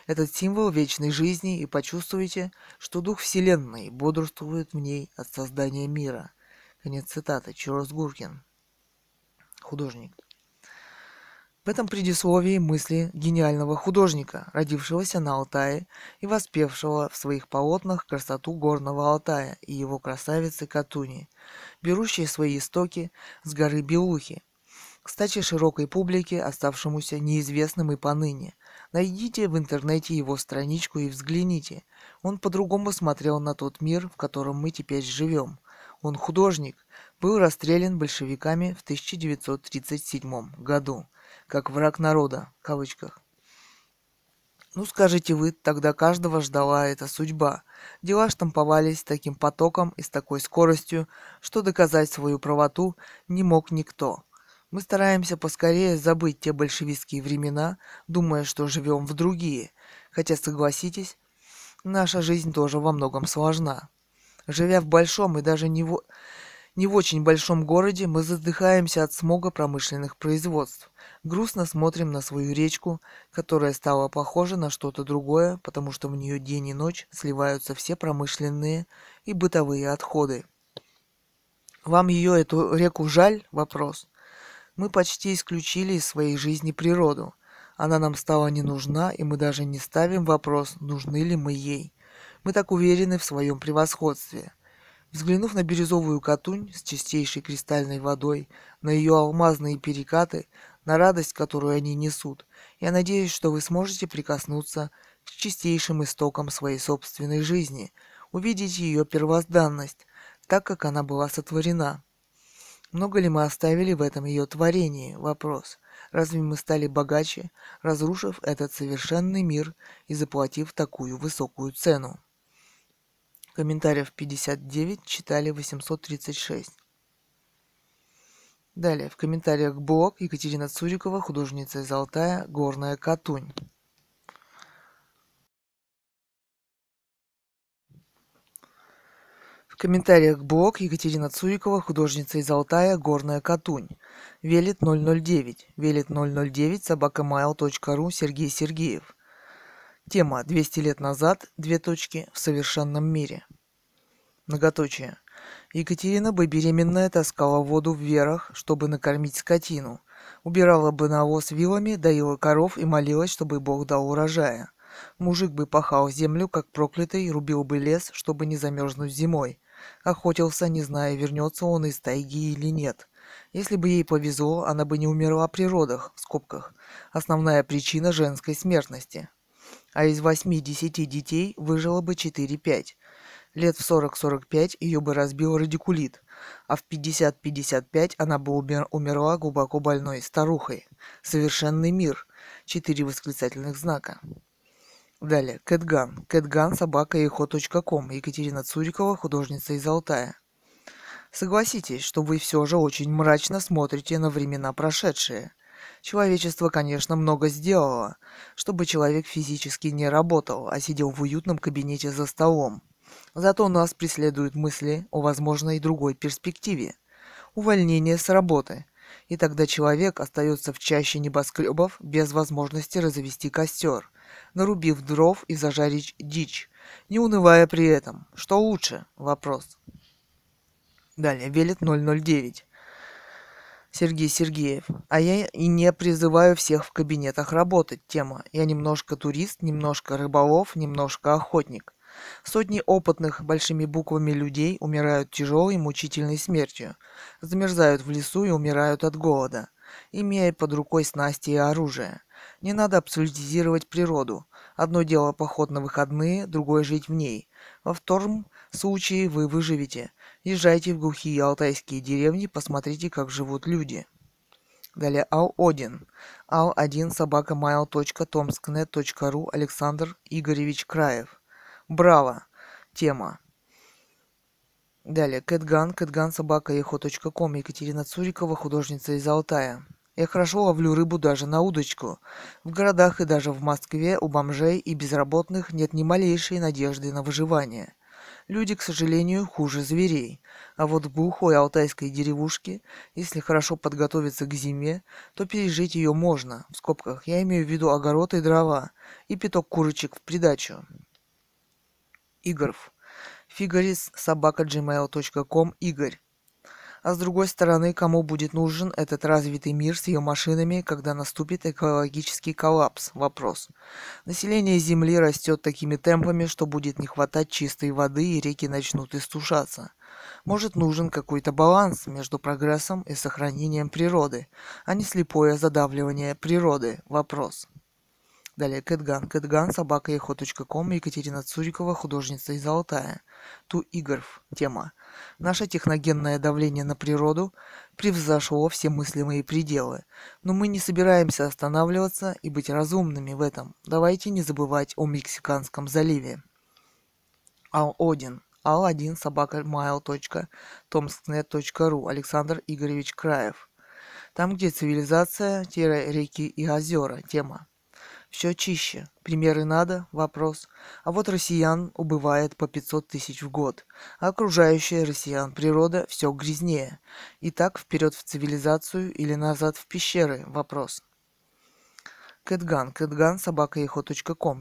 этот символ вечной жизни и почувствуйте, что дух Вселенной бодрствует в ней от создания мира. Конец цитаты. Чарльз Гуркин. Художник. В этом предисловии мысли гениального художника, родившегося на Алтае и воспевшего в своих полотнах красоту горного Алтая и его красавицы Катуни, берущие свои истоки с горы Белухи, кстати, широкой публике, оставшемуся неизвестным и поныне, Найдите в интернете его страничку и взгляните. Он по-другому смотрел на тот мир, в котором мы теперь живем. Он художник, был расстрелян большевиками в 1937 году, как враг народа, в кавычках. Ну, скажите вы, тогда каждого ждала эта судьба. Дела штамповались таким потоком и с такой скоростью, что доказать свою правоту не мог никто. Мы стараемся поскорее забыть те большевистские времена, думая, что живем в другие. Хотя, согласитесь, наша жизнь тоже во многом сложна. Живя в большом и даже не в, не в очень большом городе, мы задыхаемся от смога промышленных производств. Грустно смотрим на свою речку, которая стала похожа на что-то другое, потому что в нее день и ночь сливаются все промышленные и бытовые отходы. Вам ее, эту реку, жаль? Вопрос. Мы почти исключили из своей жизни природу. Она нам стала не нужна, и мы даже не ставим вопрос, нужны ли мы ей. Мы так уверены в своем превосходстве. Взглянув на бирюзовую катунь с чистейшей кристальной водой, на ее алмазные перекаты, на радость, которую они несут, я надеюсь, что вы сможете прикоснуться к чистейшим истокам своей собственной жизни, увидеть ее первозданность, так как она была сотворена. Много ли мы оставили в этом ее творении? Вопрос. Разве мы стали богаче, разрушив этот совершенный мир и заплатив такую высокую цену? Комментариев 59 читали 836. Далее, в комментариях блог Екатерина Цурикова, художница из Алтая, Горная Катунь. Комментариях блог Екатерина Цурикова, художница из Алтая, Горная Катунь. Велит 009. Велит 009, собакамайл.ру, Сергей Сергеев. Тема «200 лет назад. Две точки. В совершенном мире». Многоточие. Екатерина бы беременная таскала воду в верах, чтобы накормить скотину. Убирала бы навоз вилами, доила коров и молилась, чтобы Бог дал урожая. Мужик бы пахал землю, как проклятый, рубил бы лес, чтобы не замерзнуть зимой. Охотился, не зная, вернется он из тайги или нет. Если бы ей повезло, она бы не умерла при родах, в скобках. Основная причина женской смертности. А из восьми-десяти детей выжило бы четыре-пять. Лет в 40-45 ее бы разбил радикулит, а в 50-55 она бы умер, умерла глубоко больной старухой. Совершенный мир. Четыре восклицательных знака. Далее. Кэтган. Кэтган, собака ком. Екатерина Цурикова, художница из Алтая. Согласитесь, что вы все же очень мрачно смотрите на времена прошедшие. Человечество, конечно, много сделало, чтобы человек физически не работал, а сидел в уютном кабинете за столом. Зато нас преследуют мысли о возможной другой перспективе – увольнение с работы. И тогда человек остается в чаще небоскребов без возможности развести костер, нарубив дров и зажарить дичь, не унывая при этом. Что лучше? Вопрос. Далее, Велит 009. Сергей Сергеев. А я и не призываю всех в кабинетах работать. Тема. Я немножко турист, немножко рыболов, немножко охотник. Сотни опытных большими буквами людей умирают тяжелой мучительной смертью, замерзают в лесу и умирают от голода, имея под рукой снасти и оружие. Не надо абсолютизировать природу. Одно дело поход на выходные, другое жить в ней. Во втором случае вы выживете. Езжайте в глухие алтайские деревни, посмотрите, как живут люди. Далее Ал-1. Ал-1 собака mail.tomsknet.ru Александр Игоревич Краев. Браво. Тема. Далее. Кэтган. Кэтган собака. Екатерина Цурикова, художница из Алтая. Я хорошо ловлю рыбу даже на удочку. В городах и даже в Москве у бомжей и безработных нет ни малейшей надежды на выживание. Люди, к сожалению, хуже зверей. А вот в глухой алтайской деревушке, если хорошо подготовиться к зиме, то пережить ее можно. В скобках я имею в виду огород и дрова, и пяток курочек в придачу. Игоров. Фигарис собака gmail.com Игорь. А с другой стороны, кому будет нужен этот развитый мир с ее машинами, когда наступит экологический коллапс? Вопрос. Население Земли растет такими темпами, что будет не хватать чистой воды и реки начнут истушаться. Может нужен какой-то баланс между прогрессом и сохранением природы, а не слепое задавливание природы? Вопрос. Далее Кэтган. Кэтган, собака ком. Екатерина Цурикова, художница из Алтая. Ту Игорф. Тема. Наше техногенное давление на природу превзошло все мыслимые пределы. Но мы не собираемся останавливаться и быть разумными в этом. Давайте не забывать о Мексиканском заливе. Ал-1. Ал-1 собака mail.tomsknet.ru Александр Игоревич Краев. Там, где цивилизация, реки и озера. Тема. Все чище. Примеры надо? Вопрос. А вот россиян убывает по 500 тысяч в год, а окружающая россиян природа все грязнее. И так вперед в цивилизацию или назад в пещеры? Вопрос. Кэтган. Кэтган, собака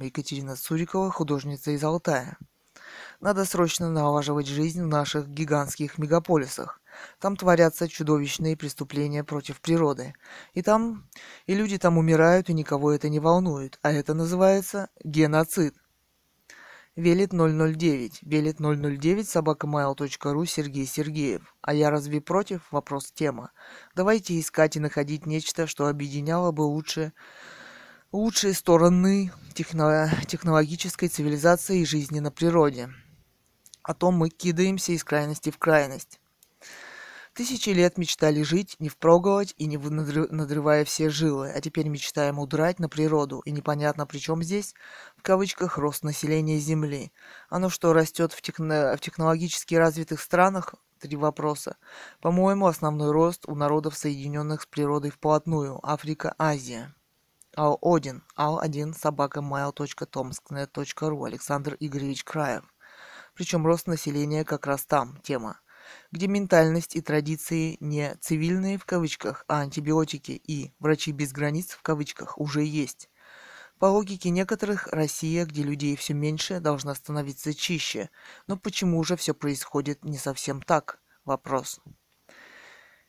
Екатерина Сурикова, художница из Алтая. Надо срочно налаживать жизнь в наших гигантских мегаполисах. Там творятся чудовищные преступления против природы. И там... И люди там умирают, и никого это не волнует. А это называется геноцид. Велит 009. Велит 009 собакамайл.ру Сергей Сергеев. А я разве против? Вопрос тема. Давайте искать и находить нечто, что объединяло бы лучше лучшие стороны техно- технологической цивилизации и жизни на природе. А то мы кидаемся из крайности в крайность. Тысячи лет мечтали жить, не впроголодь и не надрывая все жилы, а теперь мечтаем удрать на природу, и непонятно при чем здесь, в кавычках, рост населения Земли. Оно что, растет в, техно- в технологически развитых странах? Три вопроса. По-моему, основной рост у народов, соединенных с природой вплотную. Африка, Азия. Ал Один, Ал1, собака mail.tomsknet.ru, Александр Игоревич Краев. Причем рост населения как раз там, тема где ментальность и традиции не «цивильные» в кавычках, а антибиотики и «врачи без границ» в кавычках уже есть. По логике некоторых, Россия, где людей все меньше, должна становиться чище. Но почему же все происходит не совсем так? Вопрос.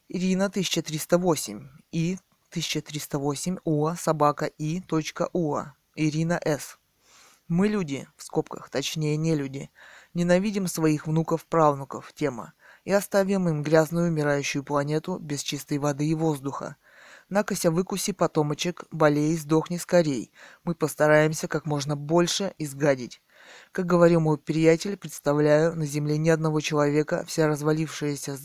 Ирина 1308 и 1308 УА собака и точка УА. Ирина С. Мы люди, в скобках, точнее не люди, ненавидим своих внуков-правнуков, тема и оставим им грязную умирающую планету без чистой воды и воздуха. Накося выкуси потомочек, болей, сдохни скорей. Мы постараемся как можно больше изгадить. Как говорил мой приятель, представляю на Земле ни одного человека, вся развалившаяся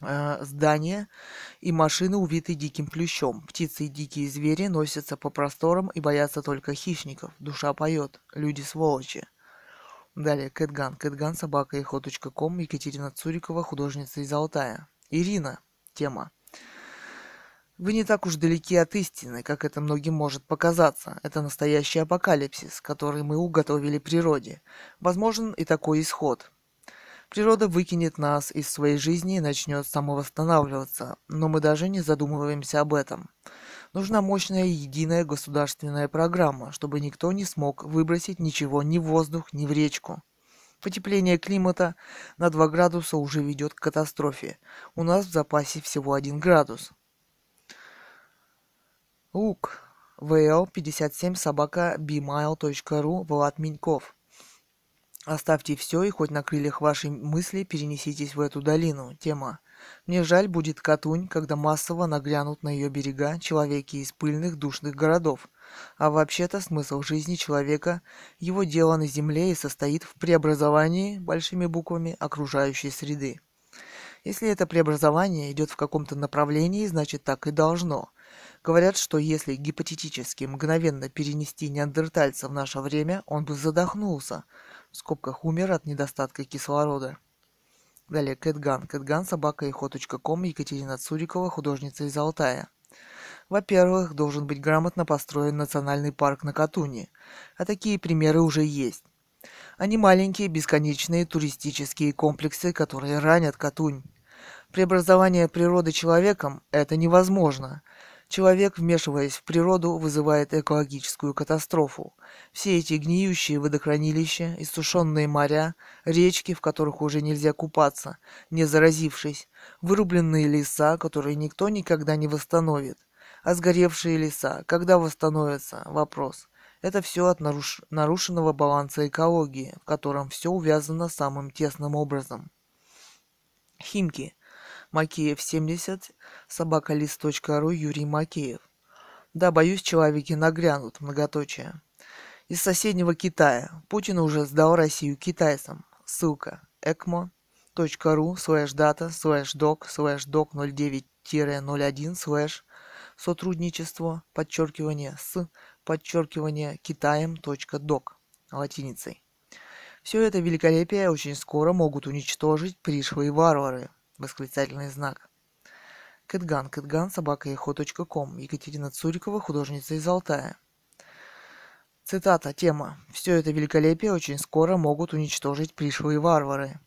э, здания и машины, увиты диким плющом. Птицы и дикие звери носятся по просторам и боятся только хищников. Душа поет. Люди сволочи. Далее, Кэтган. Кэтган, собака ком. Екатерина Цурикова, художница из Алтая. Ирина. Тема. Вы не так уж далеки от истины, как это многим может показаться. Это настоящий апокалипсис, который мы уготовили природе. Возможен и такой исход. Природа выкинет нас из своей жизни и начнет самовосстанавливаться, но мы даже не задумываемся об этом. Нужна мощная единая государственная программа, чтобы никто не смог выбросить ничего ни в воздух, ни в речку. Потепление климата на 2 градуса уже ведет к катастрофе. У нас в запасе всего 1 градус. Лук. ВЛ 57 собака bmail.ru Влад Миньков. Оставьте все и хоть на крыльях вашей мысли перенеситесь в эту долину. Тема мне жаль будет Катунь, когда массово нагрянут на ее берега человеки из пыльных душных городов. А вообще-то смысл жизни человека, его дело на земле и состоит в преобразовании, большими буквами, окружающей среды. Если это преобразование идет в каком-то направлении, значит так и должно. Говорят, что если гипотетически мгновенно перенести неандертальца в наше время, он бы задохнулся, в скобках умер от недостатка кислорода. Далее, Кэтган. Кэтган, собака и ком. Екатерина Цурикова, художница из Алтая. Во-первых, должен быть грамотно построен национальный парк на Катуне. А такие примеры уже есть. Они маленькие, бесконечные туристические комплексы, которые ранят Катунь. Преобразование природы человеком – это невозможно. Человек, вмешиваясь в природу, вызывает экологическую катастрофу. Все эти гниющие водохранилища, иссушенные моря, речки, в которых уже нельзя купаться, не заразившись, вырубленные леса, которые никто никогда не восстановит, а сгоревшие леса, когда восстановятся, вопрос. Это все от наруш... нарушенного баланса экологии, в котором все увязано самым тесным образом. Химки – Макеев 70, собака list.ru, Юрий Макеев. Да, боюсь, человеки нагрянут, многоточие. Из соседнего Китая. Путин уже сдал Россию китайцам. Ссылка. экмо.ру слэш data слэш doc слэш doc 09-01 слэш сотрудничество подчеркивание с подчеркивание китаем точка док латиницей. Все это великолепие очень скоро могут уничтожить пришлые варвары, Восклицательный знак. Кэтган, Кэтган, собака ком. Екатерина Цурикова, художница из Алтая. Цитата, тема. «Все это великолепие очень скоро могут уничтожить пришлые варвары».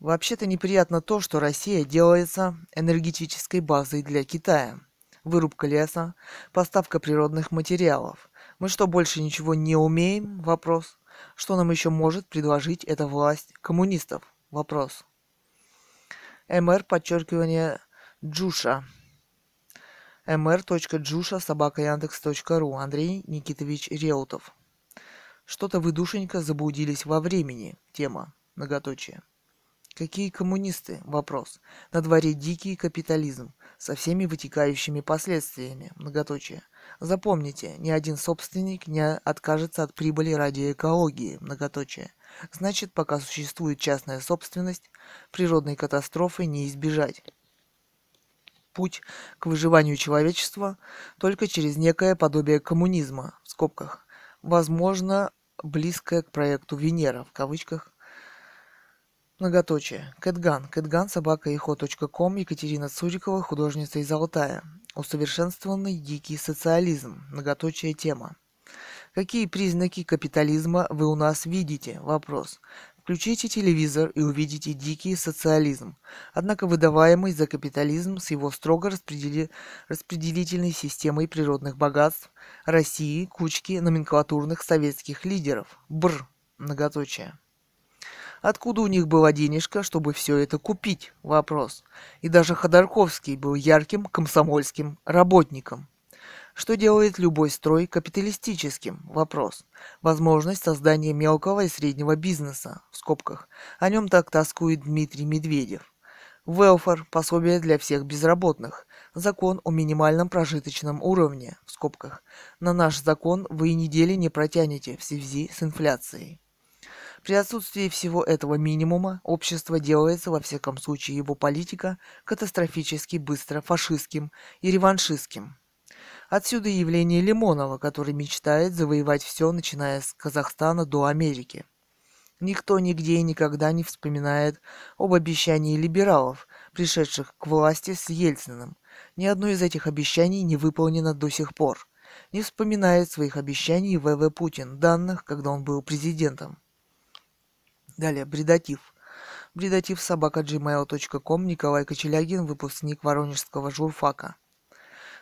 Вообще-то неприятно то, что Россия делается энергетической базой для Китая. Вырубка леса, поставка природных материалов. Мы что, больше ничего не умеем? Вопрос. Что нам еще может предложить эта власть коммунистов? Вопрос mr подчеркивание джуша mr.джуша собака яндекс.ру Андрей Никитович Реутов. Что-то вы, душенька, заблудились во времени. Тема. Многоточие. Какие коммунисты? Вопрос. На дворе дикий капитализм со всеми вытекающими последствиями. Многоточие. Запомните, ни один собственник не откажется от прибыли ради экологии. Многоточие. Значит, пока существует частная собственность, природной катастрофы не избежать. Путь к выживанию человечества только через некое подобие коммунизма, в скобках, возможно, близкое к проекту Венера, в кавычках, Многоточие. Кэтган. Кэтган, собака ком Екатерина Цурикова, художница из Алтая. Усовершенствованный дикий социализм. Многоточие тема. Какие признаки капитализма вы у нас видите? Вопрос. Включите телевизор и увидите дикий социализм, однако выдаваемый за капитализм с его строго распредели... распределительной системой природных богатств России, кучки номенклатурных советских лидеров. Бр. Многоточие. Откуда у них была денежка, чтобы все это купить? Вопрос. И даже Ходорковский был ярким комсомольским работником. Что делает любой строй капиталистическим? Вопрос. Возможность создания мелкого и среднего бизнеса, в скобках. О нем так тоскует Дмитрий Медведев. Велфар – пособие для всех безработных. Закон о минимальном прожиточном уровне, в скобках. На наш закон вы и недели не протянете в связи с инфляцией. При отсутствии всего этого минимума общество делается, во всяком случае его политика, катастрофически быстро фашистским и реваншистским. Отсюда явление Лимонова, который мечтает завоевать все, начиная с Казахстана до Америки. Никто нигде и никогда не вспоминает об обещании либералов, пришедших к власти с Ельциным. Ни одно из этих обещаний не выполнено до сих пор. Не вспоминает своих обещаний ВВ Путин, данных, когда он был президентом. Далее, бредатив. Бредатив собака gmail.com Николай Кочелягин, выпускник Воронежского журфака.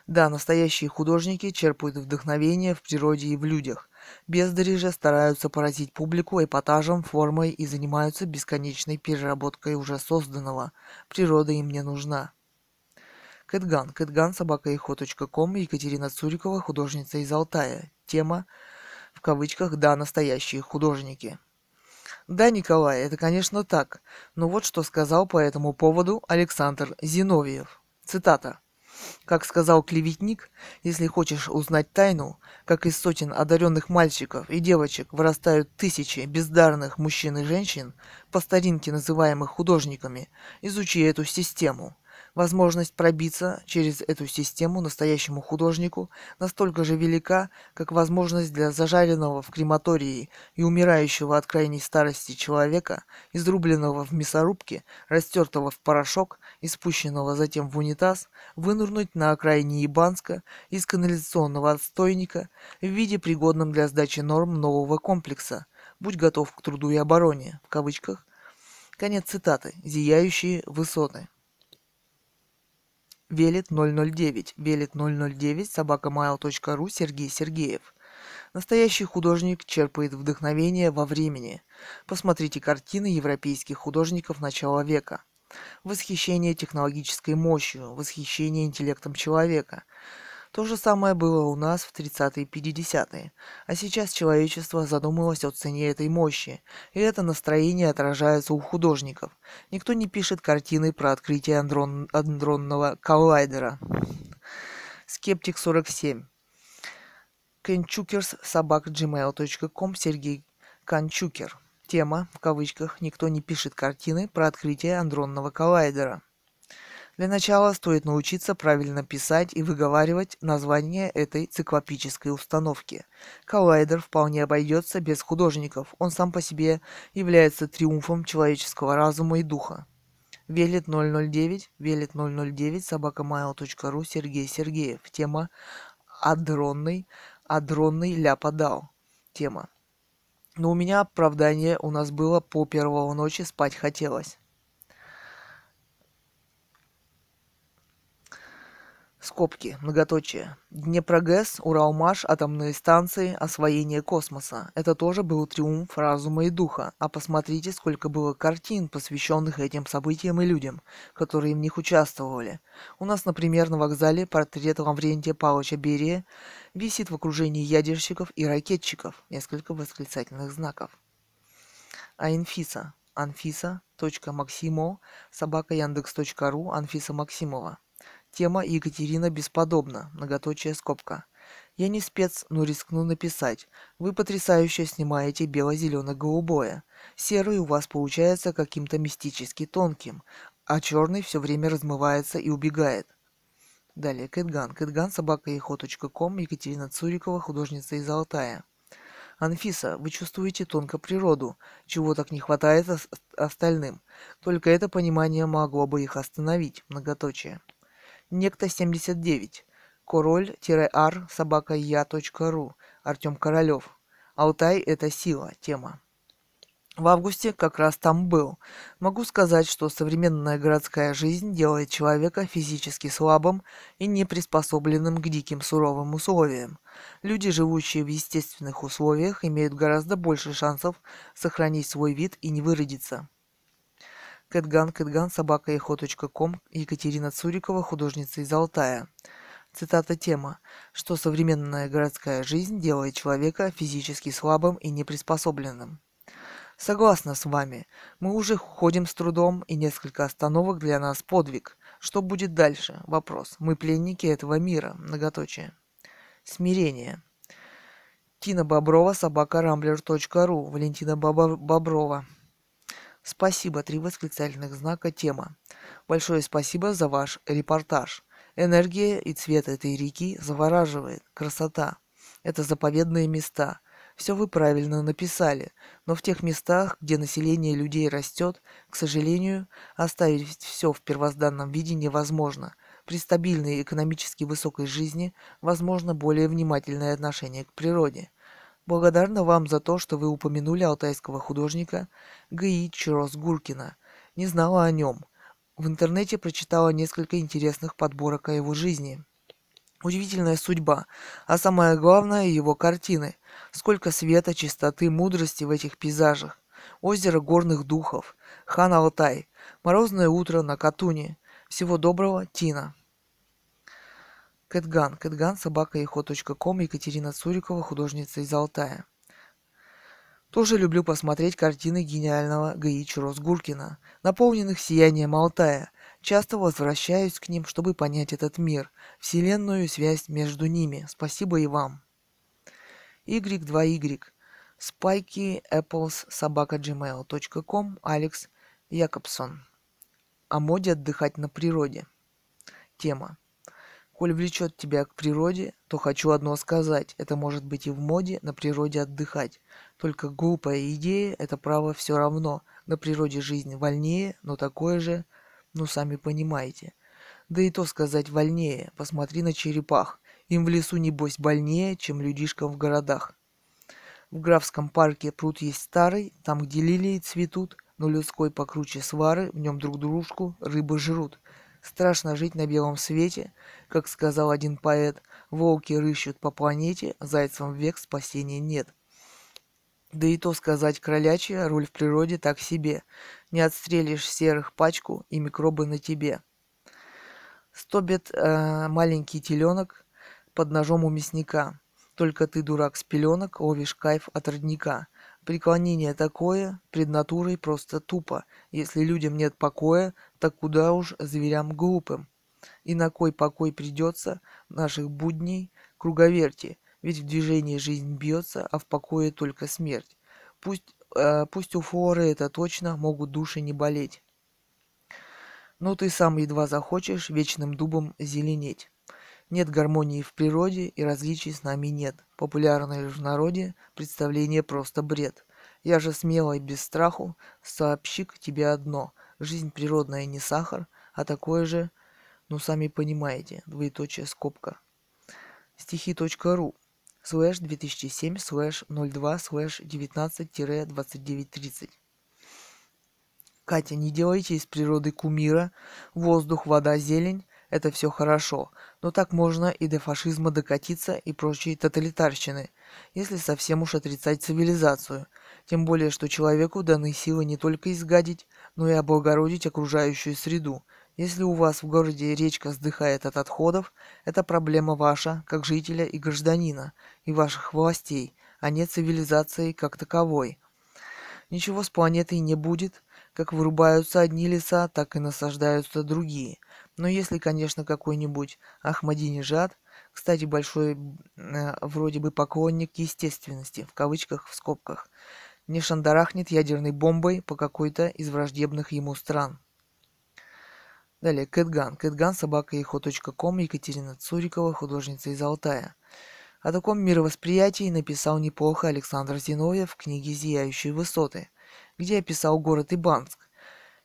Да, настоящие художники черпают вдохновение в природе и в людях. Бездари же стараются поразить публику эпатажем, формой и занимаются бесконечной переработкой уже созданного. Природа им не нужна. Кэтган. Кэтган, собака Екатерина Цурикова, художница из Алтая. Тема, в кавычках, да, настоящие художники. Да, Николай, это, конечно, так. Но вот что сказал по этому поводу Александр Зиновьев. Цитата. Как сказал клеветник, если хочешь узнать тайну, как из сотен одаренных мальчиков и девочек вырастают тысячи бездарных мужчин и женщин, по старинке называемых художниками, изучи эту систему. Возможность пробиться через эту систему настоящему художнику настолько же велика, как возможность для зажаренного в крематории и умирающего от крайней старости человека, изрубленного в мясорубке, растертого в порошок и спущенного затем в унитаз, вынурнуть на окраине Ибанска из канализационного отстойника в виде пригодном для сдачи норм нового комплекса. Будь готов к труду и обороне, в кавычках. Конец цитаты. Зияющие высоты. Велит 009. Велит 009 собакамайл.ру Сергей Сергеев. Настоящий художник черпает вдохновение во времени. Посмотрите картины европейских художников начала века. Восхищение технологической мощью, восхищение интеллектом человека – то же самое было у нас в 30-е и 50-е, а сейчас человечество задумалось о цене этой мощи, и это настроение отражается у художников. Никто не пишет картины про открытие андрон... андронного коллайдера. Скептик 47. Kenchukers собак gmail.com Сергей Канчукер. Тема, в кавычках, никто не пишет картины про открытие андронного коллайдера. Для начала стоит научиться правильно писать и выговаривать название этой циклопической установки. Коллайдер вполне обойдется без художников, он сам по себе является триумфом человеческого разума и духа. Велит 009, Велит 009, собакамайл.ру, Сергей Сергеев. Тема адронный, адронный ляпадал. Тема. Но у меня оправдание у нас было по первого ночи спать хотелось. Скобки, многоточие. Днепрогэс, Уралмаш, атомные станции, освоение космоса. Это тоже был триумф разума и духа. А посмотрите, сколько было картин, посвященных этим событиям и людям, которые в них участвовали. У нас, например, на вокзале портрет Лаврентия Павловича Берия висит в окружении ядерщиков и ракетчиков. Несколько восклицательных знаков. А Инфиса. Анфиса.максимо, собака Яндекс.ру, Анфиса Максимова. Тема Екатерина бесподобна, многоточие скобка. Я не спец, но рискну написать. Вы потрясающе снимаете бело-зелено-голубое. Серый у вас получается каким-то мистически тонким, а черный все время размывается и убегает. Далее, Кэтган. Кэтган, собака Екатерина Цурикова, художница из Алтая. Анфиса, вы чувствуете тонко природу, чего так не хватает остальным. Только это понимание могло бы их остановить. Многоточие. Некто 79. Король-ар собака я.ру. Артем Королев. Алтай – это сила. Тема. В августе как раз там был. Могу сказать, что современная городская жизнь делает человека физически слабым и неприспособленным к диким суровым условиям. Люди, живущие в естественных условиях, имеют гораздо больше шансов сохранить свой вид и не выродиться. Кэтган, Кэтган, собака ком Екатерина Цурикова, художница из Алтая. Цитата тема, что современная городская жизнь делает человека физически слабым и неприспособленным. Согласна с вами. Мы уже ходим с трудом, и несколько остановок для нас подвиг. Что будет дальше? Вопрос. Мы пленники этого мира. Многоточие. Смирение. Тина Боброва, собака рамблер.ру. Валентина Боброва. Спасибо. Три восклицательных знака. Тема. Большое спасибо за ваш репортаж. Энергия и цвет этой реки завораживает. Красота. Это заповедные места – все вы правильно написали, но в тех местах, где население людей растет, к сожалению, оставить все в первозданном виде невозможно. При стабильной экономически высокой жизни возможно более внимательное отношение к природе. Благодарна вам за то, что вы упомянули алтайского художника Г.И. Чирос Гуркина. Не знала о нем. В интернете прочитала несколько интересных подборок о его жизни. Удивительная судьба, а самое главное его картины. Сколько света, чистоты, мудрости в этих пейзажах. Озеро горных духов, хан Алтай, морозное утро на Катуне. Всего доброго, Тина. Кэтган. Кэтган, собака ком Екатерина Цурикова, художница из Алтая. Тоже люблю посмотреть картины гениального Гаичи Росгуркина, наполненных сиянием Алтая – Часто возвращаюсь к ним, чтобы понять этот мир, вселенную связь между ними. Спасибо и вам. Y2Y. Спайки Apples собака gmail.com Алекс Якобсон. О моде отдыхать на природе. Тема. Коль влечет тебя к природе, то хочу одно сказать. Это может быть и в моде на природе отдыхать. Только глупая идея – это право все равно. На природе жизнь вольнее, но такое же ну, сами понимаете. Да и то сказать вольнее. Посмотри на черепах. Им в лесу, небось, больнее, чем людишкам в городах. В графском парке пруд есть старый, там, где лилии цветут, но людской покруче свары, в нем друг дружку рыбы жрут. Страшно жить на белом свете, как сказал один поэт, волки рыщут по планете, зайцам век спасения нет. Да и то сказать кролячья роль в природе так себе. Не отстрелишь серых пачку и микробы на тебе. Стобит э, маленький теленок под ножом у мясника. Только ты, дурак с пеленок, ловишь кайф от родника. Преклонение такое, пред натурой просто тупо. Если людям нет покоя, так куда уж зверям глупым. И на кой покой придется наших будней круговерти, ведь в движении жизнь бьется, а в покое только смерть. Пусть, э, пусть у флоры это точно, могут души не болеть. Но ты сам едва захочешь вечным дубом зеленеть. Нет гармонии в природе и различий с нами нет. Популярное в народе представление просто бред. Я же смело и без страху сообщу-ка тебе одно. Жизнь природная не сахар, а такое же, ну сами понимаете, двоеточие скобка. Стихи.ру слэш 2007 слэш 02 слэш 19-2930. Катя, не делайте из природы кумира. Воздух, вода, зелень – это все хорошо. Но так можно и до фашизма докатиться и прочей тоталитарщины, если совсем уж отрицать цивилизацию. Тем более, что человеку даны силы не только изгадить, но и облагородить окружающую среду – если у вас в городе речка сдыхает от отходов, это проблема ваша, как жителя и гражданина, и ваших властей, а не цивилизации как таковой. Ничего с планетой не будет, как вырубаются одни леса, так и насаждаются другие. Но если, конечно, какой-нибудь Ахмадинежад, Кстати, большой э, вроде бы поклонник естественности, в кавычках, в скобках. Не шандарахнет ядерной бомбой по какой-то из враждебных ему стран. Далее, Кэтган. Кэтган, собака ком Екатерина Цурикова, художница из Алтая. О таком мировосприятии написал неплохо Александр Зиновьев в книге «Зияющие высоты», где описал город Ибанск,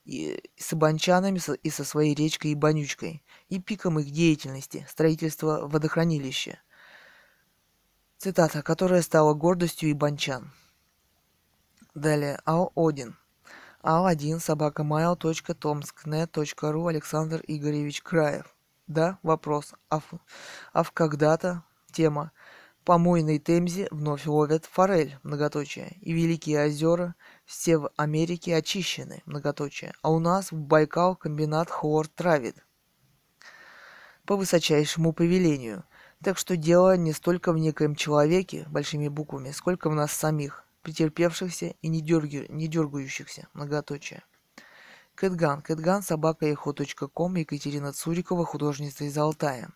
и с ибанчанами и со своей речкой Ибанючкой, и пиком их деятельности, строительства водохранилища. Цитата, которая стала гордостью ибанчан. Далее, Ал Один. Ал1 собака mail.tomsk.net.ru Александр Игоревич Краев. Да, вопрос. А в, а в когда-то тема помойной Темзе вновь ловят форель, многоточие, и Великие озера все в Америке очищены, многоточие, а у нас в Байкал комбинат хлор травит. По высочайшему повелению. Так что дело не столько в некоем человеке, большими буквами, сколько в нас самих, претерпевшихся и не, дерги, не дергающихся, многоточие. Кэтган, Кэтган, собака ком Екатерина Цурикова, художница из Алтая.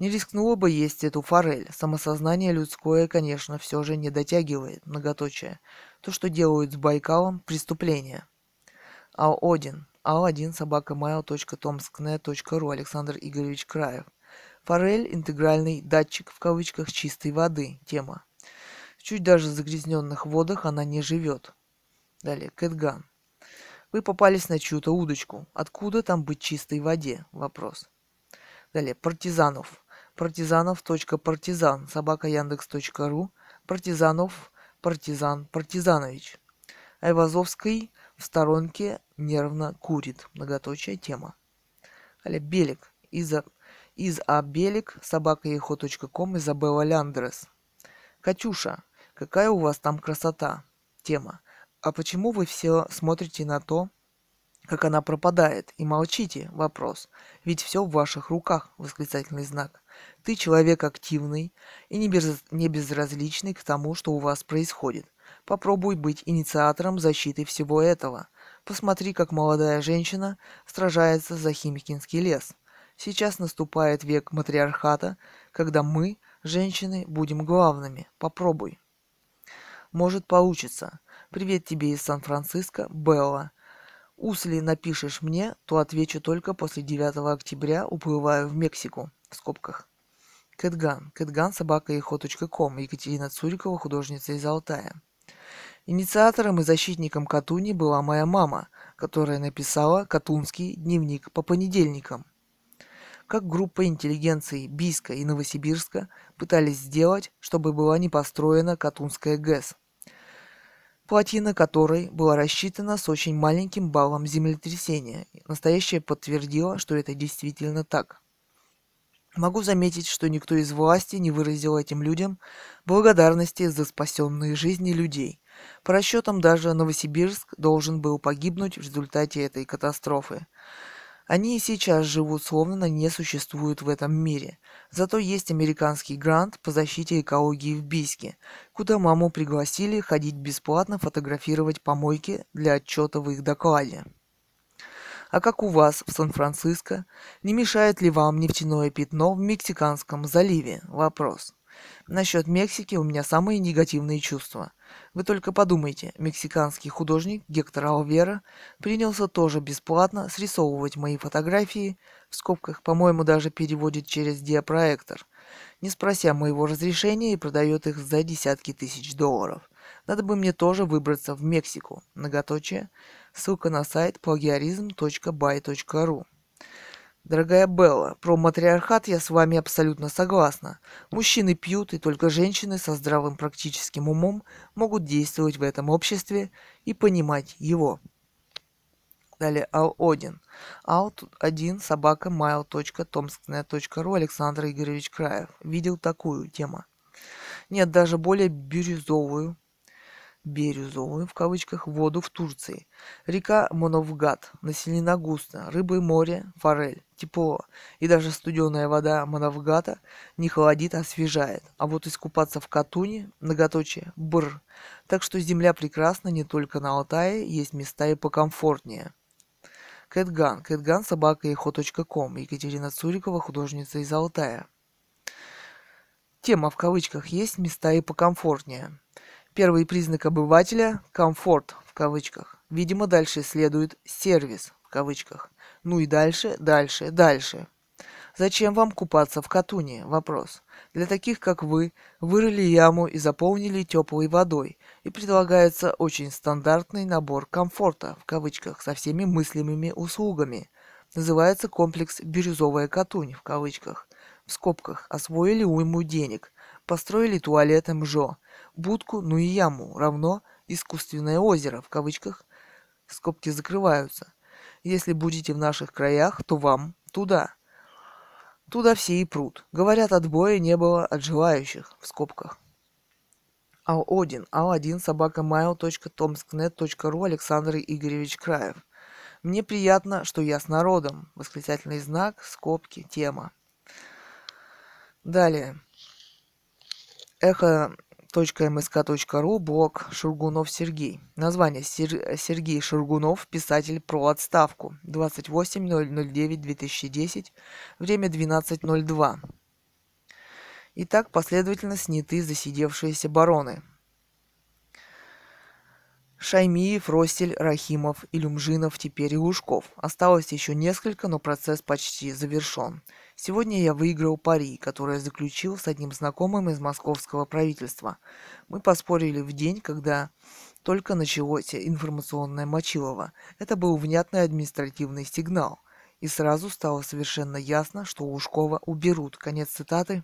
Не рискнула бы есть эту форель. Самосознание людское, конечно, все же не дотягивает, многоточие. То, что делают с Байкалом, преступление. Ал-1. Ал-1 собака mail.tomsknet.ru Александр Игоревич Краев. Форель – интегральный датчик в кавычках чистой воды. Тема. В чуть даже загрязненных водах она не живет. Далее. Кэтган. Вы попались на чью-то удочку. Откуда там быть чистой воде? Вопрос. Далее. Партизанов партизанов.партизан, собака яндекс.ру, партизанов, партизан, партизанович. Айвазовский в сторонке нервно курит. Многоточая тема. Аля Белик. Иза, из Белик, собака ехо.ком, Изабелла Ляндерес. Катюша, какая у вас там красота? Тема. А почему вы все смотрите на то, как она пропадает, и молчите? Вопрос. Ведь все в ваших руках, восклицательный знак. Ты человек активный и не, без, не безразличный к тому, что у вас происходит. Попробуй быть инициатором защиты всего этого. Посмотри, как молодая женщина сражается за Химикинский лес. Сейчас наступает век матриархата, когда мы, женщины, будем главными. Попробуй. Может получится. Привет тебе из Сан-Франциско, Белла. Усли напишешь мне, то отвечу только после 9 октября, уплываю в Мексику. В скобках. Кэтган. Кэтган собака ком. Екатерина Цурикова, художница из Алтая. Инициатором и защитником Катуни была моя мама, которая написала Катунский дневник по понедельникам. Как группа интеллигенции Бийска и Новосибирска пытались сделать, чтобы была не построена Катунская ГЭС, плотина которой была рассчитана с очень маленьким баллом землетрясения. Настоящее подтвердило, что это действительно так. Могу заметить, что никто из власти не выразил этим людям благодарности за спасенные жизни людей. По расчетам даже Новосибирск должен был погибнуть в результате этой катастрофы. Они и сейчас живут словно не существуют в этом мире. Зато есть американский грант по защите экологии в Бийске, куда маму пригласили ходить бесплатно фотографировать помойки для отчета в их докладе. А как у вас в Сан-Франциско? Не мешает ли вам нефтяное пятно в Мексиканском заливе? Вопрос. Насчет Мексики у меня самые негативные чувства. Вы только подумайте, мексиканский художник Гектор Алвера принялся тоже бесплатно срисовывать мои фотографии, в скобках, по-моему, даже переводит через диапроектор, не спрося моего разрешения и продает их за десятки тысяч долларов. Надо бы мне тоже выбраться в Мексику. Многоточие. Ссылка на сайт plagiarism.by.ru Дорогая Белла, про матриархат я с вами абсолютно согласна. Мужчины пьют, и только женщины со здравым практическим умом могут действовать в этом обществе и понимать его. Далее Ал Один. Ал 1 собака mail.tomsknet.ru Александр Игоревич Краев. Видел такую тему. Нет, даже более бирюзовую бирюзовую в кавычках воду в Турции. Река Моновгат населена густо, рыбы море, форель, тепло. И даже студеная вода Моновгата не холодит, а освежает. А вот искупаться в Катуне, многоточие, бр. Так что земля прекрасна не только на Алтае, есть места и покомфортнее. Кэтган. Кэтган собака ком. Екатерина Цурикова, художница из Алтая. Тема в кавычках есть места и покомфортнее. Первый признак обывателя – комфорт в кавычках. Видимо, дальше следует сервис в кавычках. Ну и дальше, дальше, дальше. Зачем вам купаться в Катуне? Вопрос. Для таких, как вы, вырыли яму и заполнили теплой водой. И предлагается очень стандартный набор комфорта, в кавычках, со всеми мыслимыми услугами. Называется комплекс «Бирюзовая Катунь», в кавычках. В скобках. Освоили уйму денег. Построили туалет МЖО. Будку, ну и яму, равно искусственное озеро, в кавычках. Скобки закрываются. Если будете в наших краях, то вам туда. Туда все и прут. Говорят, отбоя не было от желающих, в скобках. Ал-1, Ал-1, собака mail.tomsknet.ru Александр Игоревич Краев. Мне приятно, что я с народом. Восклицательный знак, скобки, тема. Далее. Эхо .msk.ru, блог Шургунов Сергей. Название Сер... Сергей Шургунов, писатель про отставку. 28.009.2010, время 12.02. Итак, последовательно сняты засидевшиеся бароны. Шаймиев, Ростель, Рахимов, Илюмжинов, теперь и Лужков. Осталось еще несколько, но процесс почти завершен. Сегодня я выиграл пари, которое заключил с одним знакомым из московского правительства. Мы поспорили в день, когда только началось информационное Мочилово. Это был внятный административный сигнал. И сразу стало совершенно ясно, что Ушкова уберут. Конец цитаты.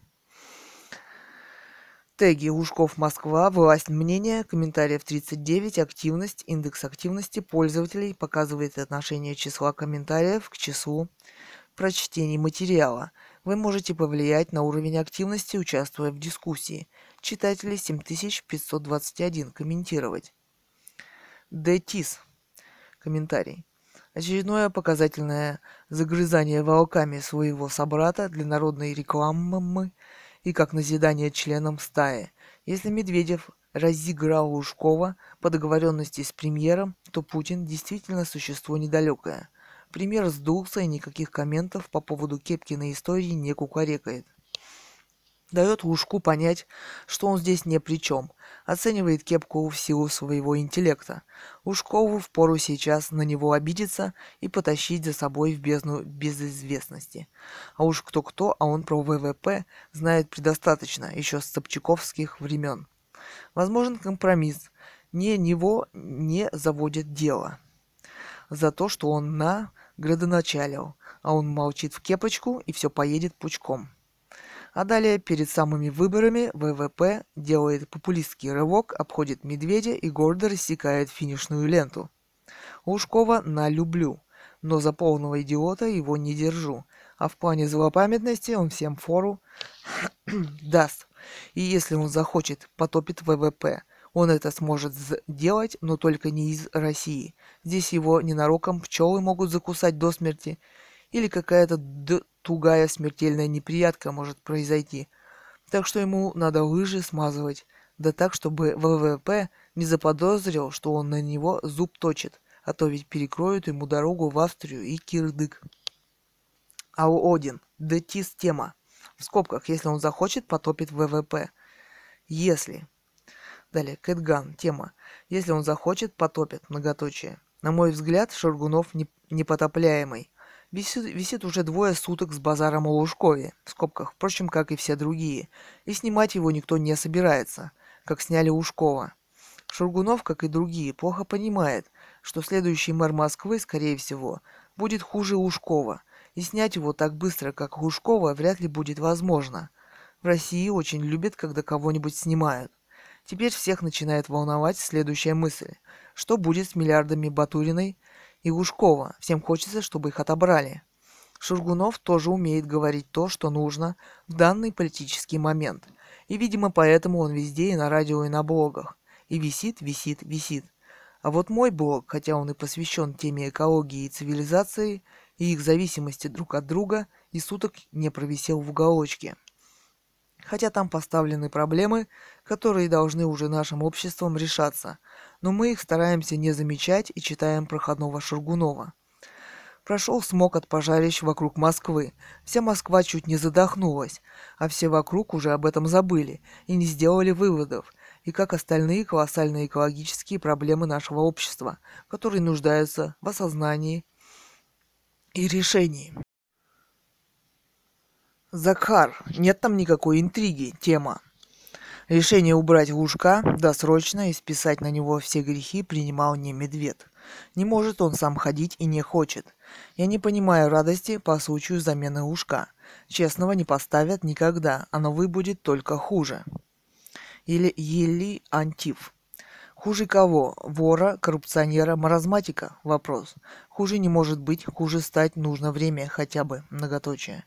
Теги Ушков Москва, власть мнения, комментариев 39, активность, индекс активности пользователей показывает отношение числа комментариев к числу прочтении материала. Вы можете повлиять на уровень активности, участвуя в дискуссии. Читатели 7521. Комментировать. Детис. Комментарий. Очередное показательное загрызание волками своего собрата для народной рекламы и как назидание членам стаи. Если Медведев разыграл Лужкова по договоренности с премьером, то Путин действительно существо недалекое – Пример сдулся и никаких комментов по поводу Кепкиной истории не кукарекает. Дает Лужку понять, что он здесь не при чем. Оценивает Кепку в силу своего интеллекта. Лужкову впору сейчас на него обидеться и потащить за собой в бездну безызвестности. А уж кто-кто, а он про ВВП знает предостаточно, еще с Собчаковских времен. Возможен компромисс. Не него не заводит дело. За то, что он на градоначалил, а он молчит в кепочку и все поедет пучком. А далее, перед самыми выборами, ВВП делает популистский рывок, обходит медведя и гордо рассекает финишную ленту. Лужкова на люблю, но за полного идиота его не держу, а в плане злопамятности он всем фору даст. И если он захочет, потопит ВВП – он это сможет сделать, но только не из России. Здесь его ненароком пчелы могут закусать до смерти, или какая-то тугая смертельная неприятка может произойти. Так что ему надо лыжи смазывать, да так, чтобы ВВП не заподозрил, что он на него зуб точит, а то ведь перекроют ему дорогу в Австрию и Кирдык. Ау Один, Детис тема. В скобках, если он захочет, потопит ВВП. Если. Далее, Кэтган. Тема. Если он захочет, потопит. Многоточие. На мой взгляд, Шаргунов не, непотопляемый. Висит, висит уже двое суток с базаром о Лужкове, в скобках, впрочем, как и все другие, и снимать его никто не собирается, как сняли Ушкова. Шургунов, как и другие, плохо понимает, что следующий мэр Москвы, скорее всего, будет хуже Ушкова, и снять его так быстро, как Ушкова, вряд ли будет возможно. В России очень любят, когда кого-нибудь снимают. Теперь всех начинает волновать следующая мысль. Что будет с миллиардами Батуриной и Лужкова? Всем хочется, чтобы их отобрали. Шургунов тоже умеет говорить то, что нужно в данный политический момент. И, видимо, поэтому он везде и на радио, и на блогах. И висит, висит, висит. А вот мой блог, хотя он и посвящен теме экологии и цивилизации, и их зависимости друг от друга, и суток не провисел в уголочке хотя там поставлены проблемы, которые должны уже нашим обществом решаться, но мы их стараемся не замечать и читаем проходного Шургунова. Прошел смог от пожарищ вокруг Москвы. Вся Москва чуть не задохнулась, а все вокруг уже об этом забыли и не сделали выводов, и как остальные колоссальные экологические проблемы нашего общества, которые нуждаются в осознании и решении. Захар, нет там никакой интриги, тема. Решение убрать Лужка досрочно и списать на него все грехи принимал не Медведь. Не может он сам ходить и не хочет. Я не понимаю радости по случаю замены ушка. Честного не поставят никогда, а новый будет только хуже. Или Ели Антиф. Хуже кого? Вора, коррупционера, маразматика? Вопрос. Хуже не может быть, хуже стать нужно время хотя бы, многоточие.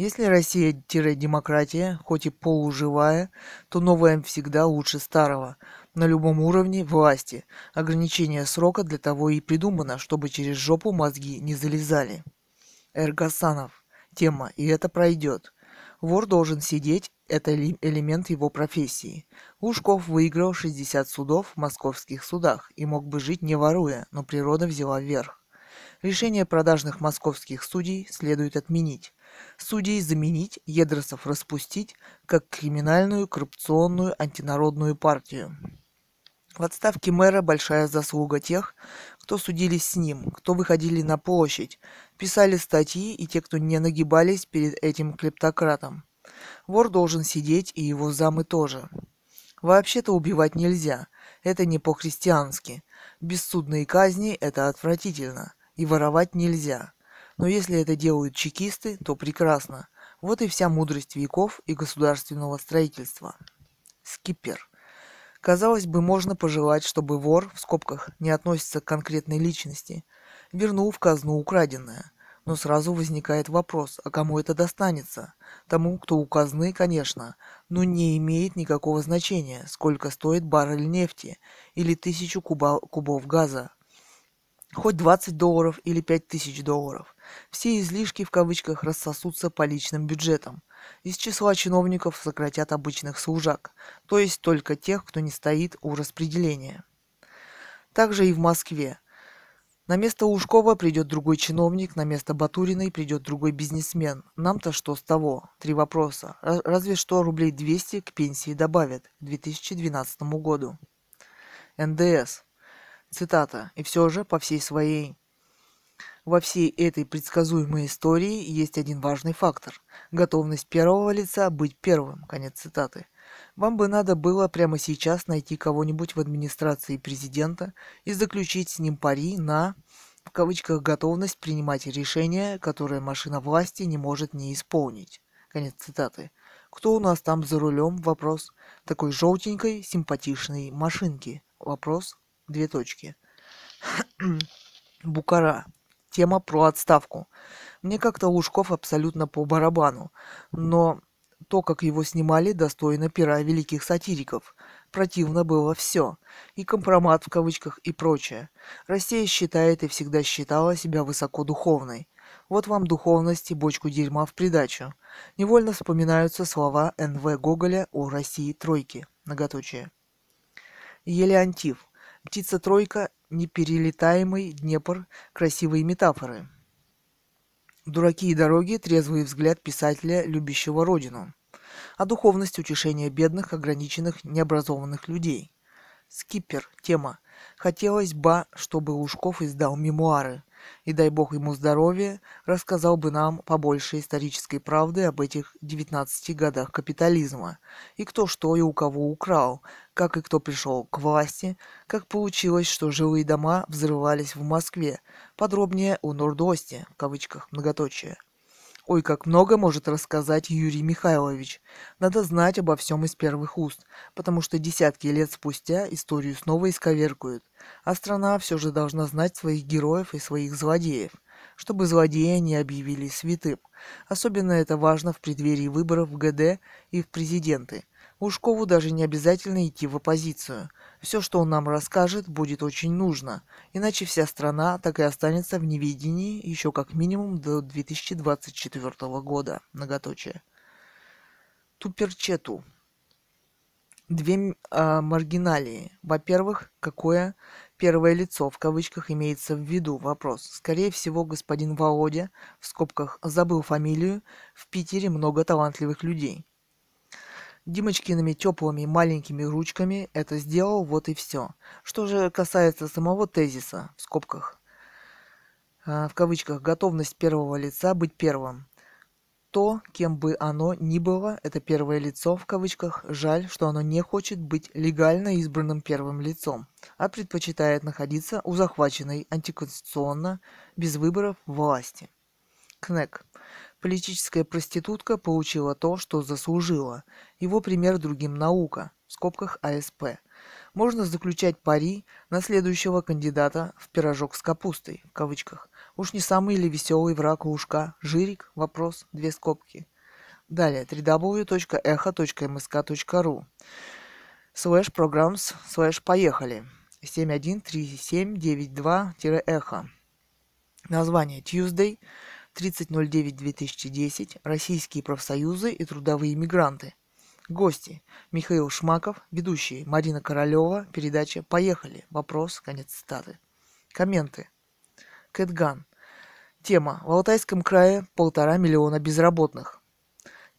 Если Россия-демократия, хоть и полуживая, то новая всегда лучше старого – на любом уровне власти. Ограничение срока для того и придумано, чтобы через жопу мозги не залезали. Эргасанов. Тема, и это пройдет. Вор должен сидеть, это элемент его профессии. Лужков выиграл 60 судов в московских судах и мог бы жить не воруя, но природа взяла верх. Решение продажных московских судей следует отменить. Судей заменить, Едросов распустить, как криминальную, коррупционную, антинародную партию. В отставке мэра большая заслуга тех, кто судились с ним, кто выходили на площадь, писали статьи и те, кто не нагибались перед этим клептократом. Вор должен сидеть, и его замы тоже. Вообще-то убивать нельзя. Это не по-христиански. Бессудные казни – это отвратительно. И воровать нельзя. Но если это делают чекисты, то прекрасно. Вот и вся мудрость веков и государственного строительства. Скипер. Казалось бы, можно пожелать, чтобы вор, в скобках, не относится к конкретной личности, вернул в казну украденное. Но сразу возникает вопрос, а кому это достанется? Тому, кто у казны, конечно, но не имеет никакого значения, сколько стоит баррель нефти или тысячу куба, кубов газа. Хоть 20 долларов или 5000 долларов. Все излишки в кавычках рассосутся по личным бюджетам. Из числа чиновников сократят обычных служак, то есть только тех, кто не стоит у распределения. Также и в Москве. На место Ушкова придет другой чиновник, на место Батуриной придет другой бизнесмен. Нам-то что с того? Три вопроса. Разве что рублей 200 к пенсии добавят к 2012 году. НДС. Цитата. И все же, по всей своей во всей этой предсказуемой истории есть один важный фактор – готовность первого лица быть первым. Конец цитаты. Вам бы надо было прямо сейчас найти кого-нибудь в администрации президента и заключить с ним пари на в кавычках готовность принимать решения, которые машина власти не может не исполнить. Конец цитаты. Кто у нас там за рулем? Вопрос. Такой желтенькой, симпатичной машинки. Вопрос. Две точки. Букара. Тема про отставку. Мне как-то Лужков абсолютно по барабану, но то, как его снимали, достойно пера великих сатириков. Противно было все. И компромат в кавычках и прочее. Россия считает и всегда считала себя высокодуховной. Вот вам духовность и бочку дерьма в придачу. Невольно вспоминаются слова Н.В. Гоголя о России тройки. Многоточие. Елеантив. Птица-тройка неперелетаемый Днепр, красивые метафоры. Дураки и дороги, трезвый взгляд писателя, любящего родину. А духовность утешения бедных, ограниченных, необразованных людей. Скипер. Тема. Хотелось бы, чтобы Лужков издал мемуары и дай бог ему здоровья, рассказал бы нам побольше исторической правды об этих 19 годах капитализма, и кто что и у кого украл, как и кто пришел к власти, как получилось, что жилые дома взрывались в Москве, подробнее у Нордости, в кавычках многоточие. Ой, как много может рассказать Юрий Михайлович. Надо знать обо всем из первых уст, потому что десятки лет спустя историю снова исковеркают. А страна все же должна знать своих героев и своих злодеев, чтобы злодея не объявили святым. Особенно это важно в преддверии выборов в ГД и в президенты. Ушкову даже не обязательно идти в оппозицию. Все, что он нам расскажет, будет очень нужно, иначе вся страна так и останется в неведении еще как минимум до 2024 года. Многоточие. Туперчету. Две э, маргиналии. Во-первых, какое Первое лицо в кавычках имеется в виду. Вопрос. Скорее всего, господин Володя, в скобках, забыл фамилию. В Питере много талантливых людей. Димочкиными теплыми маленькими ручками это сделал, вот и все. Что же касается самого тезиса, в скобках, э, в кавычках, готовность первого лица быть первым то, кем бы оно ни было, это первое лицо в кавычках, жаль, что оно не хочет быть легально избранным первым лицом, а предпочитает находиться у захваченной антиконституционно, без выборов, власти. Кнек. Политическая проститутка получила то, что заслужила. Его пример другим наука, в скобках АСП. Можно заключать пари на следующего кандидата в пирожок с капустой, в кавычках. Уж не самый ли веселый враг ушка? Жирик? Вопрос. Две скобки. Далее. www.echo.msk.ru Слэш programs слэш поехали. 713792-эхо. Название Tuesday 30.09.2010. Российские профсоюзы и трудовые мигранты. Гости. Михаил Шмаков, ведущий Марина Королева, передача «Поехали». Вопрос, конец цитаты. Комменты. Кэтган. Тема. В Алтайском крае полтора миллиона безработных.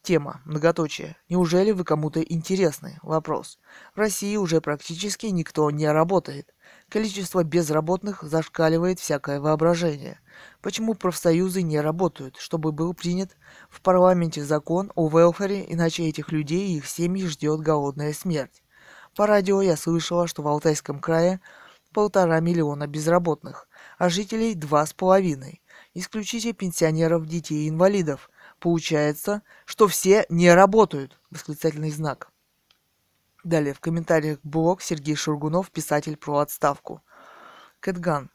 Тема. Многоточие. Неужели вы кому-то интересны? Вопрос. В России уже практически никто не работает. Количество безработных зашкаливает всякое воображение. Почему профсоюзы не работают, чтобы был принят в парламенте закон о велфере, иначе этих людей и их семьи ждет голодная смерть? По радио я слышала, что в Алтайском крае полтора миллиона безработных, а жителей два с половиной. Исключите пенсионеров, детей и инвалидов. Получается, что все не работают. Восклицательный знак. Далее в комментариях блог Сергей Шургунов, писатель про отставку. Кэтган.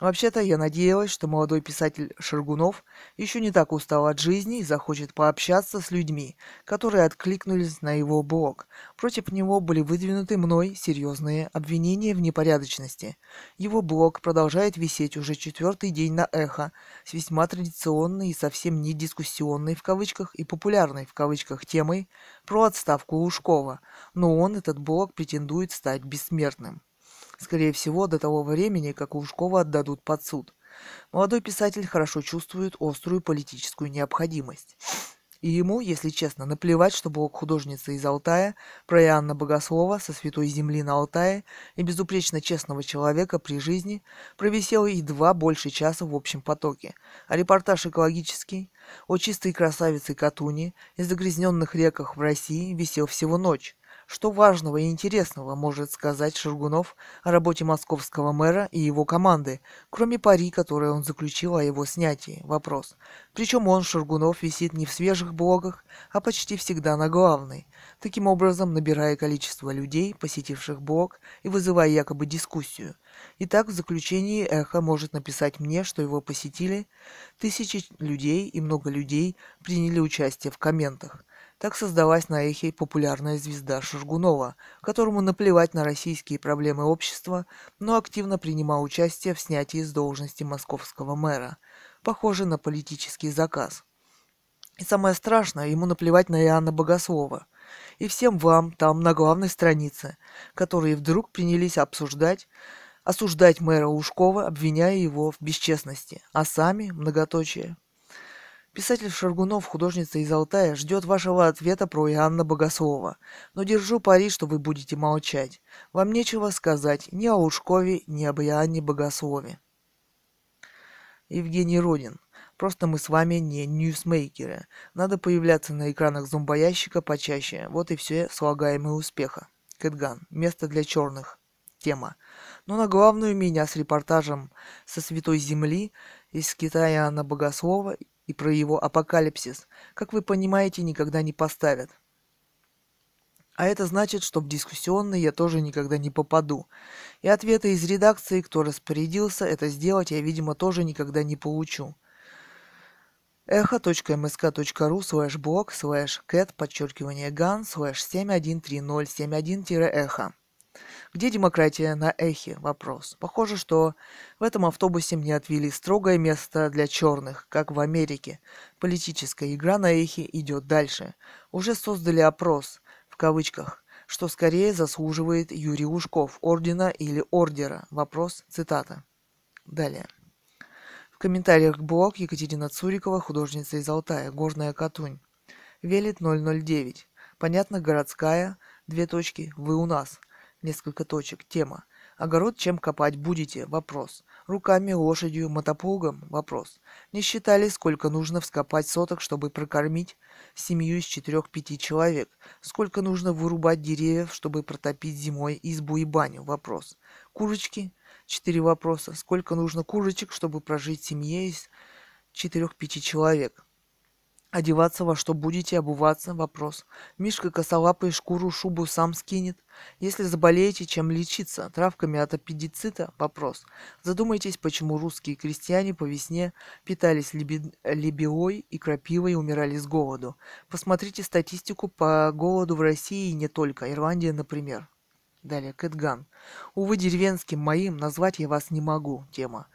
Вообще-то я надеялась, что молодой писатель Шаргунов еще не так устал от жизни и захочет пообщаться с людьми, которые откликнулись на его блог. Против него были выдвинуты мной серьезные обвинения в непорядочности. Его блог продолжает висеть уже четвертый день на эхо, с весьма традиционной и совсем не дискуссионной в кавычках и популярной в кавычках темой про отставку Лужкова, но он, этот блог, претендует стать бессмертным скорее всего, до того времени, как Лужкова отдадут под суд. Молодой писатель хорошо чувствует острую политическую необходимость. И ему, если честно, наплевать, что блог художницы из Алтая про Иоанна Богослова со святой земли на Алтае и безупречно честного человека при жизни провисел едва больше часа в общем потоке, а репортаж экологический о чистой красавице Катуни и загрязненных реках в России висел всего ночь, что важного и интересного может сказать Шаргунов о работе московского мэра и его команды, кроме пари, которые он заключил о его снятии? Вопрос. Причем он, Шаргунов, висит не в свежих блогах, а почти всегда на главной, таким образом набирая количество людей, посетивших блог и вызывая якобы дискуссию. Итак, в заключении Эхо может написать мне, что его посетили тысячи людей и много людей приняли участие в комментах. Так создалась на эхе популярная звезда Шургунова, которому наплевать на российские проблемы общества, но активно принимал участие в снятии с должности московского мэра. Похоже на политический заказ. И самое страшное, ему наплевать на Иоанна Богослова. И всем вам там на главной странице, которые вдруг принялись обсуждать, осуждать мэра Ушкова, обвиняя его в бесчестности, а сами, многоточие, Писатель Шаргунов, художница из Алтая, ждет вашего ответа про Иоанна Богослова. Но держу пари, что вы будете молчать. Вам нечего сказать ни о Лужкове, ни об Иоанне Богослове. Евгений Родин. Просто мы с вами не ньюсмейкеры. Надо появляться на экранах зомбоящика почаще. Вот и все слагаемые успеха. Кэтган. Место для черных. Тема. Но на главную меня с репортажем со Святой Земли из Китая на Богослова и про его апокалипсис, как вы понимаете, никогда не поставят. А это значит, что в дискуссионный я тоже никогда не попаду. И ответы из редакции, кто распорядился это сделать, я, видимо, тоже никогда не получу. echo.msk.ru слэш блог слэш кэт подчеркивание ган слэш 713071-эхо. Где демократия на эхе? Вопрос. Похоже, что в этом автобусе мне отвели строгое место для черных, как в Америке. Политическая игра на эхе идет дальше. Уже создали опрос, в кавычках, что скорее заслуживает Юрий Ушков, ордена или ордера. Вопрос, цитата. Далее. В комментариях к блог Екатерина Цурикова, художница из Алтая, Горная Катунь. Велит 009. Понятно, городская, две точки, вы у нас, несколько точек, тема. Огород чем копать будете? Вопрос. Руками, лошадью, мотоплугом? Вопрос. Не считали, сколько нужно вскопать соток, чтобы прокормить семью из четырех-пяти человек? Сколько нужно вырубать деревьев, чтобы протопить зимой избу и баню? Вопрос. Курочки? Четыре вопроса. Сколько нужно курочек, чтобы прожить семье из четырех-пяти человек? Одеваться во что будете, обуваться? Вопрос. Мишка косолапый шкуру, шубу сам скинет. Если заболеете, чем лечиться? Травками от аппендицита? Вопрос. Задумайтесь, почему русские крестьяне по весне питались леби... лебеой и крапивой и умирали с голоду. Посмотрите статистику по голоду в России и не только. Ирландия, например. Далее, Кэтган. Увы, деревенским моим назвать я вас не могу. Тема.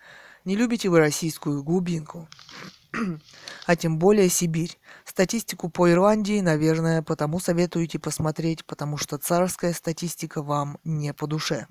Не любите вы российскую глубинку? а тем более Сибирь. Статистику по Ирландии, наверное, потому советуете посмотреть, потому что царская статистика вам не по душе.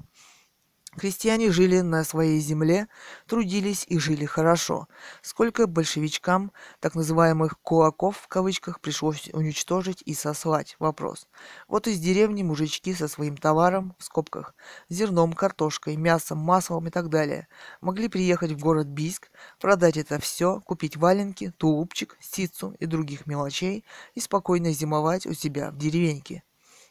Крестьяне жили на своей земле, трудились и жили хорошо. Сколько большевичкам, так называемых «кулаков» в кавычках, пришлось уничтожить и сослать? Вопрос. Вот из деревни мужички со своим товаром, в скобках, зерном, картошкой, мясом, маслом и так далее, могли приехать в город Бийск, продать это все, купить валенки, тулупчик, ситцу и других мелочей и спокойно зимовать у себя в деревеньке.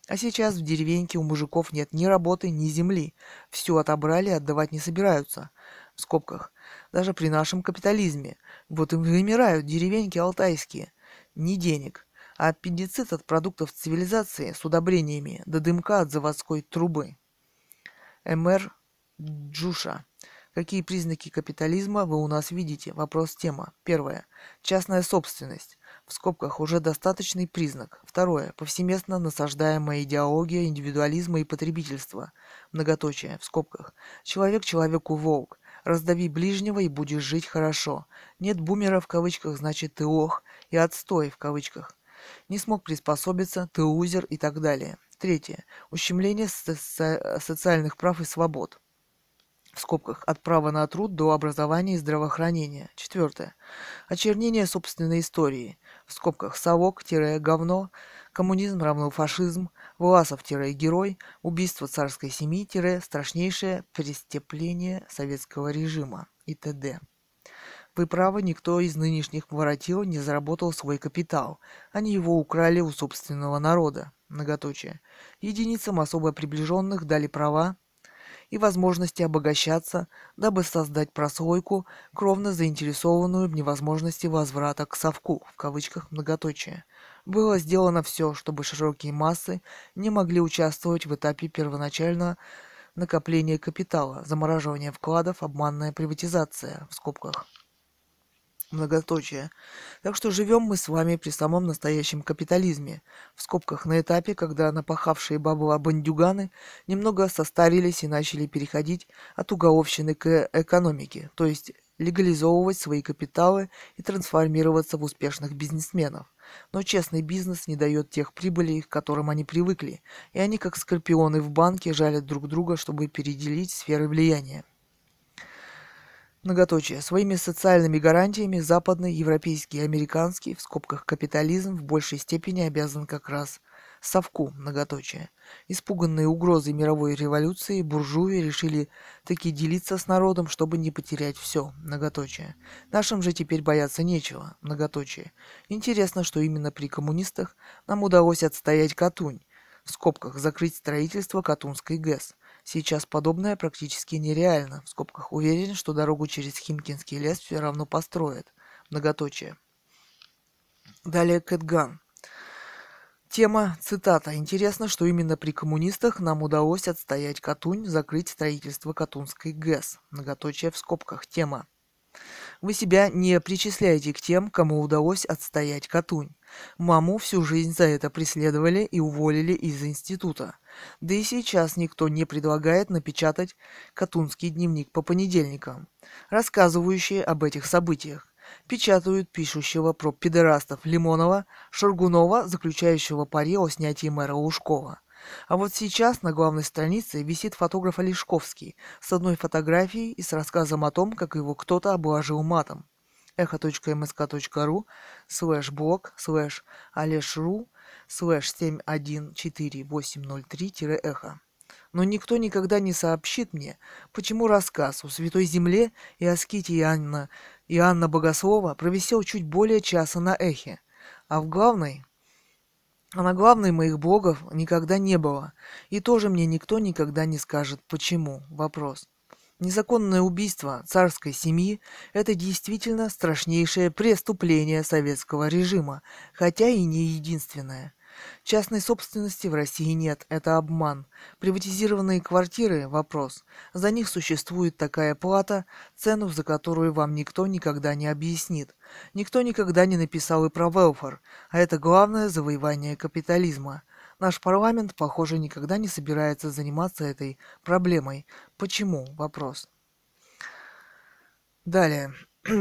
А сейчас в деревеньке у мужиков нет ни работы, ни земли. Все отобрали, отдавать не собираются. В скобках. Даже при нашем капитализме. Вот и вымирают деревеньки алтайские. Ни денег. А аппендицит от продуктов цивилизации с удобрениями до дымка от заводской трубы. МР Джуша. Какие признаки капитализма вы у нас видите? Вопрос тема. Первое. Частная собственность в скобках уже достаточный признак. Второе. Повсеместно насаждаемая идеология индивидуализма и потребительства. Многоточие, в скобках. Человек человеку волк. Раздави ближнего и будешь жить хорошо. Нет бумера в кавычках, значит ты ох, и отстой в кавычках. Не смог приспособиться, ты узер и так далее. Третье. Ущемление со- социальных прав и свобод в скобках от права на труд до образования и здравоохранения. Четвертое. Очернение собственной истории в скобках совок-говно, коммунизм равно фашизм, Власов-герой, убийство царской семьи-страшнейшее преступление советского режима и т.д. Вы правы, никто из нынешних воротил не заработал свой капитал. Они его украли у собственного народа. Многоточие. Единицам особо приближенных дали права и возможности обогащаться, дабы создать прослойку, кровно заинтересованную в невозможности возврата к совку, в кавычках многоточие. Было сделано все, чтобы широкие массы не могли участвовать в этапе первоначального накопления капитала, замораживания вкладов, обманная приватизация, в скобках многоточие. Так что живем мы с вами при самом настоящем капитализме, в скобках на этапе, когда напахавшие бабла бандюганы немного состарились и начали переходить от уголовщины к экономике, то есть легализовывать свои капиталы и трансформироваться в успешных бизнесменов. Но честный бизнес не дает тех прибылей, к которым они привыкли, и они, как скорпионы в банке, жалят друг друга, чтобы переделить сферы влияния. Многоточие. Своими социальными гарантиями западный, европейский и американский, в скобках капитализм, в большей степени обязан как раз совку, многоточие. Испуганные угрозой мировой революции, буржуи решили таки делиться с народом, чтобы не потерять все, многоточие. Нашим же теперь бояться нечего, многоточие. Интересно, что именно при коммунистах нам удалось отстоять Катунь, в скобках закрыть строительство Катунской ГЭС. Сейчас подобное практически нереально. В скобках уверен, что дорогу через Химкинский лес все равно построят. Многоточие. Далее Кэтган. Тема, цитата. Интересно, что именно при коммунистах нам удалось отстоять Катунь, закрыть строительство Катунской ГЭС. Многоточие в скобках. Тема. Вы себя не причисляете к тем, кому удалось отстоять Катунь. Маму всю жизнь за это преследовали и уволили из института. Да и сейчас никто не предлагает напечатать Катунский дневник по понедельникам, рассказывающий об этих событиях. Печатают пишущего про педерастов Лимонова, Шаргунова, заключающего пари о снятии мэра Лужкова. А вот сейчас на главной странице висит фотограф Олешковский с одной фотографией и с рассказом о том, как его кто-то обложил матом. эхо.мск.ру слэш блог слэш олешру слэш 714803-эхо. Но никто никогда не сообщит мне, почему рассказ о Святой Земле и о ските Иоанна, Иоанна Богослова провисел чуть более часа на эхе, а в главной а на главной моих блогов никогда не было. И тоже мне никто никогда не скажет, почему. Вопрос. Незаконное убийство царской семьи – это действительно страшнейшее преступление советского режима, хотя и не единственное – Частной собственности в России нет, это обман. Приватизированные квартиры – вопрос. За них существует такая плата, цену за которую вам никто никогда не объяснит. Никто никогда не написал и про велфар, а это главное завоевание капитализма. Наш парламент, похоже, никогда не собирается заниматься этой проблемой. Почему? Вопрос. Далее.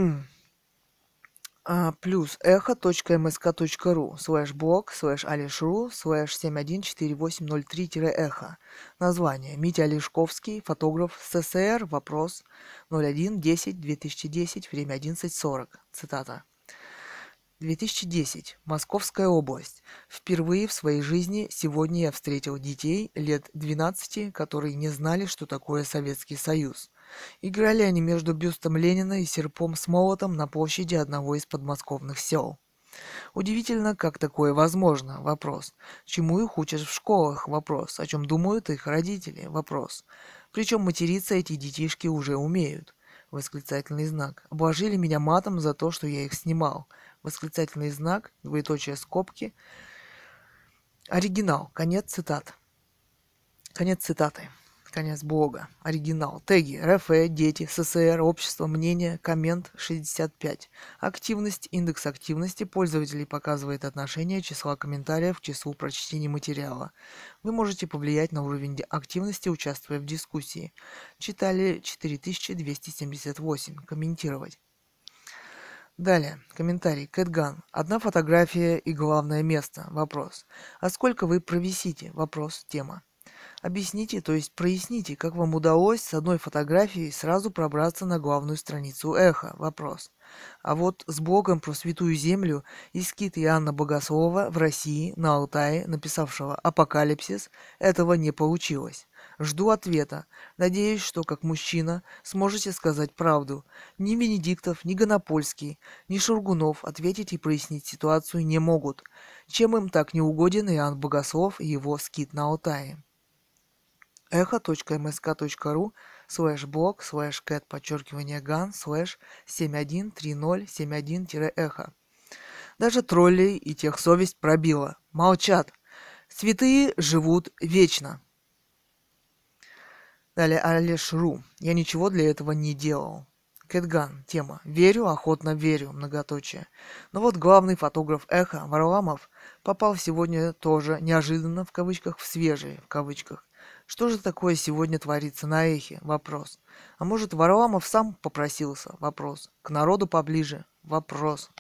а, плюс echo.msk.ru слэш блог слэш алишру слэш 714803-эхо. Название. Митя Олешковский, фотограф СССР, вопрос 01-10-2010, время 11.40. Цитата. 2010. Московская область. Впервые в своей жизни сегодня я встретил детей лет 12, которые не знали, что такое Советский Союз. Играли они между бюстом Ленина и серпом с молотом на площади одного из подмосковных сел. Удивительно, как такое возможно? Вопрос. Чему их учат в школах? Вопрос. О чем думают их родители? Вопрос. Причем материться эти детишки уже умеют. Восклицательный знак. Обложили меня матом за то, что я их снимал. Восклицательный знак, двоеточие скобки. Оригинал. Конец цитат. Конец цитаты. Конец блога. Оригинал. Теги. РФ, дети, СССР, общество, мнение, коммент 65. Активность. Индекс активности пользователей показывает отношение числа комментариев к числу прочтений материала. Вы можете повлиять на уровень активности, участвуя в дискуссии. Читали 4278. Комментировать. Далее, комментарий. Кэтган. Одна фотография и главное место. Вопрос. А сколько вы провисите? Вопрос. Тема. Объясните, то есть проясните, как вам удалось с одной фотографией сразу пробраться на главную страницу Эхо? Вопрос. А вот с блогом про Святую Землю и скит Иоанна Богослова в России, на Алтае, написавшего «Апокалипсис», этого не получилось. Жду ответа. Надеюсь, что как мужчина сможете сказать правду. Ни Венедиктов, ни Гонопольский, ни Шаргунов ответить и прояснить ситуацию не могут. Чем им так не угоден Иоанн Богослов и его скит на Алтае? echo.msk.ru слэш блог слэш кэт подчеркивание ган слэш 713071-эхо. Даже троллей и тех совесть пробила. Молчат. Святые живут вечно. Далее Алиш Ру. Я ничего для этого не делал. Кэтган. Тема. Верю, охотно верю. Многоточие. Но вот главный фотограф Эхо, Варламов, попал сегодня тоже неожиданно, в кавычках, в свежие, в кавычках, что же такое сегодня творится на эхе? Вопрос. А может, Варламов сам попросился? Вопрос. К народу поближе? Вопрос.